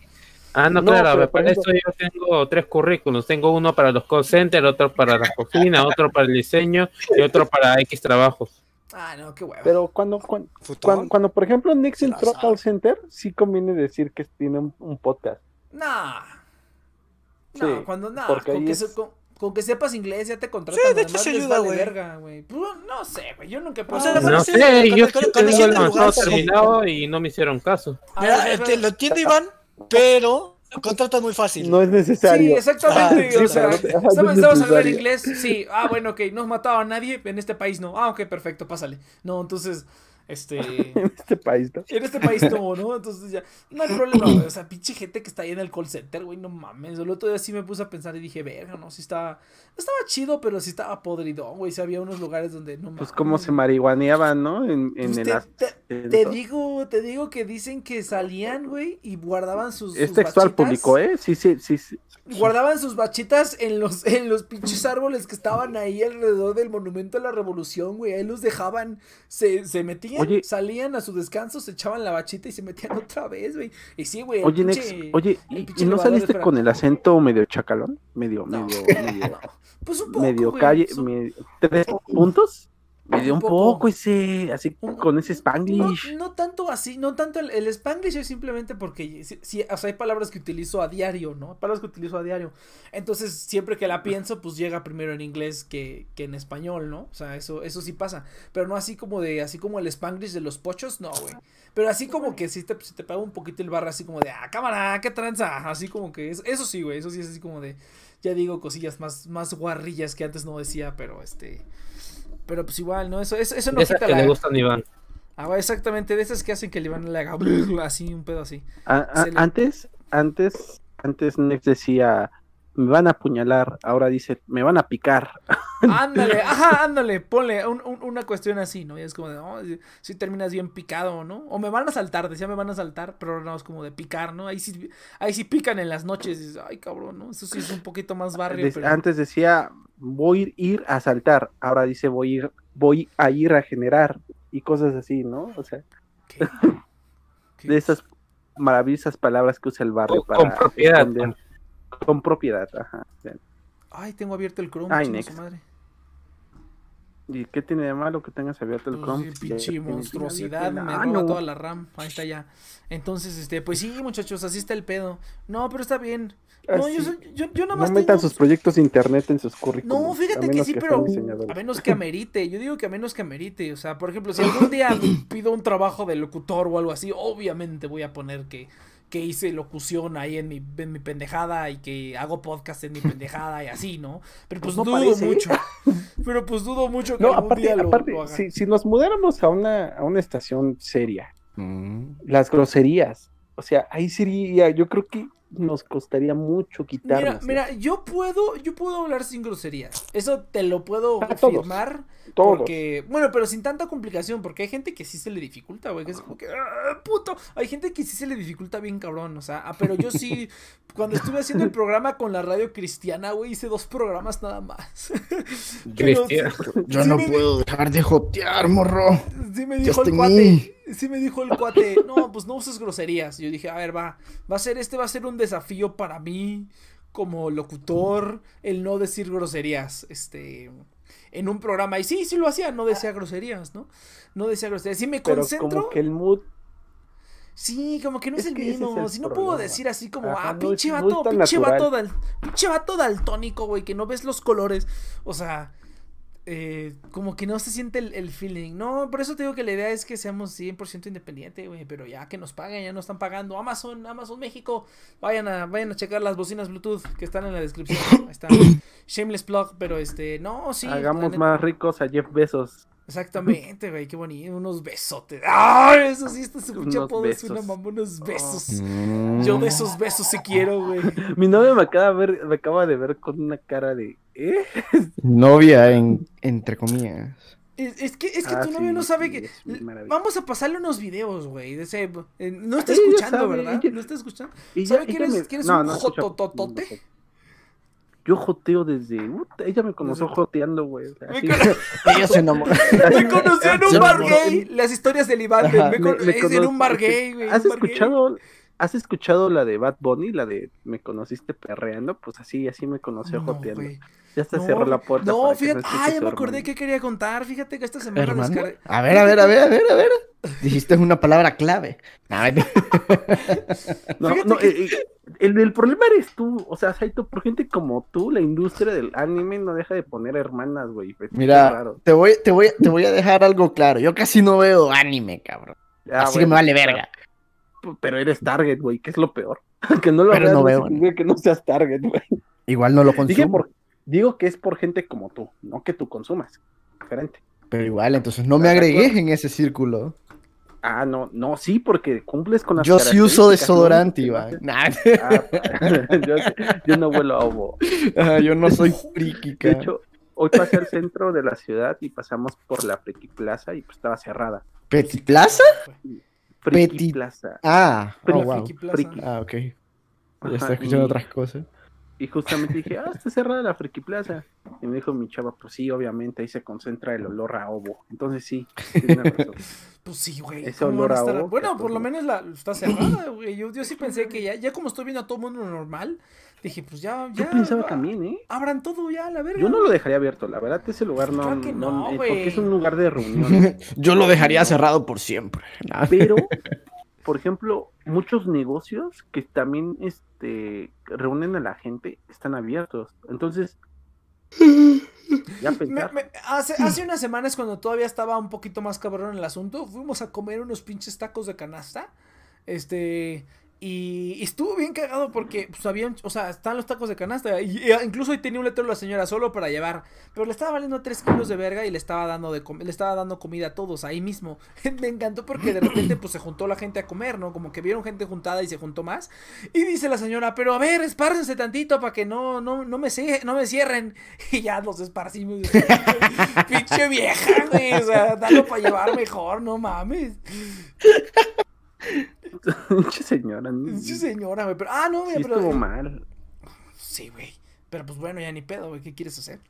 Ah, no, No, claro, pero, para eso yo tengo tres currículums. Tengo uno para los call centers, otro para la cocina, otro para el diseño y otro para X trabajos. Ah, no, qué hueva. Pero cuando, cuando, cuando, cuando, por ejemplo, la entró a call center, sí conviene decir que tiene un, un podcast. Nah. No, Sí, cuando nada, porque con ahí que, es- se- con, con que sepas inglés ya te contratan. Sí, de hecho les ayuda, güey. verga, güey. Pues, no sé, güey, yo nunca he probado. No sé, yo con- sí con tengo ese el avanzado terminado y no me hicieron caso. Mira, ver, a te ver. lo entiendo, Iván, pero contratan muy fácil. No es necesario. Sí, exactamente. Ah, o sea, pero- ajá, ¿sabes, no es ¿sabes hablar inglés? Sí. Ah, bueno, ok. No has matado a nadie. En este país no. Ah, ok, perfecto, pásale. No, entonces, este. En este país, ¿no? En este país no, ¿no? Entonces ya. No hay problema, güey. O sea, pinche gente que está ahí en el call center, güey. No mames. El otro día sí me puse a pensar y dije, verga, no, sí estaba. Estaba chido, pero sí estaba podridón, güey. Sí había unos lugares donde no mames. Pues como se marihuaneaban, ¿no? En, en Pues el te, te- digo, te digo que dicen que salían, güey, y guardaban sus. Es sus textual bachitas. público, ¿eh? Sí, sí, sí. sí. Guardaban sus bachitas en los, en los pinches árboles que estaban ahí alrededor del monumento a la revolución, güey. Ahí los dejaban, se, se metían, Oye. salían a su descanso, se echaban la bachita y se metían otra vez, güey. Y sí, güey. Oye, pinche- Nex, oye, ¿y, no saliste con el acento medio chacalón? Medio, No. medio, medio, Pues un poco, medio güey, calle, pues un- me- tres puntos. Me dio un, poco. ese, así con ese Spanglish. No, tanto así, no tanto el, el, Spanglish es simplemente porque si, o sea, hay palabras que utilizo a diario, ¿no? Palabras que utilizo a diario. Entonces, siempre que la pienso, pues llega primero en inglés que, que en español, ¿no? O sea, eso, eso sí pasa. Pero no así como de, así como el Spanglish de los pochos, no, güey. Pero así como que si te, si te pega un poquito el barra, así como de, ah, cámara, qué tranza. Así como que, es, eso sí, güey, eso sí es así como de, ya digo cosillas más, más guarrillas que antes no decía, pero este... Pero pues igual, ¿no? Eso, eso, eso no quita que le gustan a Iván. Ah, exactamente, de esas que hacen que el Iván le haga así, un pedo así. Antes, antes, antes Nex decía, me van a apuñalar, ahora dice, me van a picar. Ándale, ajá, ándale, ponle una cuestión así, ¿no? Y es como de, oh, si, terminas bien picado, ¿no? O me van a saltar, decía me van a saltar, pero no es como de picar, ¿no? Ahí sí, ahí sí pican en las noches, y dices, ay cabrón, ¿no? Eso sí es un poquito más barrio. Antes decía, voy a ir a saltar, ahora dice voy a ir, voy a ir a generar y cosas así, ¿no? O sea, de esas maravillosas palabras que usa el barrio para con propiedad, con, propiedad, ajá. Ay, tengo abierto el Chrome, Ay, madre. ¿Y qué tiene de malo que tengas abierto el pues Chrome? pinche monstruosidad, me ah, roba toda la RAM. Ahí está ya. Entonces, este, pues sí, muchachos, así está el pedo. No, pero está bien. No, yo, yo, yo, nada más. No metan sus proyectos de internet en sus currículums. No, fíjate que sí, pero a menos que amerite. Yo digo que a menos que amerite. O sea, por ejemplo, si algún día pido un trabajo de locutor o algo así, obviamente voy a poner que, que hice locución ahí en mi, en mi pendejada y que hago podcast en mi pendejada y así, ¿no? Pero pues, pues dudo mucho. Pero pues dudo mucho que no, algún aparte, día lo, aparte, Si, si, nos mudáramos a una, a una estación seria, mm. las groserías, o sea, ahí sería, yo creo que nos costaría mucho quitarnos. Mira, mira, yo puedo, yo puedo hablar sin groserías. Eso te lo puedo afirmar. Porque, bueno, pero sin tanta complicación, porque hay gente que sí se le dificulta, güey, que es como que, ah, puto. Hay gente que sí se le dificulta bien cabrón, o sea, ah, pero yo sí, cuando estuve haciendo el programa con la radio cristiana, güey, hice dos programas nada más. Cristiano. yo no puedo dejar de jotear, morro. Sí me dijo el cuate sí me dijo el cuate, no, pues no uses groserías. Yo dije, a ver, va, va a ser, este va a ser un desafío para mí como locutor, el no decir groserías, este, en un programa. Y sí, sí lo hacía, no decía groserías, ¿no? No decía groserías. Sí me concentro. como que el mood Sí, como que no es, el mismo. si no puedo decir así como, ah, pinche vato, pinche vato, pinche vato daltónico, güey, que no ves los colores. O sea, eh, como que no se siente el, feeling. No, por eso te digo que la idea es que seamos 100% independiente, güey. Pero ya que nos paguen, ya nos están pagando. Amazon, Amazon México. Vayan a, vayan a checar las bocinas Bluetooth que están en la descripción. Ahí está. Shameless plug, pero este, no, sí. Hagamos más ricos a Jeff Bezos. Exactamente, güey, qué bonito, unos besotes. ¡Ay! Eso sí, está su pinche apodo es una mamá, unos besos. Yo de esos besos sí quiero, güey. Mi novia me acaba, de ver, me acaba de ver con una cara de. ¿Eh? Novia, en, entre comillas. Es, que, es que ah, tu novio no sabe que. Vamos a pasarle unos videos, güey. Eh, no está escuchando, ¿verdad? no está escuchando. ¿Sabe que eres, que eres un jotototote? Yo joteo desde. ella me conoció joteando, güey. ella se enamoró. me conoció en un bar gay. Las historias del Iván. me, me, en un bar gay, güey. ¿Has escuchado? ¿Has escuchado la de Bad Bunny? La de Me conociste perreando. Pues así, así me conoció joteando. Ya se cerró la puerta. No, fíjate. ah, ya me acordé que quería contar. Fíjate que esta semana descargué. A ver, a ver, a ver, a ver, a ver. Dijiste una palabra clave. no, no, eh, eh, el, el, problema eres tú. O sea, Saito, por gente como tú, la industria del anime no deja de poner hermanas, güey. Mira, te voy, te, voy, te voy a dejar algo claro. Yo casi no veo anime, cabrón. Así que me vale verga. Pero eres target, güey, que es lo peor. que no lo pero no veo. que no seas target, güey. Igual no lo consumo. Digo que es por gente como tú, no que tú consumas. Diferente. Pero igual, entonces no me agregué en ese círculo. Ah, no, no, sí, porque cumples con las Yo sí uso desodorante, Iván. Ah, yo, no vuelo a ovo. Ah, yo no soy friki, De hecho, hoy pasé al centro de la ciudad y pasamos por la Friki Plaza y pues estaba cerrada. ¿Friki Plaza? Friki Plaza. Ah, oh, wow. Ah, ok. Ya está escuchando otras cosas. Y justamente dije, ah, está cerrada la Friki Plaza. Y me dijo mi chava, pues sí, obviamente ahí se concentra el olor a ovo. Entonces sí, Pues sí, güey. Ese olor a Bueno, por lo menos la, está cerrada, güey. Yo, yo sí pensé que ya, ya como estoy viendo a todo mundo normal, Dije, pues ya, ya. Yo pensaba también, ¿eh? Abran todo ya, la verga. Yo no lo dejaría abierto, la verdad, ese lugar no. Claro que no, no, eh, güey. porque es un lugar de reunión. Yo lo dejaría cerrado por siempre. Pero, por ejemplo, muchos negocios que también este, reúnen a la gente están abiertos. Entonces, ya Me- hace, hace unas semanas cuando todavía estaba un poquito más cabrón el asunto, fuimos a comer unos pinches tacos de canasta. Este. Y, estuvo bien cagado porque pues habían, o sea, están los tacos de canasta. Y, y incluso ahí tenía un letrero la señora solo para llevar. Pero le estaba valiendo 3 kilos de verga y le estaba dando le estaba dando comida a todos ahí mismo. Me encantó porque de repente pues se juntó la gente a comer, ¿no? Como que vieron gente juntada y se juntó más. Y dice la señora, pero a ver, espárcense tantito para que no, no, no me no me cierren. Y ya nos esparcimos. Pinche vieja, güey. O sea, dalo para llevar mejor, no mames. Pinche señora. ¿no? Sí, señora, güey. Pero, ah, no, Sí güey, pero. estuvo mal. Sí, güey. Pero pues bueno, ya ni pedo, güey. ¿Qué quieres hacer?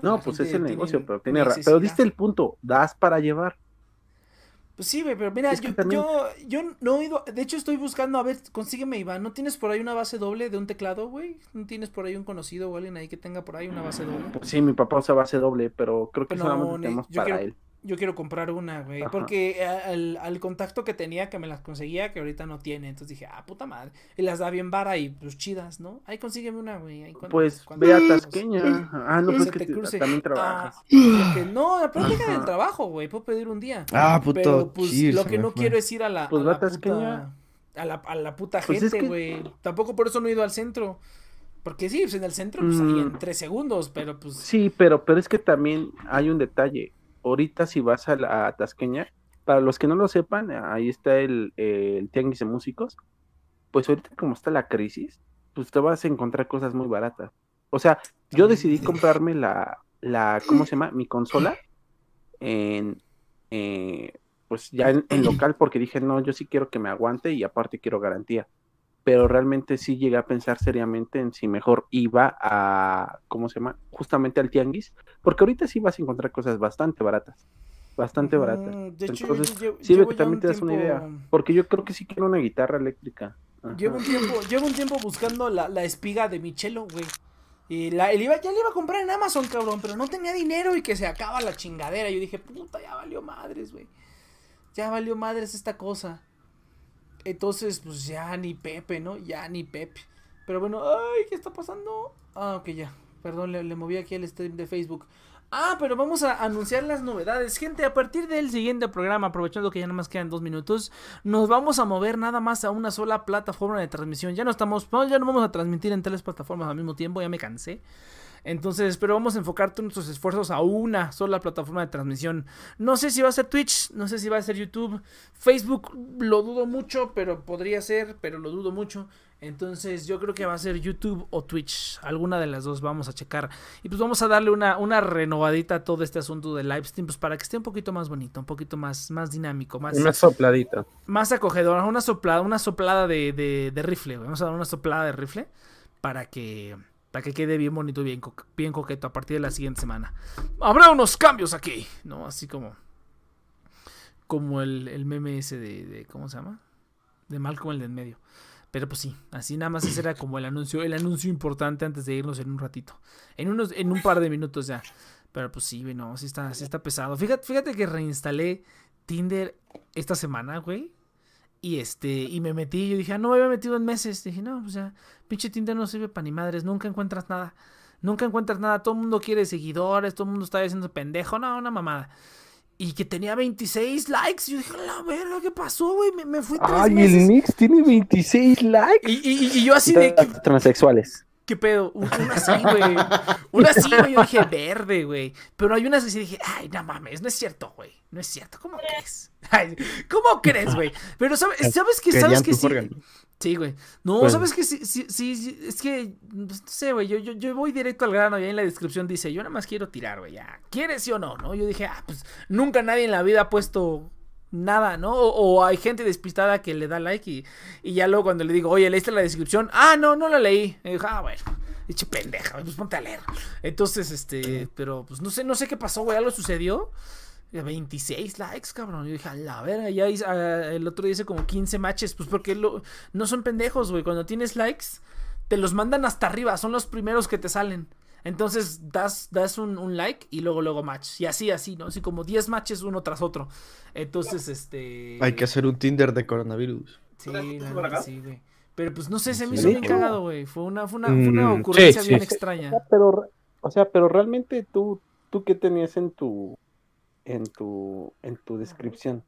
No, La pues es el negocio, pero tiene razón. necesidad. Pero diste el punto, das para llevar. Pues sí, güey, pero mira, yo, también- yo, yo no he ido. De hecho, estoy buscando, a ver, consígueme, Iván. ¿No tienes por ahí una base doble de un teclado, güey? ¿No tienes por ahí un conocido o alguien ahí que tenga por ahí una base doble? Pues sí, mi papá usa base doble, pero creo que No, solamente ne- tenemos yo para quiero- él. Yo quiero comprar una, güey. Ajá. Porque eh, al, al contacto que tenía, que me las conseguía, que ahorita no tiene. Entonces dije, ah, puta madre. Y las da bien vara y pues chidas, ¿no? Ahí consígueme una, güey. Pues cuando- ve a Tasqueña. Ah, no, pues Se que te cruce. también trabajas. Ah, porque no, práctica Ajá. del trabajo, güey. Puedo pedir un día. Ah, puto. Pero pues lo que no fue. quiero es ir a la, Pues a va la a Tasqueña. puta, a la, a la puta Pues es gente, que- güey. Tampoco por eso no he ido al centro. Porque sí, pues en el centro, pues ahí en Mm. tres segundos, pero pues. Sí, pero, pero es que también hay un detalle. Ahorita si vas a la a Tasqueña, para los que no lo sepan, ahí está el, el Tianguis de Músicos. Pues ahorita como está la crisis, pues te vas a encontrar cosas muy baratas. O sea, yo decidí comprarme la, la ¿cómo se llama? Mi consola en, eh, pues ya en, en local porque dije, no, yo sí quiero que me aguante y aparte quiero garantía. Pero realmente sí llegué a pensar seriamente en si mejor iba a, ¿cómo se llama? Justamente al tianguis, porque ahorita sí vas a encontrar cosas bastante baratas, bastante baratas. mm, De hecho, Entonces, yo, Sí, llevo que también te das una idea, porque yo creo que sí quiero una guitarra eléctrica. Ajá. Llevo un tiempo, llevo un tiempo buscando la, la espiga de Michelo, güey. Y la, él iba, ya le iba a comprar en Amazon, cabrón, pero no tenía dinero y que se acaba la chingadera. Yo dije, puta, ya valió madres, güey. Ya valió madres esta cosa. Entonces, pues ya ni Pepe, ¿no? Ya ni Pepe. Pero bueno, ay, ¿qué está pasando? Ah, ok, ya. Perdón, le, le moví aquí el stream de Facebook. Ah, pero vamos a anunciar las novedades. Gente, a partir del siguiente programa, aprovechando que ya nada más quedan dos minutos, nos vamos a mover nada más a una sola plataforma de transmisión. Ya no estamos, ya no vamos a transmitir en tres plataformas al mismo tiempo, ya me cansé. Entonces, pero vamos a enfocar todos nuestros esfuerzos a una sola plataforma de transmisión. No sé si va a ser Twitch, no sé si va a ser YouTube, Facebook, lo dudo mucho, pero podría ser, pero lo dudo mucho. Entonces, yo creo que va a ser YouTube o Twitch, alguna de las dos vamos a checar. Y pues vamos a darle una, una renovadita a todo este asunto de live stream, pues para que esté un poquito más bonito, un poquito más, más dinámico, más, Una sopladita. más acogedora, una soplada, una soplada de, de, de rifle. Vamos a dar una soplada de rifle para que, para que quede bien bonito, bien, bien coqueto a partir de la siguiente semana. Habrá unos cambios aquí, ¿no? Así como, como el, el meme ese de, de, ¿cómo se llama? De Malcolm el de en medio. Pero pues sí, así nada más ese era como el anuncio, el anuncio importante antes de irnos en un ratito. En unos, en un par de minutos ya. Pero pues sí, no, sí está, sí está pesado. Fíjate, fíjate que reinstalé Tinder esta semana, güey. Y este, y me metí, yo dije, ah, no me había metido en meses. Dije, no, pues ya, pinche Tinder no sirve para ni madres, nunca encuentras nada. Nunca encuentras nada, todo el mundo quiere seguidores, todo el mundo está haciendo pendejo, no, una mamada. Y que tenía 26 likes. Yo dije, la verga, ¿qué pasó, güey? Me, me fui tres Ay, meses. el Nix tiene 26 likes. Y, y- y yo así de, ¿qué, Transexuales. Qué pedo? Un- Una así, güey. Una así, güey. Yo dije, verde, güey. Pero hay unas que sí dije, ay, no mames, no es cierto, güey. No es cierto, ¿cómo crees? Ay, ¿Cómo crees, güey? Pero ¿sabes, ¿sabes que ¿Sabes que sí? órgano. Sí, güey. No, Bueno. ¿sabes que sí, sí, sí, sí, Es que, pues, no sé, güey. Yo, yo, yo voy directo al grano y ahí en la descripción dice, yo nada más quiero tirar, güey. Ya, ¿quieres sí o no? ¿No? Yo dije, ah, pues nunca nadie en la vida ha puesto nada, ¿no? O, o hay gente despistada que le da like y, y ya luego cuando le digo, oye, ¿leíste la descripción? Ah, no, no la leí. Y dijo, ah, bueno. Diche pendeja, pues ponte a leer. Entonces, este, pero pues no sé, no sé qué pasó, güey. Algo sucedió. 26 likes, cabrón. Yo dije, a la verga, ya hice- ah, el otro día hice como 15 matches, pues porque lo- no son pendejos, güey. Cuando tienes likes, te los mandan hasta arriba, son los primeros que te salen. Entonces das, das un, un like y luego luego match. Y así, así, ¿no? Así como 10 matches uno tras otro. Entonces, este... Hay que hacer un Tinder de coronavirus. Sí, la neta, sí, güey. Pero pues no sé, se me hizo bien cagado, güey. Fue una, fue una, fue una Mm, ocurrencia sí, bien sí. extraña. O sea, pero, o sea, pero realmente tú, tú qué tenías en tu, en tu, en tu descripción.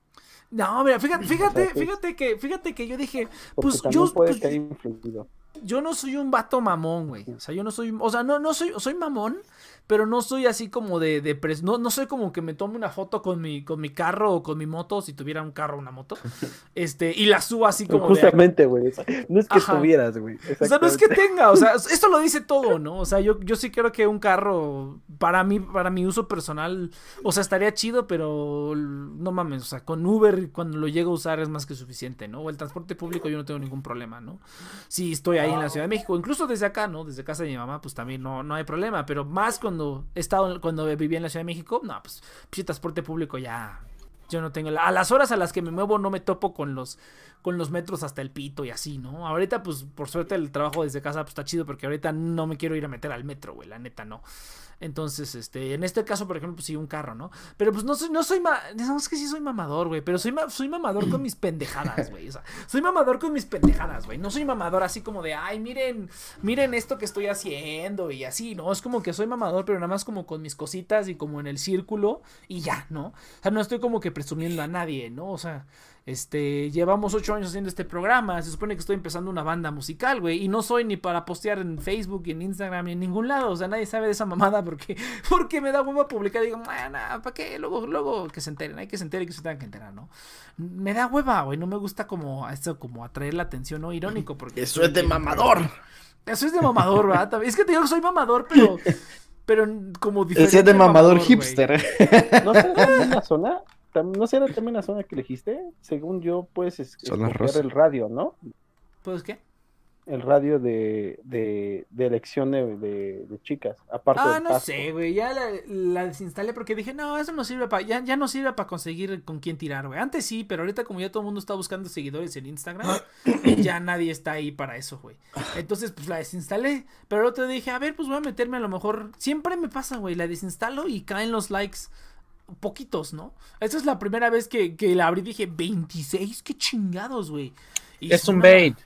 No, mira, fíjate, fíjate, que- fíjate que, fíjate que yo dije, Porque pues yo, puede pues, que haya influido. Yo no soy un vato mamón, güey. O sea, yo no soy, o sea, no, no soy, soy mamón, pero no soy así como de, de pres- no, no soy como que me tome una foto con mi, con mi carro o con mi moto, si tuviera un carro o una moto, este, y la subo así como Justamente, güey. No es que Ajá. tuvieras, güey. O sea, no es que tenga, o sea, esto lo dice todo, ¿no? O sea, yo, yo sí creo que un carro, para mí, para mi uso personal, o sea, estaría chido, pero no mames, o sea, con Uber cuando lo llego a usar es más que suficiente, ¿no? O el transporte público yo no tengo ningún problema, ¿no? Si estoy ahí en la Ciudad de México, incluso desde acá, ¿no? Desde casa de mi mamá, pues también no, no hay problema, pero más cuando he estado, cuando vivía en la Ciudad de México, no, pues, pues transporte público ya, yo no tengo. A las horas a las que me muevo no me topo con los con los metros hasta el pito y así, ¿no? Ahorita, pues, por suerte el trabajo desde casa pues, está chido porque ahorita no me quiero ir a meter al metro, güey, la neta no. Entonces, este, en este caso, por ejemplo, pues sí, un carro, ¿no? Pero pues no soy, no soy, ma no, es que sí soy mamador, güey, pero soy, soy mamador con mis pendejadas, güey, o sea, soy mamador con mis pendejadas, güey, no soy mamador así como de, ay, miren, miren esto que estoy haciendo y así, ¿no? Es como que soy mamador, pero nada más como con mis cositas y como en el círculo y ya, ¿no? O sea, no estoy como que presumiendo a nadie, ¿no? O sea, este, llevamos ocho años haciendo este programa. Se supone que estoy empezando una banda musical, güey. Y no soy ni para postear en Facebook, en Instagram, ni en ningún lado. O sea, nadie sabe de esa mamada porque, porque me da hueva publicar. Y digo, ¿para qué? Luego, luego que se enteren. Hay que se enteren y que se tengan que enterar, ¿no? Me da hueva, güey. No me gusta como esto, como atraer la atención, ¿no? Irónico. Porque Eso es de mamador. Eso es de mamador, ¿verdad? También- Es que te digo que soy mamador, pero. Pero como diferente. Ese es de mamador hipster. ¿No será también la zona? ¿No será también la zona que elegiste? Según yo, puedes es- escoger el radio, ¿no? ¿Pues qué? El radio de, de, de elección de, de- de chicas. Aparte Ah, del no pasto. sé, güey. Ya la, la desinstalé porque dije, no, eso no sirve para. Ya, ya no sirve para conseguir con quién tirar, güey. Antes sí, pero ahorita, como ya todo el mundo está buscando seguidores en Instagram, ya nadie está ahí para eso, güey. Entonces, pues la desinstalé. Pero el otro día dije, a ver, pues voy a meterme a lo mejor. Siempre me pasa, güey. La desinstalo y caen los likes. Poquitos, ¿no? Esta es la primera vez que, que la abrí y dije, 26, qué chingados, güey. Y Es un bait.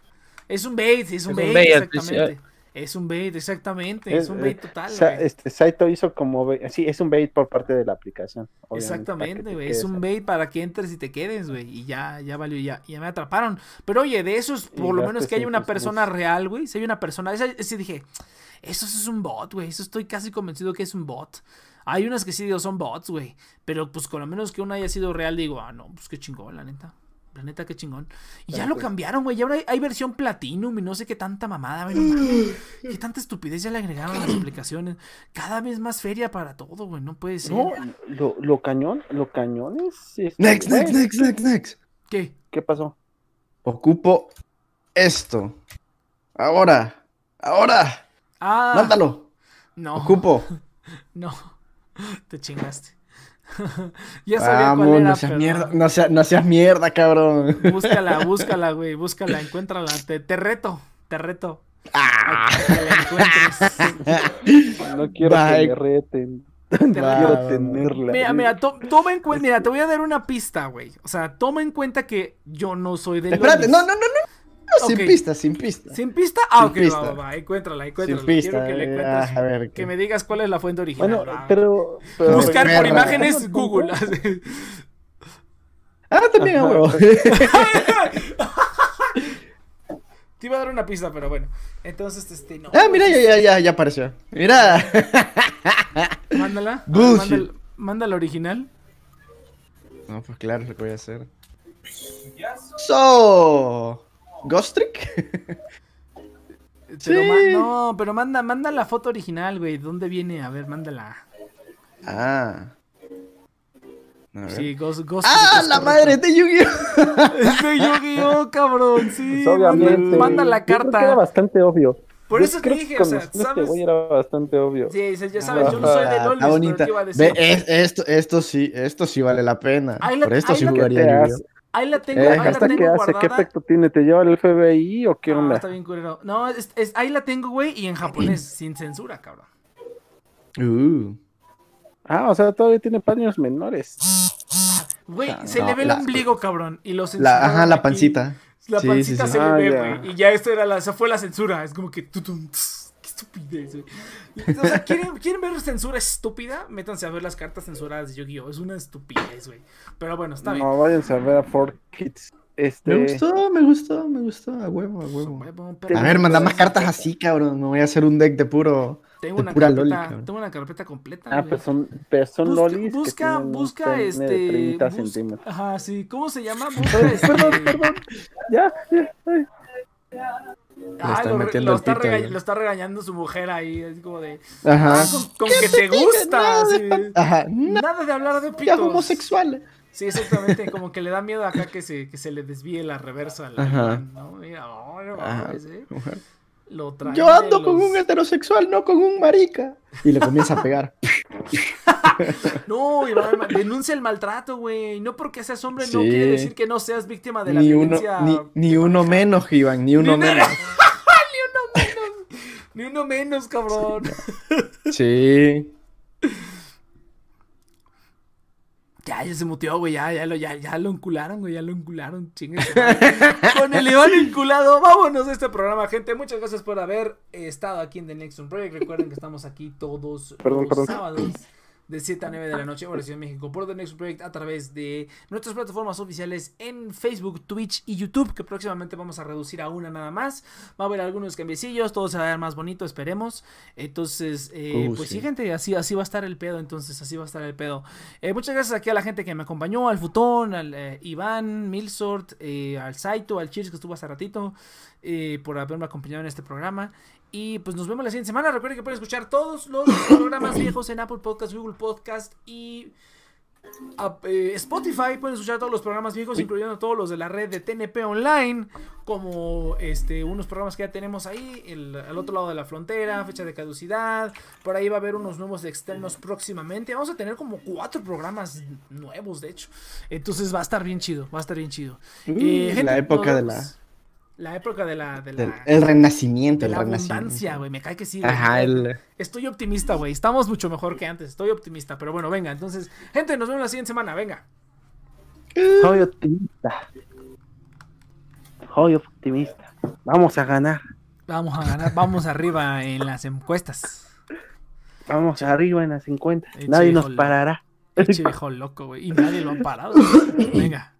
Es un bait, es un un bait, bait, exactamente. Es un bait, exactamente. Es, un bait total, Sa- este Saito hizo como bait- sí, es un bait por parte de la aplicación. Exactamente, te güey. Es un bait para que entres y te quedes, güey. Y ya, ya valió, ya, ya me atraparon. Pero oye, de eso es Y por lo menos que hay en una persona real, güey. Si hay una persona. Esa, ese dije, eso es un bot, güey. Eso estoy casi convencido que es un bot. Hay unas que sí digo son bots, güey. Pero pues con lo menos que una haya sido real, digo, ah, no, pues qué chingón, la neta. La neta, qué chingón. Y ya lo cambiaron, güey. Ya ahora hay, hay versión Platinum y no sé qué tanta mamada, güey. no. Qué tanta estupidez ya le agregaron a las aplicaciones. Cada vez más feria para todo, güey. No puede ser. No, lo, lo cañón, lo cañón es. este, Next, next, next, next, next. ¿Qué? ¿Qué pasó? Ocupo esto. Ahora. Ahora. Ah, Mándalo. no. Ocupo. No, te chingaste. ya sabía cuál Vamos, era, no seas pero mierda. No, sea- no seas mierda, cabrón. Búscala, búscala, güey, búscala, encuéntrala. Te, te reto, te reto. Ah. No quiero Bye. que me reten. Te No quiero tenerla. Mira, mira, to- toma en cuenta, mira, te voy a dar una pista, güey. O sea, toma en cuenta que yo no soy de Espérate, lolis. no, no, no, no. No, Sin pista, sin pista. ¿Sin pista? Ah, Sin ok, pista. va, va, va, encuéntrala, encuéntrala. Sin pista, Quiero que le eh, encuentres, a ver, que me digas cuál es la fuente original. Bueno, pero. pero Buscar por Mierda. imágenes Google. Ah, también, huevo. Te iba a dar una pista, pero bueno. Entonces, este, no. Ah, mira, ya, ya, ya, ya apareció. Mira. Mándala. Bullshit. Mándala, mándala original. No, pues claro, es lo que voy a hacer. So. Ghostrick. Pero Sí. no, pero manda, manda la foto original, güey. ¿Dónde viene? A ver, mándala. Ah. Sí, Ghost, Ghost ¡Ah, la correcto. madre de Yu-Gi-Oh! Es de Yu-Gi-Oh, cabrón. Sí, Pues, obviamente. manda, la que Era carta. bastante obvio. Por Yo eso te dije, o sea, este ¿sabes? güey era bastante obvio. Sí, ya sabes, yo no soy de Ah, pero bonita. ¿qué iba a Ve, decir? es- esto, esto sí, esto sí vale la pena. Ahí la- Por esto ahí sí jugaría ¿Qué te Yu-Gi-Oh. Ahí la tengo, Eh, ahí la ¿Hasta tengo qué hace? ¿Qué guardada. efecto tiene? ¿Te lleva el FBI o qué No, onda? está bien. No, es- es- ahí la tengo, güey, y en japonés, sin censura, cabrón. Uh. Ah, o sea, todavía tiene paños menores. Güey, Ah, se no, le ve el la- ombligo, cabrón. Y lo La, ajá, la pancita. La Sí, pancita sí, se sí. le Ah, ve, ya. güey. Y ya esto era la, esa fue la censura. Es como que tutum, tss, estupidez, güey. O sea, ¿quieren, ¿quieren ver censura estúpida? Métanse a ver las cartas censuradas de Yu-Gi-Oh! Es una estupidez, güey. Pero bueno, está bien. No, váyanse a ver a 4Kids. Este... Me gustó, me gustó, me gustó. A huevo, a huevo. A pero- ver, manda más cartas así, cabrón. No voy a hacer un deck de puro. Tengo de una, pura carpeta, loli, tengo una carpeta completa. Ah, güey. pues son, pero son Busca, lolis que busca, busca este. de 30 bus- centímetros. Ajá, sí. ¿Cómo se llama? Busca este. Perdón, perdón. Ya, ya, ay. Lo, re- metiendo lo el está pito, rega- güey. lo está regañando su mujer ahí. Es como de. Ajá. Ah, con, con que te gusta. sí. Ajá. Nada de hablar de ya pitos. homosexual. Sí, exactamente. Como que le da miedo acá que se, que se le desvíe la reversa. al Ajá. ¿no? Mira, oh, no mames, eh. Lo traen Yo ando con un heterosexual, no con un marica. Y le comienza a pegar. No, Iván, denuncia el maltrato, güey. No porque seas hombre no quiere decir que no seas víctima de la Ni uno, violencia. ni, ni uno menos, Iván, ni uno Ni una- menos. Ni uno menos, cabrón. Sí. Ya, ya se muteó, güey. Ya, ya, lo, ya, ya lo encularon, güey. Ya lo encularon. Chingue. Con el Iván enculado. Vámonos de este programa, gente. Muchas gracias por haber estado aquí en The Next One Project. Recuerden que estamos aquí todos Perdón, los perdón. sábados. De 7 a 9 de la noche, hora Ciudad de México, por The Next Project a través de nuestras plataformas oficiales en Facebook, Twitch y YouTube, que próximamente vamos a reducir a una nada más. Va a haber algunos cambiecillos, todo se va a ver más bonito, esperemos. Entonces, eh, Uh, pues sí. sí. gente, así, así va a estar el pedo, entonces así va a estar el pedo. Eh, muchas gracias aquí a la gente que me acompañó, al Futón, al eh, Iván, Milsort, eh, al Saito, al Chirs que estuvo hace ratito, eh, por haberme acompañado en este programa. Y pues nos vemos la siguiente semana. Recuerden que pueden escuchar todos los programas viejos en Apple Podcast, Google Podcast y Ap- eh, Spotify. Pueden escuchar todos los programas viejos, incluyendo todos los de la red de TNP Online, como este unos programas que ya tenemos ahí, el, al otro lado de la frontera, fecha de caducidad. Por ahí va a haber unos nuevos externos próximamente. Vamos a tener como cuatro programas nuevos, de hecho. Entonces va a estar bien chido, va a estar bien chido. Eh, gente, la época de la. La época de la... De del- la el renacimiento, de el la renacimiento. abundancia, güey. Me cae que sí. Ajá, el, Estoy optimista, güey. Estamos mucho mejor que antes. Estoy optimista. Pero bueno, venga. Entonces, gente, nos vemos la siguiente semana. Venga. Soy optimista. Soy optimista. Vamos a ganar. Vamos a ganar. Vamos arriba en las encuestas. Vamos arriba en las 50. Eche Nadie nos parará. Pinche viejo loco, güey. Y nadie lo ha parado. Venga.